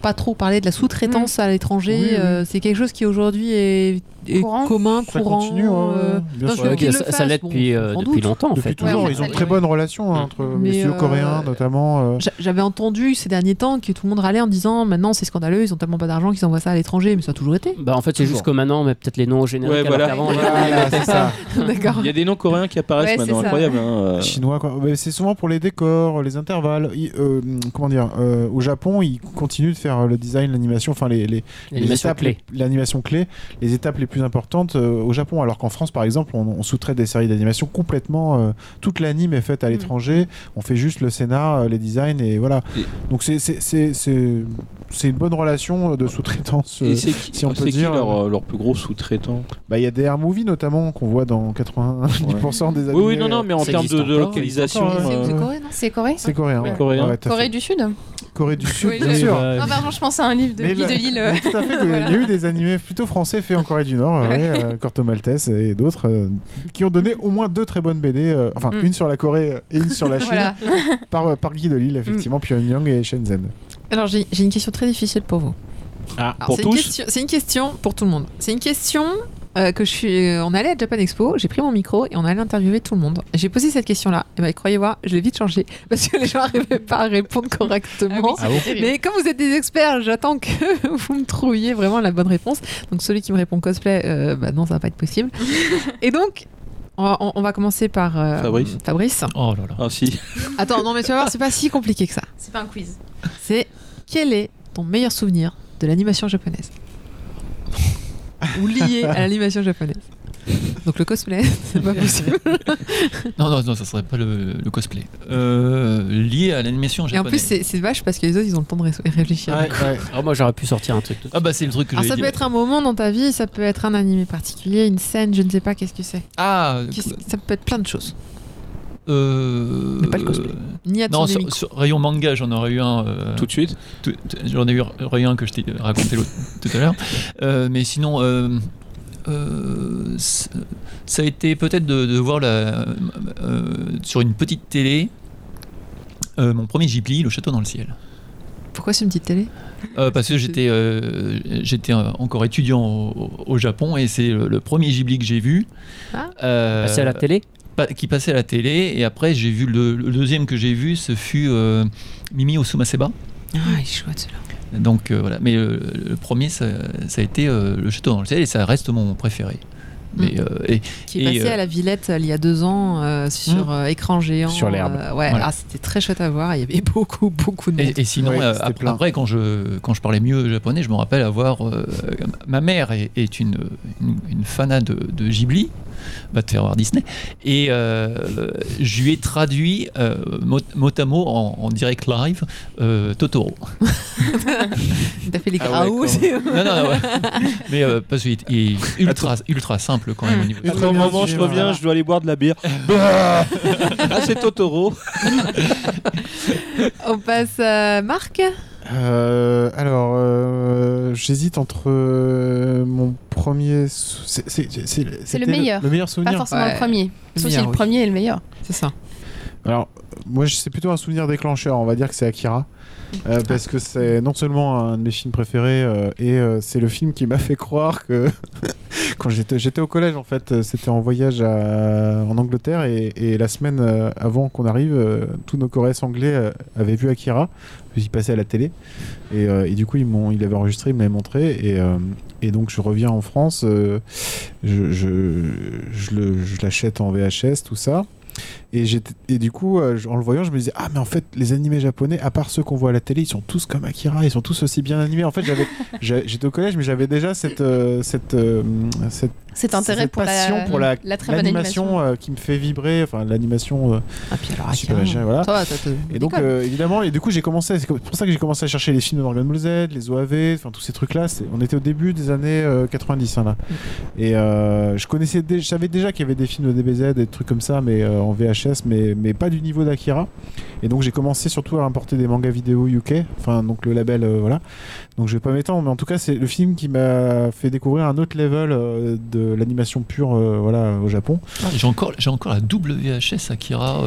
pas trop parlé de la sous-traitance à l'étranger. Oui, oui. euh, c'est quelque chose qui aujourd'hui est, est Courant. commun, Ça courant. continue, euh, bien non, sûr. Ouais, ça, le ça bon, depuis, euh, depuis longtemps en Depuis fait. toujours, Ouais, ils ont très bonnes relations hein, entre messieurs euh, coréens notamment. euh. J'a- J'avais entendu ces derniers temps que tout le monde râlait en disant maintenant c'est scandaleux, ils ont tellement pas d'argent qu'ils envoient ça à l'étranger, mais ça a toujours été. Bah, en fait, c'est Toujours. juste que maintenant, mais peut-être les noms au générique. Voilà. c'est ça. Il y a des noms coréens qui apparaissent Ouais, maintenant, incroyable. hein, euh. Chinois, quoi. C'est souvent pour les décors, les intervalles. Euh, comment dire euh, Au Japon, ils continuent de faire le design, l'animation, enfin les, les, les étapes, clé. l'animation clé, les étapes les plus importantes euh, au Japon. Alors qu'en France, par exemple, on, on sous-traite des séries d'animation complètement. euh, toute l'anime est faite à Mm. l'étranger. On fait juste le scénar, les designs et voilà. Et- Donc c'est c'est c'est c'est c'est une bonne relation de sous-traitance. Et c'est qui, si on c'est peut qui dire, leur, leur plus gros sous-traitant? Bah y a des Air Movie notamment qu'on voit dans 90% des animés. Oui, oui, non, non, mais en termes de, encore, localisation. C'est euh, C'est Corée, non C'est Corée C'est coréen. Ouais, ouais. coréen. Ouais, Corée du Sud Corée du Sud, Oui, bien sûr. bah, Ah, pardon, je pensais à un livre de Mais Guy de Lille. tout à fait, Voilà. il y a eu des animés plutôt français faits en Corée du Nord, ouais, euh, Corto Maltese et d'autres, euh, qui ont donné au moins deux très bonnes BD, euh, enfin Mm. une sur la Corée et une sur la Chine, Voilà. par, par Guy de Lille, effectivement, Pyongyang et Shenzhen. Alors j'ai j'ai une question très difficile pour vous. Ah, Alors, pour tous C'est une question pour tout le monde. C'est une question euh, que je suis. euh, on allait à Japan Expo, j'ai pris mon micro et on allait interviewer tout le monde. J'ai posé cette question-là. Et ben croyez-moi, je l'ai vite changé parce que les gens n'arrivaient pas à répondre correctement. Ah oui, terrible. Mais comme vous êtes des experts, j'attends que vous me trouviez vraiment la bonne réponse. Donc celui qui me répond cosplay, euh, bah non, ça va pas être possible. Et donc, on va, on- on va commencer par euh, Fabrice. Fabrice. Oh là là. Ah si. Attends, non mais tu vas voir, c'est pas si compliqué que ça. C'est pas un quiz. C'est quel est ton meilleur souvenir de l'animation japonaise? Ou lié à l'animation japonaise Donc le cosplay, c'est pas possible. Non, non, non, ça serait pas le, le cosplay. Euh, lié à l'animation Et en plus, japonaise. c'est c'est vache parce que les autres, ils ont le temps de ré- réfléchir. Ouais, ouais. Ah, moi, j'aurais pu sortir un truc. Ah bah c'est le truc que Alors ça peut être un moment dans ta vie, ça peut être un animé particulier, une scène, je ne sais pas qu'est-ce que c'est. Ah Qu'est-ce- Ça peut être plein de choses. Euh, Mais pas le cosplay. Ni à Non, sur, rayon manga, j'en aurais eu un. euh, Tout de suite. J'en ai eu eu un que je t'ai raconté tout à l'heure. Euh, mais sinon, euh, euh, ça a été peut-être de, de voir la, euh, sur une petite télé euh, mon premier Ghibli, Le Château dans le ciel. Pourquoi c'est une petite télé? Euh, parce que j'étais euh, j'étais euh, encore étudiant au, au Japon et c'est le, le premier Ghibli que j'ai vu. Ah. Euh, Passer à la télé? Qui passait à la télé et après j'ai vu le, le deuxième que j'ai vu ce fut euh, Mimi Osumaseba Ah, il est chouette celui-là. donc euh, voilà mais le, le premier ça, ça a été euh, le château dans le ciel et ça reste mon préféré mais euh, et, Qui est Et, passé euh, à la Villette il y a deux ans euh, sur euh, écran géant. Sur l'herbe. euh, ouais, Voilà. ah, c'était très chouette à voir. Il y avait beaucoup, beaucoup de monde. et, et sinon Ouais, euh, après quand je quand je parlais mieux japonais je me rappelle avoir euh, ma mère est, est une, une, une fanat de, de Ghibli va te faire voir Disney et euh, je lui ai traduit euh, mot, mot à mot en, en direct live euh, Totoro T'as fait les Ah ouais, Non, non, non, ouais. Mais euh, parce qu'il est- il est ultra, ultra simple quand même au niveau. Ultra Après, au moment, je reviens, voilà. je dois aller boire de la bière. ah, c'est Totoro. On passe à Marc. Euh, alors, euh, j'hésite entre euh, mon premier. sou- c'est- c'est- c'est- c'était meilleur. Le meilleur Pas souvenir. forcément Ouais. le premier. Le Sauf si meilleur, le oui. premier est le meilleur. C'est ça. Alors, moi, je- c'est plutôt un souvenir déclencheur. On va dire que c'est Akira. Euh, parce que c'est non seulement un de mes films préférés, euh, et euh, c'est le film qui m'a fait croire que quand j'étais j'étais au collège, en fait, euh, c'était en voyage à- en Angleterre, et, et la semaine euh, avant qu'on arrive, euh, tous nos Coréens anglais euh, avaient vu Akira, il passait à la télé, et, euh, et du coup, ils m'ont, il avait enregistré, il me l'avait montré, et, euh, et donc je reviens en France, euh, je, je, je l'achète en VHS, tout ça. Et, et du coup, euh, en le voyant, je me disais Ah, mais en fait, les animés japonais, à part ceux qu'on voit à la télé, ils sont tous comme Akira, ils sont tous aussi bien animés. En fait, j'étais au collège, mais j'avais déjà cette, euh, cette, euh, cette, Cet intérêt cette pour passion la, pour la, la très bonne animation. euh, qui me fait vibrer, enfin, l'animation. euh, Ah, puis alors, Super Akira, génial, voilà. Ça va, ça te et donc, euh, évidemment, et du coup, j'ai commencé, c'est pour ça que j'ai commencé à chercher les films de Dragon Ball Z, les OAV, enfin, tous ces trucs-là. On était au début des années euh, 90, hein, là. Et euh, je connaissais, je savais déjà qu'il y avait des films de DBZ, des trucs comme ça, mais en Mais, pas du niveau d'Akira. Et donc, j'ai commencé surtout à importer des mangas vidéo UK, enfin, donc le label, euh, voilà. Donc, je vais pas m'étendre, mais en tout cas, c'est le film qui m'a fait découvrir un autre level euh, de l'animation pure euh, voilà, au Japon. J'ai encore, j'ai encore la double VHS Akira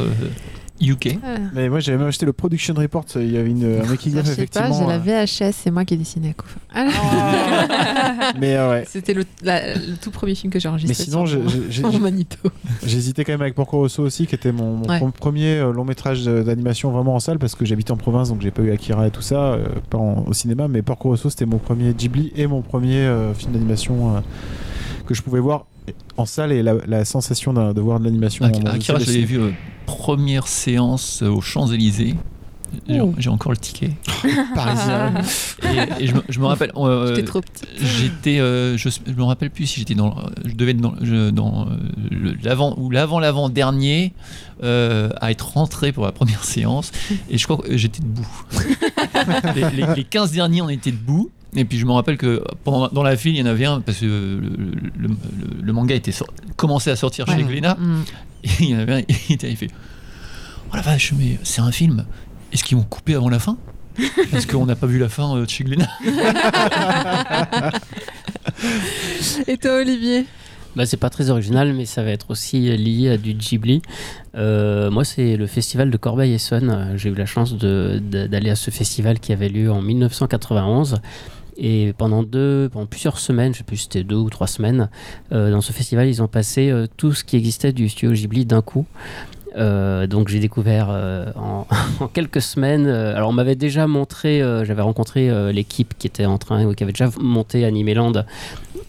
UK. Mais moi j'avais même acheté le Production Report, il y avait une, un making of je sais pas, effectivement. j'ai la euh, VHS, c'est moi qui ai dessiné. quoi. Ah, mais euh, ouais. C'était le, la- le tout premier film que j'ai enregistré. Mais sinon, mon- j'ai- mon Manito. J'hésitais quand même avec Porco Rosso aussi, qui était mon, mon Ouais. pre- premier euh, long métrage d'animation vraiment en salle, parce que j'habite en province, donc j'ai pas eu Akira et tout ça, euh, pas en- au cinéma, mais Porco Rosso c'était mon premier Ghibli et mon premier euh, film d'animation euh, que je pouvais voir en salle et la, la sensation de voir de l'animation. Akira, je l'avais vu euh, première séance euh, aux Champs-Élysées. J'ai encore le ticket. Parisien. Et, et je, me, je me rappelle. euh, J'étais trop. J'étais, euh, je, je me rappelle plus si j'étais dans, je devais être dans, je- dans le- l'avant ou l'avant l'avant dernier euh, à être rentré pour la première séance et je crois que j'étais debout. les, les- les 15 derniers on était debout et puis je me rappelle que pendant, dans la file il y en avait un parce que le, le- le- le manga était sor- commençait à sortir chez Ouais. Glénat Mm. et il y en avait un il était il fait oh la vache mais c'est un film est-ce qu'ils vont couper avant la fin? Parce qu'on n'a pas vu la fin euh, de chez Glénat Et toi, Olivier? Bah, c'est pas très original, mais ça va être aussi lié à du Ghibli. Euh, moi, c'est le festival de Corbeil-Essonnes. Euh, J'ai eu la chance d'aller à ce festival qui avait lieu en 1991. Et pendant deux, pendant plusieurs semaines, je sais plus si c'était deux ou trois semaines, euh, dans ce festival, ils ont passé euh, tout ce qui existait du studio Ghibli d'un coup. Euh, donc j'ai découvert en, quelques semaines. alors on m'avait déjà montré, j'avais rencontré l'équipe qui était en train, qui avait déjà monté Animeland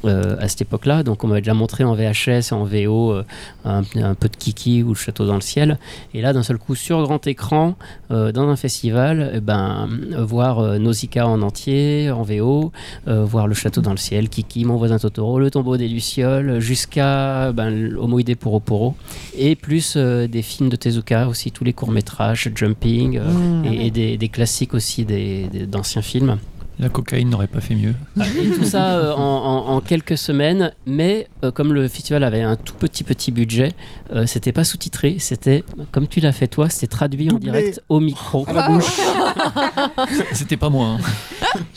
euh, à cette époque-là. Donc on m'avait déjà montré en VHS et en VO euh, un, un peu de Kiki ou le Château dans le ciel. Et là, d'un seul coup, sur grand écran, euh, dans un festival, eh ben, voir Nausicaa en entier, en VO, voir le Château dans le ciel, Kiki, Mon voisin Totoro, Le tombeau des Lucioles, jusqu'à ben, Homoïdé Poro Poro, et plus des films de Tezuka aussi, tous les courts-métrages, Jumping, euh, Mm. et, et des, des classiques aussi des- des- d'anciens films. La cocaïne n'aurait pas fait mieux Et tout ça euh, en, en- en quelques semaines, mais euh, comme le festival avait un tout petit petit budget, euh, c'était pas sous-titré, c'était comme tu l'as fait toi, c'était traduit en direct au micro. À la bouche. c'était pas moi hein.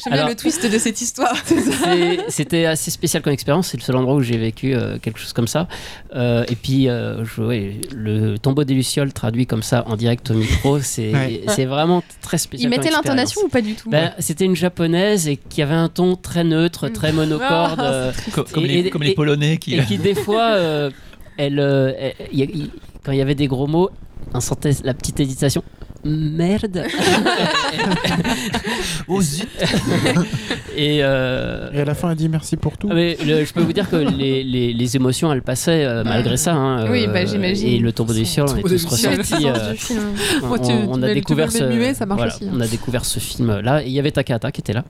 J'aime bien le twist de cette histoire. C'est- C'était assez spécial comme expérience, c'est le seul endroit où j'ai vécu euh, quelque chose comme ça. Euh, et puis, euh, je- ouais, le tombeau des Lucioles traduit comme ça en direct au micro, c'est Ouais. c'est vraiment très spécial. Il comme mettait l'intonation ou pas du tout? Ben, C'était une japonaise et qui avait un ton très neutre, très monocorde. Ah, euh, Co- comme, Et- les, et- comme les et- Polonais qui et qui des fois, euh, elle, euh, elle- y a- y- quand il y avait des gros mots, on sentait la petite hésitation. Merde. Oh, zut. et euh, Et à la fin, elle dit merci pour tout. ah, mais le- je peux vous dire que les, les- les émotions, elles passaient euh, malgré ça. hein, Oui, euh, bah, j'imagine. Et le tombeau des cieux, on des tous ressortis. euh, on, a découvert ce, muet, ça marche voilà, aussi, hein. on a découvert ce film-là. Et il y avait Takahata qui était là.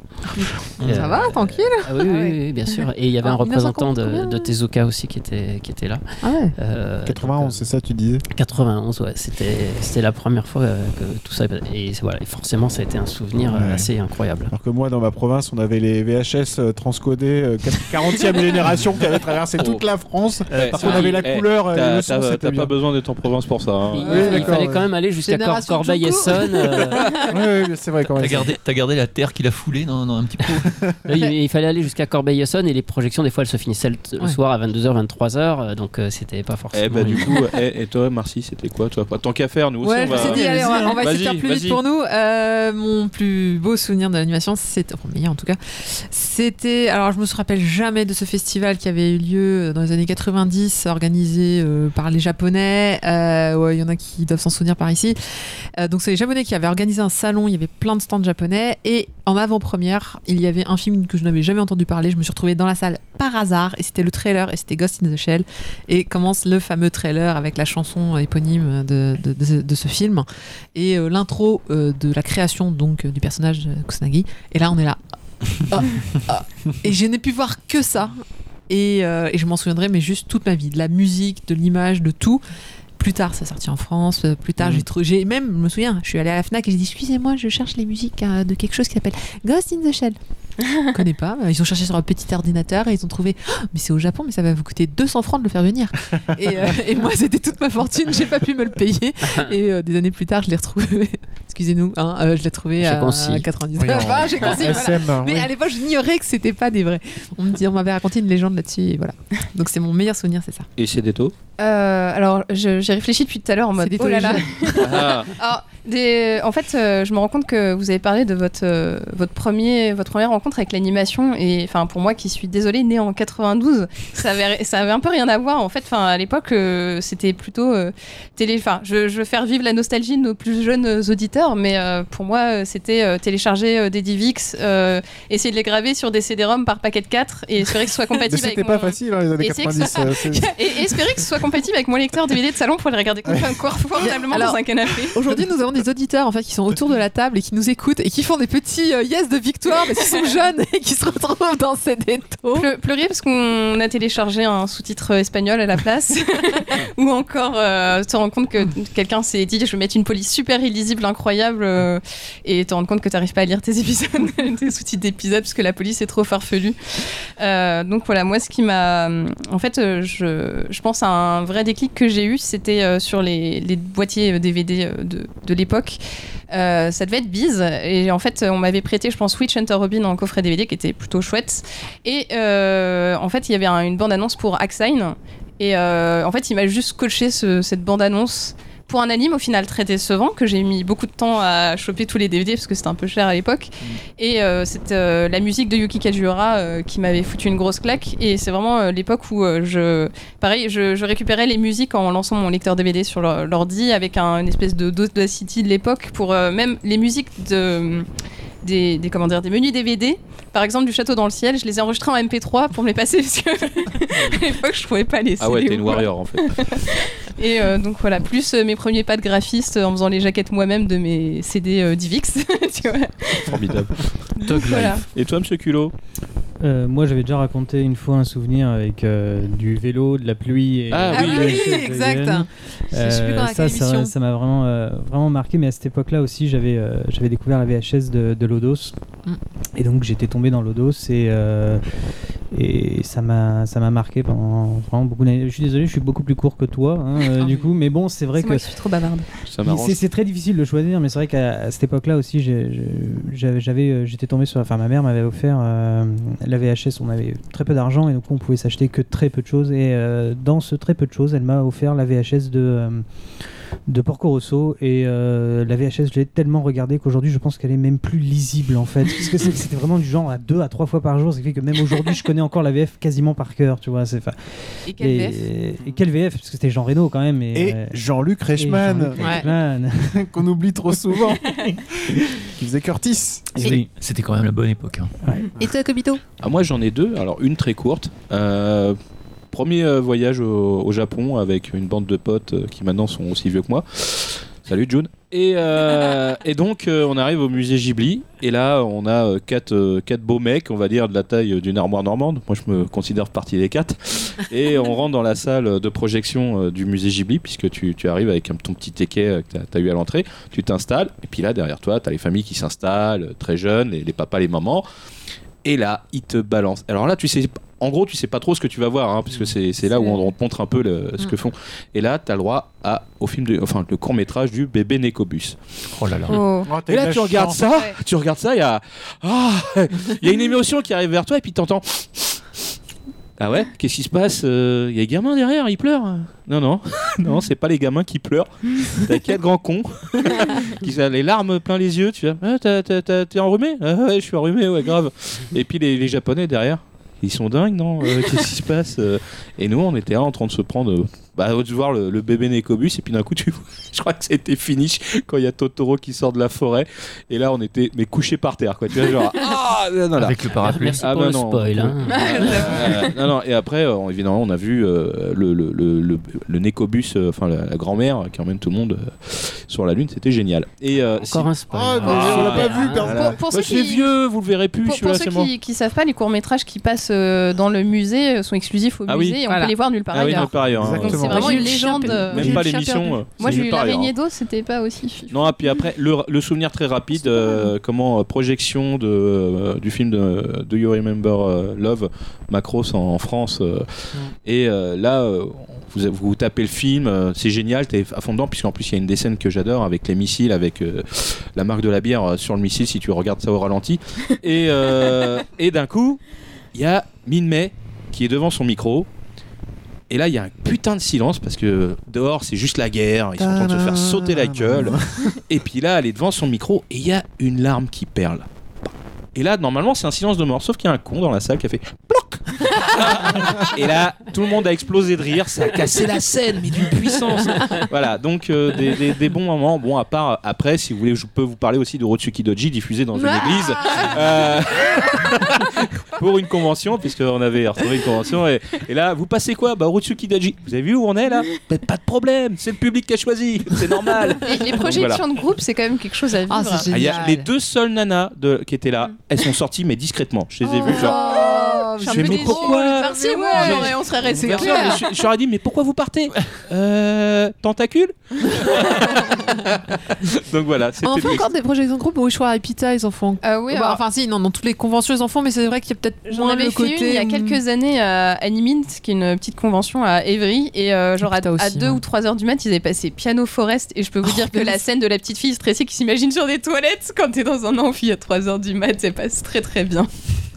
Ça va, tranquille Ah oui, oui, bien sûr. Et il y avait Ah, un représentant 1950, de, de Tezuka aussi qui était, qui était là. Ah ouais. Euh, 91, c'est ça, tu disais? 91, ouais, c'était c'était la première fois euh, tout ça. Et c'est- voilà, et forcément, ça a été un souvenir euh, Ouais. assez incroyable. Alors que moi, dans ma province, on avait les VHS transcodés euh, 40e génération qui avaient traversé toute la France. Eh, Parce qu'on avait la eh, couleur euh, T'as pas besoin d'être en province pour ça. hein. Il, Oui, fallait ouais. quand même aller jusqu'à Cor- Génération Corbeil-Essonnes. euh, Ouais, ouais, c'est vrai quand même. T'as gardé, t'as gardé la terre qu'il a foulée dans, dans un petit pot. là, il, il fallait aller jusqu'à Corbeil-Essonnes et les projections, des fois, elles se finissaient le, le Ouais. soir à 22h, 23h. euh, donc, euh, c'était pas forcément. Eh bah du coup, eh, et toi Marcy, c'était quoi toi? Tant qu'à faire, nous aussi Ouais, on va... on va, essayer de faire plus vite pour nous. Euh, mon plus beau souvenir de l'animation, c'était, enfin, meilleur en tout cas, c'était, alors je me rappelle jamais de ce festival qui avait eu lieu dans les années 90, organisé euh, par les Japonais. Euh, ouais, il y en a qui doivent s'en souvenir par ici. Donc c'est les Japonais qui avaient organisé un salon, il y avait plein de stands japonais et en avant-première, il y avait un film que je n'avais jamais entendu parler. Je me suis retrouvée dans la salle par hasard et c'était le trailer et c'était Ghost in the Shell et commence le fameux trailer avec la chanson éponyme de, de, de- de ce film et euh, l'intro euh, de la création donc euh, du personnage de Kusanagi et là on est là Ah, ah. et je n'ai pu voir que ça et, et je m'en souviendrai mais juste toute ma vie de la musique de l'image de tout plus tard, ça sorti en France. Plus tard, Mhm. j'ai même, je me souviens, je suis allée à la Fnac et j'ai dit excusez-moi, je cherche les musiques de quelque chose qui s'appelle Ghost in the Shell. Je connais pas. Ils ont cherché sur un petit ordinateur et ils ont trouvé. Oh, mais c'est au Japon, mais ça va vous coûter 200 francs de le faire venir. et, euh, et moi, c'était toute ma fortune, j'ai pas pu me le payer. Et euh, des années plus tard, je l'ai retrouvé. Excusez-nous, hein, euh, je l'ai trouvé à concis. 99. Oui, en- Ah, j'ai voilà. SM, Mais oui. à l'époque, j'ignorais que c'était pas des vrais. On me dit, on m'avait raconté une légende là-dessus, et voilà. Donc c'est mon meilleur souvenir, c'est ça. Et c'est des taux? Euh, alors, j'ai réfléchi depuis tout à l'heure en mode des oh là là. Ah, Alors, des- en fait, euh, je me rends compte que vous avez parlé de votre, euh, votre, premier, votre première rencontre avec l'animation. Et enfin, pour moi qui suis désolée, née en 92, ça avait, ça avait un peu rien à voir. En fait, enfin, à l'époque, euh, c'était plutôt euh, télé. Enfin, je, je veux faire vivre la nostalgie de nos plus jeunes auditeurs, mais euh, pour moi, euh, c'était euh, télécharger euh, des DivX, euh, essayer de les graver sur des CD-ROM par paquet de 4 et espérer que ce soit compatible c'était avec pas mon- facile, hein, les années Et c'est que 90. euh, c'est- et, espérer que ce soit compatible avec mon lecteur DVD de salon pour les regarder confortablement dans un canapé. Aujourd'hui, nous avons des auditeurs en fait qui sont autour de la table et qui nous écoutent et qui font des petits euh, yes de victoire parce qu'ils sont jeunes et qui se retrouvent dans ces détos. Pleu- pleurer parce qu'on a téléchargé un sous-titre espagnol à la place. Ou encore euh, te rendre compte que quelqu'un s'est dit je vais mettre une police super illisible incroyable euh, et te rendre compte que tu n'arrives pas à lire tes épisodes tes sous-titres d'épisodes parce que la police est trop farfelue. Euh, donc voilà moi ce qui m'a en fait euh, je, je pense à un vrai déclic que j'ai eu c'était euh, sur les, les boîtiers euh, DVD euh, de, de l'époque. Euh, ça devait être Biz et en fait on m'avait prêté je pense Witch Hunter Robin en coffret DVD qui était plutôt chouette et euh, en fait il y avait un- une bande annonce pour Axine et euh, en fait il m'a juste coché ce- cette bande annonce pour un anime au final très décevant que j'ai mis beaucoup de temps à choper tous les DVD parce que c'était un peu cher à l'époque. Et euh, c'est euh, la musique de Yuki Kajiura euh, qui m'avait foutu une grosse claque. Et c'est vraiment l'époque où je pareil je, je récupérais les musiques en lançant mon lecteur DVD sur l'or- l'ordi avec un, une espèce de d'Audacity de l'époque pour même les musiques de des, des, comment dire, des menus DVD par exemple du château dans le ciel je les ai enregistrés en MP3 pour me les passer parce que à l'époque je trouvais pas les ah ouais, t'es une warrior en fait. Et euh, donc voilà, plus euh, mes premiers pas de graphiste euh, en faisant les jaquettes moi-même de mes CD euh, Divix. tu vois. Formidable. Voilà. Et toi, monsieur Culot? Euh, moi, j'avais déjà raconté une fois un souvenir avec euh, du vélo, de la pluie. Et, Ah Ah oui, oui, choses exact. Je Euh, ça, ça, ça m'a vraiment, euh, vraiment marqué, mais à cette époque-là aussi, j'avais euh, j'avais découvert la VHS de, de Lodos. Mm. Et donc, j'étais tombé dans Lodos et, euh, et ça m'a ça m'a marqué pendant vraiment beaucoup d'années. Je suis désolé, je suis beaucoup plus court que toi, hein, euh, Ah. du coup, mais bon, c'est vrai C'est que moi qui suis trop bavarde. C'est- très difficile de choisir, mais c'est vrai qu'à cette époque-là aussi, j'avais, j'avais, j'étais tombé sur. Enfin, ma mère m'avait offert euh, la VHS. On avait très peu d'argent et donc on pouvait s'acheter que très peu de choses. Et euh, dans ce très peu de choses, elle m'a offert la VHS de. De Porco Rosso et euh, la VHS je l'ai tellement regardée qu'aujourd'hui je pense qu'elle est même plus lisible en fait parce que c'était vraiment du genre à deux à trois fois par jour ce qui fait que même aujourd'hui je connais encore la VF quasiment par cœur tu vois c'est Et quel et, VF et quel VF parce que c'était Jean Reno quand même et, Et euh, Jean-Luc Reichmann, qu'on oublie trop souvent, qui faisait Curtis. C'était- C'était quand même la bonne époque. hein. Et toi, Kobito? Ah, moi j'en ai deux. Alors une très courte. Euh, premier euh, voyage au, Japon avec une bande de potes euh, qui maintenant sont aussi vieux que moi. Salut June. Et, euh, donc on arrive au musée Ghibli et là on a euh, quatre, quatre beaux mecs, on va dire de la taille d'une armoire normande. Moi je me considère partie des quatre. Et on rentre dans la salle de projection du musée Ghibli puisque tu, tu arrives avec ton petit ticket que tu as, eu à l'entrée. Tu t'installes et puis là derrière toi tu as les familles qui s'installent, très jeunes, les, les papas, les mamans. Et là, il te balance. Alors là, tu sais, en gros, tu sais pas trop ce que tu vas voir, hein, parce que c'est c'est là où on, on te montre un peu le- ce que font. Et là, tu as le droit à, au film, de, enfin, le court métrage du bébé Nécobus. Oh là là. Oh. Et là, tu regardes ça, Ouais. tu regardes ça, il y a, ah, il y a une émotion qui arrive vers toi, et puis t'entends. Ah ouais? Qu'est-ce qui se passe Euh, Il y a des gamins derrière, ils pleurent Non, non, non, c'est pas les gamins qui pleurent. T'as quatre grands cons qui ont les larmes plein les yeux. Tu vois, ah, t'as- t'as- t'as- t'es enrhumé? Ah ouais, je suis enrhumé, ouais, grave. Et puis les, les japonais derrière, ils sont dingues, non Euh, Qu'est-ce qui se passe Euh, Et nous, on était là en train de se prendre. Bah, de voir le, le bébé Nécobus, et puis d'un coup, tu vois, je crois que c'était finish quand il y a Totoro qui sort de la forêt. Et là, on était mais couchés par terre, quoi. Tu vois, genre, ah, non, là. Avec le parapluie. Merci Ah pour bah le non, spoil. hein. Euh, non, non, et après, euh, évidemment, on a vu euh, le, le, le, le, euh, enfin la, la grand-mère qui emmène tout le monde euh, sur la Lune, c'était génial. Et, euh, Encore un spoil. Ah, mais on l'a pas vu, voilà. Pour- c'est qui- vieux, vous le verrez plus, Pour, pour ceux qui, qui savent pas, les courts métrages qui passent euh, dans le musée sont exclusifs au Ah oui. musée et on Voilà. peut les voir nulle part Ah oui, non, ailleurs. par ailleurs. hein, Exactement. Vraiment J'ai une légende. euh, Même pas l'émission. euh, Moi j'ai eu l'araignée d'eau, c'était pas aussi. Non, et puis après, le, souvenir très rapide, euh, comment projection de, du film de Do You Remember Love, Macross en, France. euh, Et là, vous, vous tapez le film, euh, c'est génial, t'es à fond dedans, puisqu'en plus il y a une des scènes que j'adore avec les missiles, avec euh, la marque de la bière euh, sur le missile si tu regardes ça au ralenti. Et, et d'un coup, il y a Min May qui est devant son micro. Et là, il y a un putain de silence parce que dehors, c'est juste la guerre. Ils sont en train de se faire sauter la gueule. Et puis là, elle est devant son micro et il y a une larme qui perle. Et là, normalement, c'est un silence de mort. Sauf qu'il y a un con dans la salle qui a fait. Et là, tout le monde a explosé de rire. Ça a cassé la scène, mais d'une puissance. voilà, donc euh, des, des- des bons moments. Bon, à part après, si vous voulez, je peux vous parler aussi de Rotsuki Doji diffusé dans une église. Euh, pour une convention, puisqu'on avait retrouvé une convention. Et, et là, vous passez quoi? Bah, Rotsuki Doji. Vous avez vu où on est là? Bah, Pas de problème, c'est le public qui a choisi. C'est normal. Les, les projections de groupe, c'est quand même quelque chose à vivre. Ah, c'est Ah, il y a les deux seules nanas de, qui étaient là, elles sont sorties mais discrètement. Je les ai vues genre. Je suis mais pourquoi Merci, Mais ouais, ouais. on serait resté je, leur ai dit mais pourquoi vous partez Euh tentacule Donc voilà, c'était On en fait encore des projections de groupe au choix à Pita, ils en font. Ah oui, Bah, alors, enfin si, non, dans toutes les conventions ils en font, mais c'est vrai qu'il y a peut-être J'en moins avais le fait côté. une il y a quelques années à Animint, qui est une petite convention à Evry, et euh, genre à, aussi, à 2 hein. ou 3 heures du mat, ils avaient passé Piano Forest, et je peux vous Oh, dire que la scène de la petite fille stressée qui s'imagine sur des toilettes quand t'es dans un amphi à 3 heures du mat, ça passe très très bien.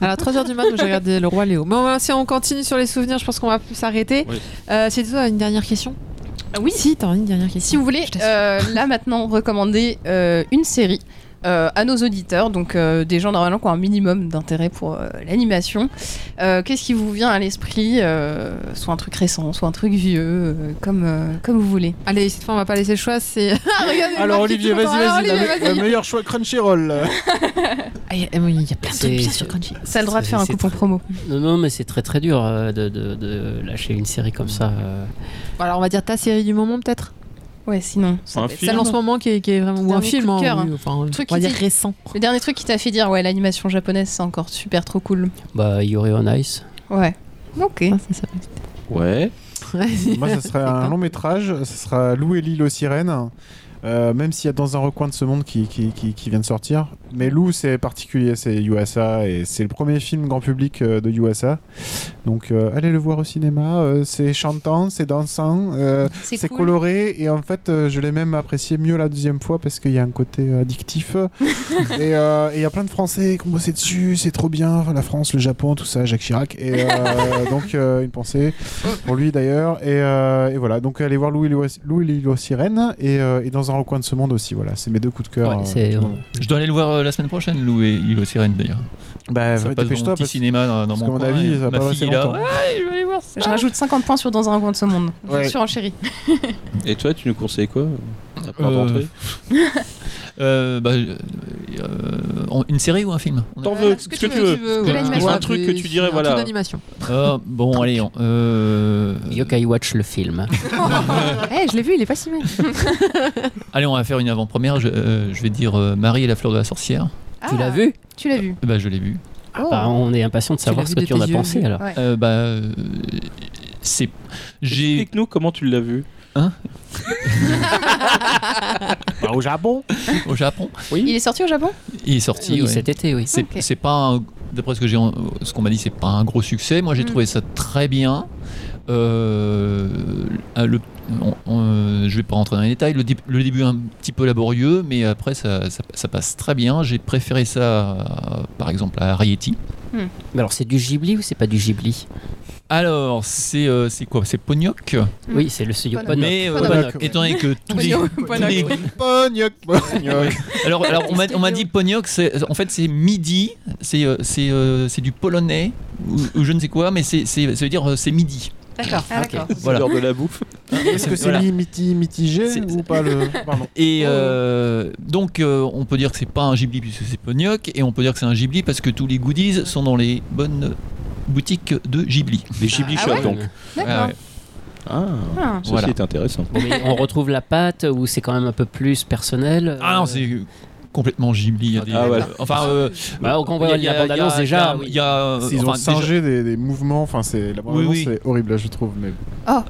Alors 3h du mat, j'ai regardé Le Roi Léo. Mais on va- si on continue sur les souvenirs, je pense qu'on va plus s'arrêter. Oui. Euh, c'est toi une dernière question Ah oui, Si, t'as une dernière question. Si vous voulez, euh, là maintenant, recommander euh, une série euh, à nos auditeurs, donc euh, des gens normalement qui ont un minimum d'intérêt pour euh, l'animation. Euh, Qu'est-ce qui vous vient à l'esprit euh, Soit un truc récent, soit un truc vieux, euh, comme, euh, comme vous voulez. Allez, cette fois on va pas laisser le choix, c'est. Ah, Alors Olivier, vas-y, vas-y, vas-y. le meilleur choix Crunchyroll. Ah, Il y, a- oui, il y a plein de C'est- trucs bien c'est- sur Crunchy. Ça a le droit de faire un coupon très- promo. Non, non, mais c'est très très dur euh, de, de- de lâcher une série comme ça. euh. Bon, alors on va dire ta série du moment peut-être? Ouais, sinon. Un ça va être film. Celle en ce moment qui est, qui est vraiment. Ou un film, hein, cœur, oui, Truc on va qui dire dit- récent. Le dernier truc qui t'a fait dire, ouais, l'animation japonaise, c'est encore super trop cool. Bah, Yuri on Ice. Ouais. Ok. Ah, c'est ça. Ouais. Ouais. Moi, ça serait un long métrage. Ça sera Lou et l'île aux sirènes. Euh, même s'il y a dans un recoin de ce monde qui, qui, qui, qui vient de sortir. Mais Lou, c'est particulier, c'est USA et c'est le premier film grand public euh, de USA. Donc euh, allez le voir au cinéma. c'est chantant, c'est dansant, c'est cool. coloré et en fait, je l'ai même apprécié mieux la deuxième fois parce qu'il y a un côté addictif. et et il y a plein de Français qui ont bossé dessus, c'est trop bien. Enfin, la France, le Japon, tout ça, Jacques Chirac. Et donc une pensée pour lui d'ailleurs. Et, et voilà, donc allez voir Louis Louis l'île aux sirènes et, euh, et dans un recoin de ce monde aussi. Voilà, c'est mes deux coups de cœur. Ouais, euh, moment. Je dois aller le voir euh, la semaine prochaine, Lou et Île aux Sirènes d'ailleurs. Bah, ça passe dans petit cinéma dans, dans mon qu'à mon coin, avis, ça ma pas fille là, ouais, je vais aller voir ça. Je rajoute 50 points sur Dans un recoin de ce monde. Ouais. Suis en chérie. Et toi, tu nous conseilles quoi? Euh, Euh, bah, euh, une série ou un film? T'en veux ce que que tu veux, veux. Un truc que tu dirais, voilà. d'animation. Euh, Bon, allez. on- euh, Yokai Watch le film. Eh, je l'ai vu, il est pas si mal. allez, on va faire une avant-première. Je, euh, je vais dire euh, Marie et la fleur de la sorcière. Tu l'as Ah, vu? Tu l'as vu. Bah, je l'ai vu. Oh. Bah, On est impatient de savoir ce que tu en as pensé alors. Ouais. Euh, bah, euh, c'est. J'ai. Explique-nous comment tu l'as vu. Bah, au Japon. Au Japon. Il est sorti au Japon? Il est sorti. Oui, ouais. cet été, oui. C'est pas, d'après ce que j'ai, ce qu'on m'a dit, c'est pas un gros succès. Moi, j'ai Mm. trouvé ça très bien. Euh, le, on- on- je vais pas rentrer dans les détails. Le, le début est un petit peu laborieux, mais après ça, ça- ça passe très bien. J'ai préféré ça, à- par exemple, à Arrietty. Mais alors, c'est du Ghibli ou c'est pas du Ghibli? Alors, c'est euh, c'est quoi? C'est Pognoc. Mm. Oui, c'est le studio. Ponok. Mais euh, étant donné que tous les, Pognoc, pognoc. alors, alors on m'a on m'a dit Pognoc, c'est- en fait c'est midi, c'est euh, c'est euh, c'est du polonais ou, ou je ne sais quoi, mais c'est c'est- ça veut dire euh, c'est midi. D'accord. Ah, d'accord. Voilà. L'heure de la bouffe. Est-ce que c'est Voilà. mi- miti- mitigé C'est- ou pas le Pardon. Et euh, donc, euh, on peut dire que c'est pas un Ghibli puisque c'est Pognoc, et on peut dire que c'est un Ghibli parce que tous les goodies sont dans les bonnes boutiques de Ghibli. Les Ghibli Ah Shop, ouais donc. D'accord. Ah. Ah, Ah. ceci Voilà. est intéressant. Mais on retrouve la pâte ou c'est quand même un peu plus personnel Ah non, euh, c'est complètement Ghibli. Des- Ah ouais. Enfin, euh, Bah, quand on voit la bande-annonce, déjà, il y a, Ils enfin, ont déjà- singé des, des mouvements, enfin c'est la Oui, oui. c'est horrible là je trouve. Mais.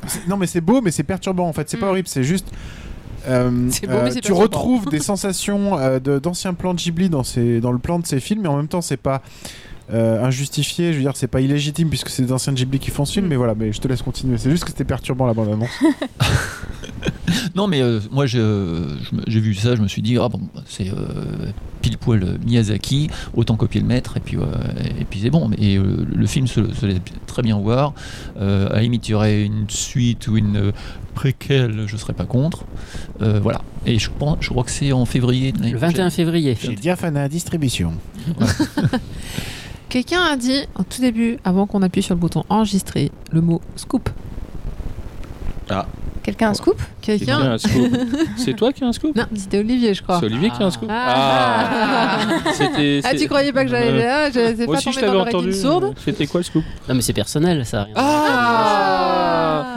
C'est- non mais c'est beau, mais c'est perturbant en fait. C'est pas Mm. horrible, c'est juste. euh, C'est beau, mais c'est tu retrouves des sensations euh, de- d'anciens plans de Ghibli dans le plan de ces films, mais en même temps c'est pas euh, injustifié. Je veux dire, c'est pas illégitime puisque c'est des anciens Ghibli qui font ce film, Mm. mais voilà, mais je te laisse continuer. C'est juste que c'était perturbant la bande annonce. Non, mais euh, moi, j'ai vu ça, je me suis dit, ah bon, c'est euh, pile poil Miyazaki, autant copier le maître, et puis, euh, et puis c'est bon. Et euh, le film se, se laisse très bien voir. Euh, à la limite, il y aurait une suite ou une euh, préquelle, je serais pas contre. Euh, voilà. Et je, pense, je crois que c'est en février. Le 21 prochaine. février. J'ai Diafana distribution. Quelqu'un a dit au tout début, avant qu'on appuie sur le bouton enregistrer, le mot scoop. Quelqu'un a un scoop? A Quelqu'un un scoop C'est toi qui as un scoop? Non, c'était Olivier, je crois. C'est Olivier qui a un scoop Ah. C'était. Ah, c'est- tu croyais pas que j'allais Euh, là Je sais Moi pas aussi, je tombé dans t'avais l'oreille sourde. C'était quoi le scoop? Non, mais c'est personnel, ça. a rien à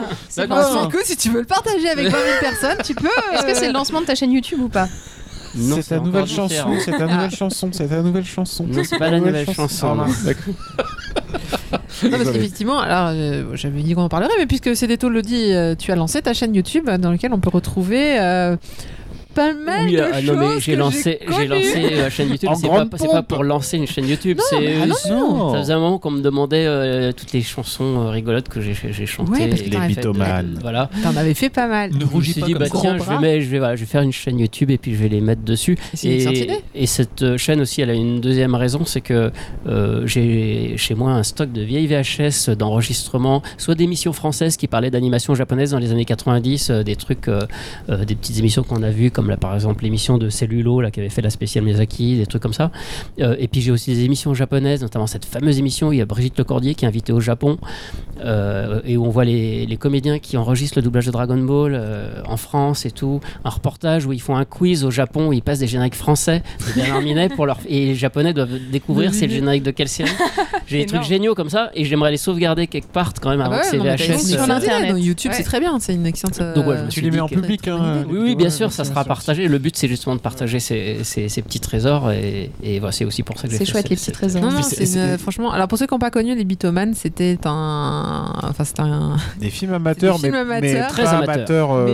Ah C'est D'accord. bon, écoute, si tu veux le partager avec 20 000 personnes, tu peux. Est-ce que c'est le lancement de ta chaîne YouTube ou pas? Non, C'est ta nouvelle chanson, c'est ta nouvelle chanson, c'est ta nouvelle chanson. Non, c'est pas la nouvelle chanson. Ah, non. parce qu'effectivement, alors euh, j'avais dit qu'on en parlerait, mais puisque Cédéto le dit, euh, tu as lancé ta chaîne YouTube euh, dans laquelle on peut retrouver euh, pas mal Oui, de ah, choses. non, mais j'ai que lancé, j'ai lancé la chaîne YouTube. En C'est pas, pas pour lancer une chaîne YouTube. c'est ah non, c'est- non. Ça faisait un moment qu'on me demandait euh, toutes les chansons euh, rigolotes que j'ai j'ai chantées. Ouais, fait, mythomanes. euh, Voilà. T'en avais fait pas mal. Ne Je me rougis suis pas dit, comme bah tiens, je vais, mettre- je, vais, voilà, je vais faire une chaîne YouTube et puis je vais les mettre dessus. Et cette euh, chaîne aussi, elle a une deuxième raison, c'est que euh, j'ai chez moi un stock de vieilles VHS d'enregistrements, soit d'émissions françaises qui parlaient d'animation japonaise dans les années 90, euh, des trucs, euh, euh, des petites émissions qu'on a vues, comme là, par exemple l'émission de Cellulo là, qui avait fait la spéciale Miyazaki, des trucs comme ça. Euh, et puis j'ai aussi des émissions japonaises, notamment cette fameuse émission où il y a Brigitte Lecordier qui est invitée au Japon euh, et où on voit les, les comédiens qui enregistrent le doublage de Dragon Ball euh, en France et tout. Un reportage où ils font un quiz au Japon où ils passent des génériques français de Bernard Minet pour leur et les Japonais doivent découvrir c'est le générique de quelle série. J'ai des trucs géniaux comme ça et j'aimerais les sauvegarder quelque part quand même Ah avant ouais, que ces non, mais t'as une VHS. sur Internet. YouTube, Ouais. c'est très bien. C'est une excellente. Donc, ouais, Tu les mets en public, hein. Oui, oui, bien sûr, ça sera sûr. Partagé. Le but, c'est justement de partager ces, ces- ces petits trésors et, et voilà, c'est aussi pour ça que j'ai C'est chouette les petits trésors. Non, non, une- c'est- franchement. Alors pour ceux qui n'ont pas connu les Bitoman, c'était un, enfin c'était un, Des films amateurs, Des mais, films mais amateurs. Très amateurs. amateurs. euh,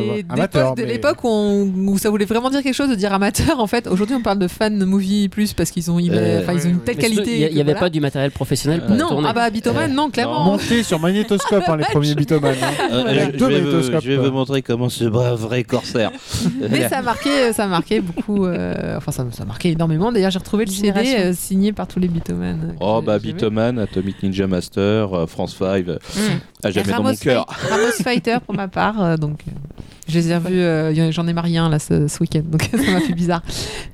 de mais- l'époque où, ça voulait vraiment dire quelque chose de dire amateur. En fait, aujourd'hui on parle de fan movie plus parce qu'ils ont, ils, Euh, ils ont une telle qualité. Il n'y avait voilà. pas du matériel professionnel pour Non, tourner. ah bah Bitoman, non, clairement. Monté sur magnétoscope, hein, les premiers bitoman. hein. Euh, je, vais vous, magnétoscopes, je vais quoi. vous montrer comment se bat un vrai corsaire. Mais ça a marqué, ça a marqué beaucoup. euh, enfin, ça, ça a marqué énormément. D'ailleurs, j'ai retrouvé le CD Génération. euh, signé par tous les Bitoman. euh, Oh bah. Bitoman, Atomic Ninja Master, euh, France 5, euh, Mm. à jamais dans mon Ramos cœur. Ramos Fighter pour ma part, euh, donc euh, je les ai revus. euh, J'en ai marié un là ce, ce week-end, donc ça m'a fait bizarre.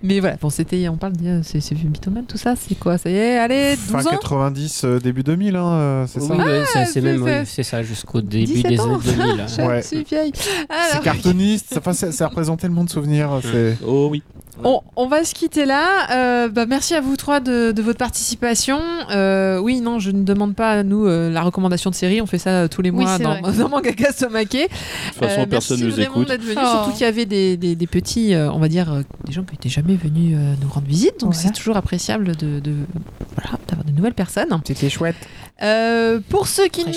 Mais voilà, bon, c'était, on parle de, c'est c'est Bitoman, tout ça, c'est quoi Ça y est, allez, 12 Fin ans 90, euh, début 2000, hein, euh, c'est Oui, ça ouais, c'est- même oui, c'est ça jusqu'au début 17 des années 2000. Je Ouais. suis vieille. C'est Alors, cartooniste, ça, ça, ça représente tellement de souvenirs. C'est... Oh oui. On, on va se quitter là. Euh, bah, merci à vous trois de, de votre participation. Euh, oui, non, je ne demande pas à nous euh, la recommandation de série. On fait ça tous les mois dans, dans Mangaka Somake. De toute façon, Euh, personne merci nous écoute. d'être venus, Oh. surtout qu'il y avait des, des- des petits, euh, on va dire, euh, des gens qui n'étaient jamais venus euh, nous rendre visite. Donc c'est toujours appréciable de, de- voilà, d'avoir de nouvelles personnes. C'était chouette. Euh, pour ceux qui, ne,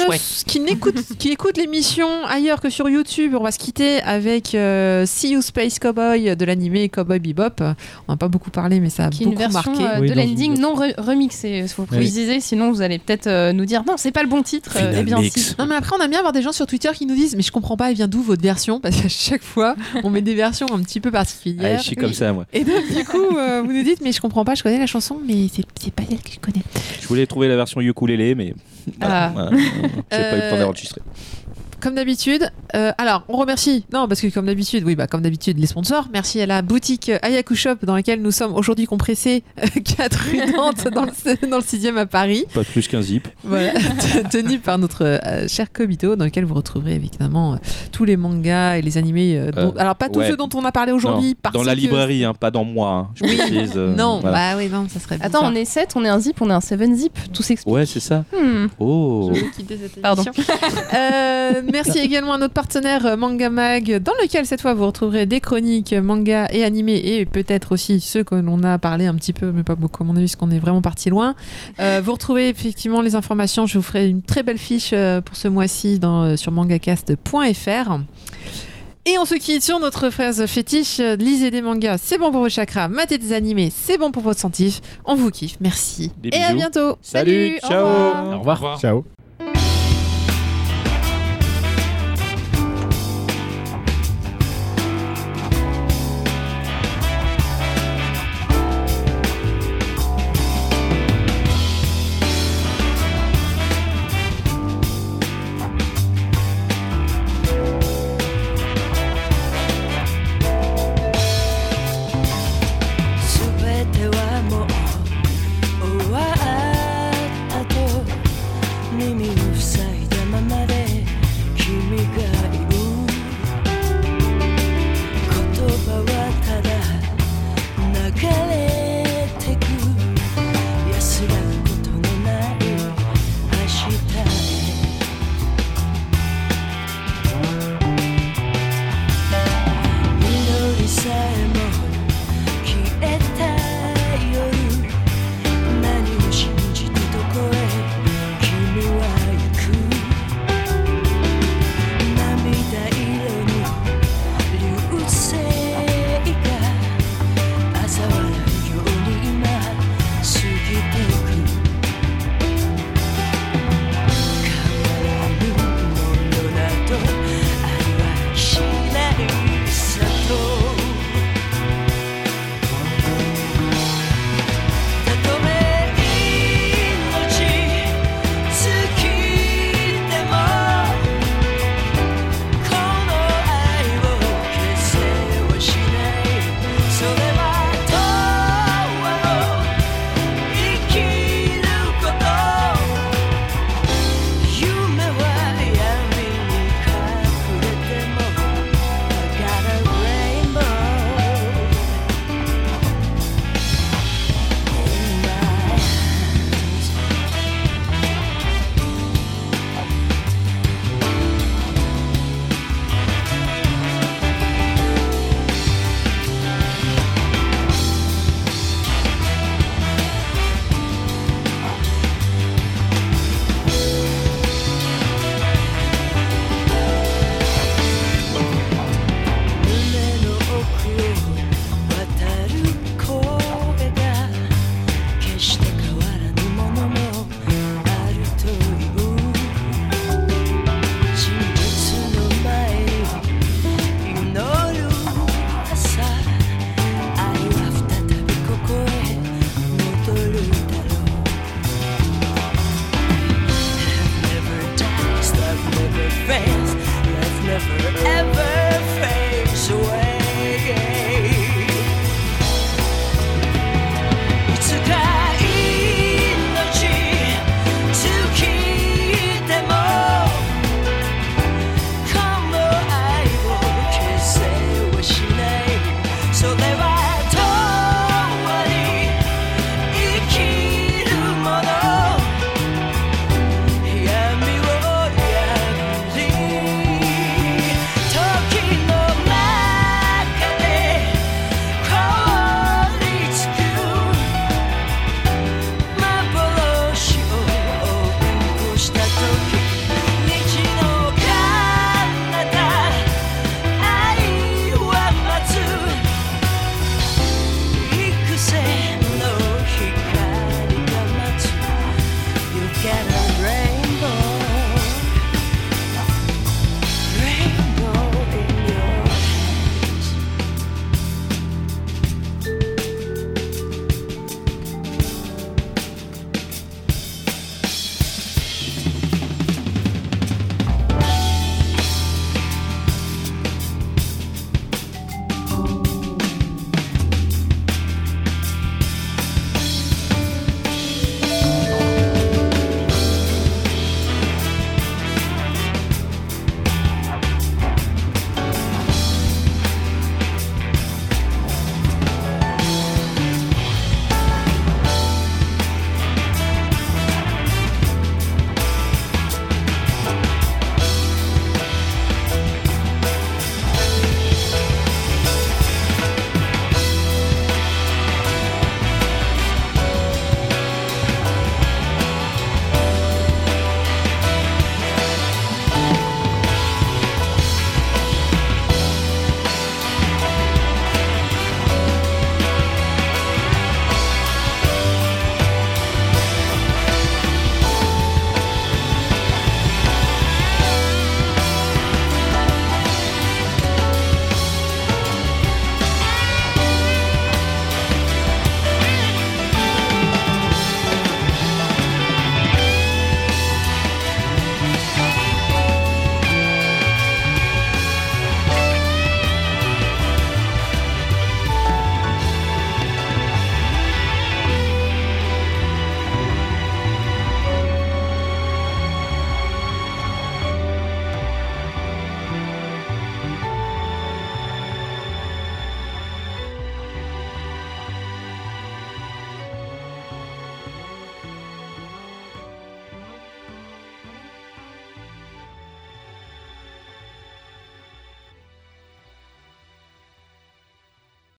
qui, n'écoutent, qui écoutent l'émission ailleurs que sur YouTube, on va se quitter avec euh, See You Space Cowboy de l'animé Cowboy Bebop. On n'a pas beaucoup parlé, mais ça a Qui est une version marqué. euh, Oui, de l'ending non re- remixée. Il faut Oui. préciser, sinon vous allez peut-être euh, nous dire non, c'est pas le bon titre. Euh, eh bien, si. Non mais après on aime bien avoir des gens sur Twitter qui nous disent mais je comprends pas elle vient d'où votre version? Parce qu'à chaque fois on met des versions un petit peu Ah, particulières je suis comme ça, moi. et donc du coup euh, vous nous dites mais je comprends pas je connais la chanson mais c'est c'est pas elle que je connais Je voulais trouver la version ukulélé, mais voilà, Ah. voilà. j'ai pas eu le temps Euh, d'enregistrer. Comme d'habitude euh, alors on remercie non parce que comme d'habitude oui bah comme d'habitude les sponsors merci à la boutique euh, Ayaku Shop dans laquelle nous sommes aujourd'hui compressés 4 rue Nantes dans le, dans le 6e à Paris Pas plus qu'un zip. Voilà, tenu par notre euh, cher Kobito, dans lequel vous retrouverez évidemment euh, tous les mangas et les animés. euh, dont- Euh, alors, pas tous ouais. ceux dont on a parlé aujourd'hui. Dans la que- librairie, hein, pas dans moi. hein, je précise, euh, Non, voilà. bah oui, non, ça serait bizarre. Attends, on est 7, on est un zip, on est un 7 zip. Tout s'explique. Ouais, c'est ça. Hmm. Oh. Je vais quitter cette Pardon. émission. Euh, merci également à notre partenaire euh, Manga Mag, dans lequel cette fois vous retrouverez des chroniques euh, manga et animés et peut-être aussi ceux que l'on a parlé un petit peu, mais pas beaucoup à mon avis, parce qu'on est vraiment parti loin. Euh, vous retrouvez effectivement les informations. Je vous ferai une très belle fiche pour ce mois-ci sur mangacast.fr. Et on se quitte sur notre phrase fétiche. Lisez des mangas, c'est bon pour vos chakras. Matez des animés, c'est bon pour votre sentif. On vous kiffe. Merci. Des Et à bientôt. Salut, au ciao. revoir. Au revoir. Ciao.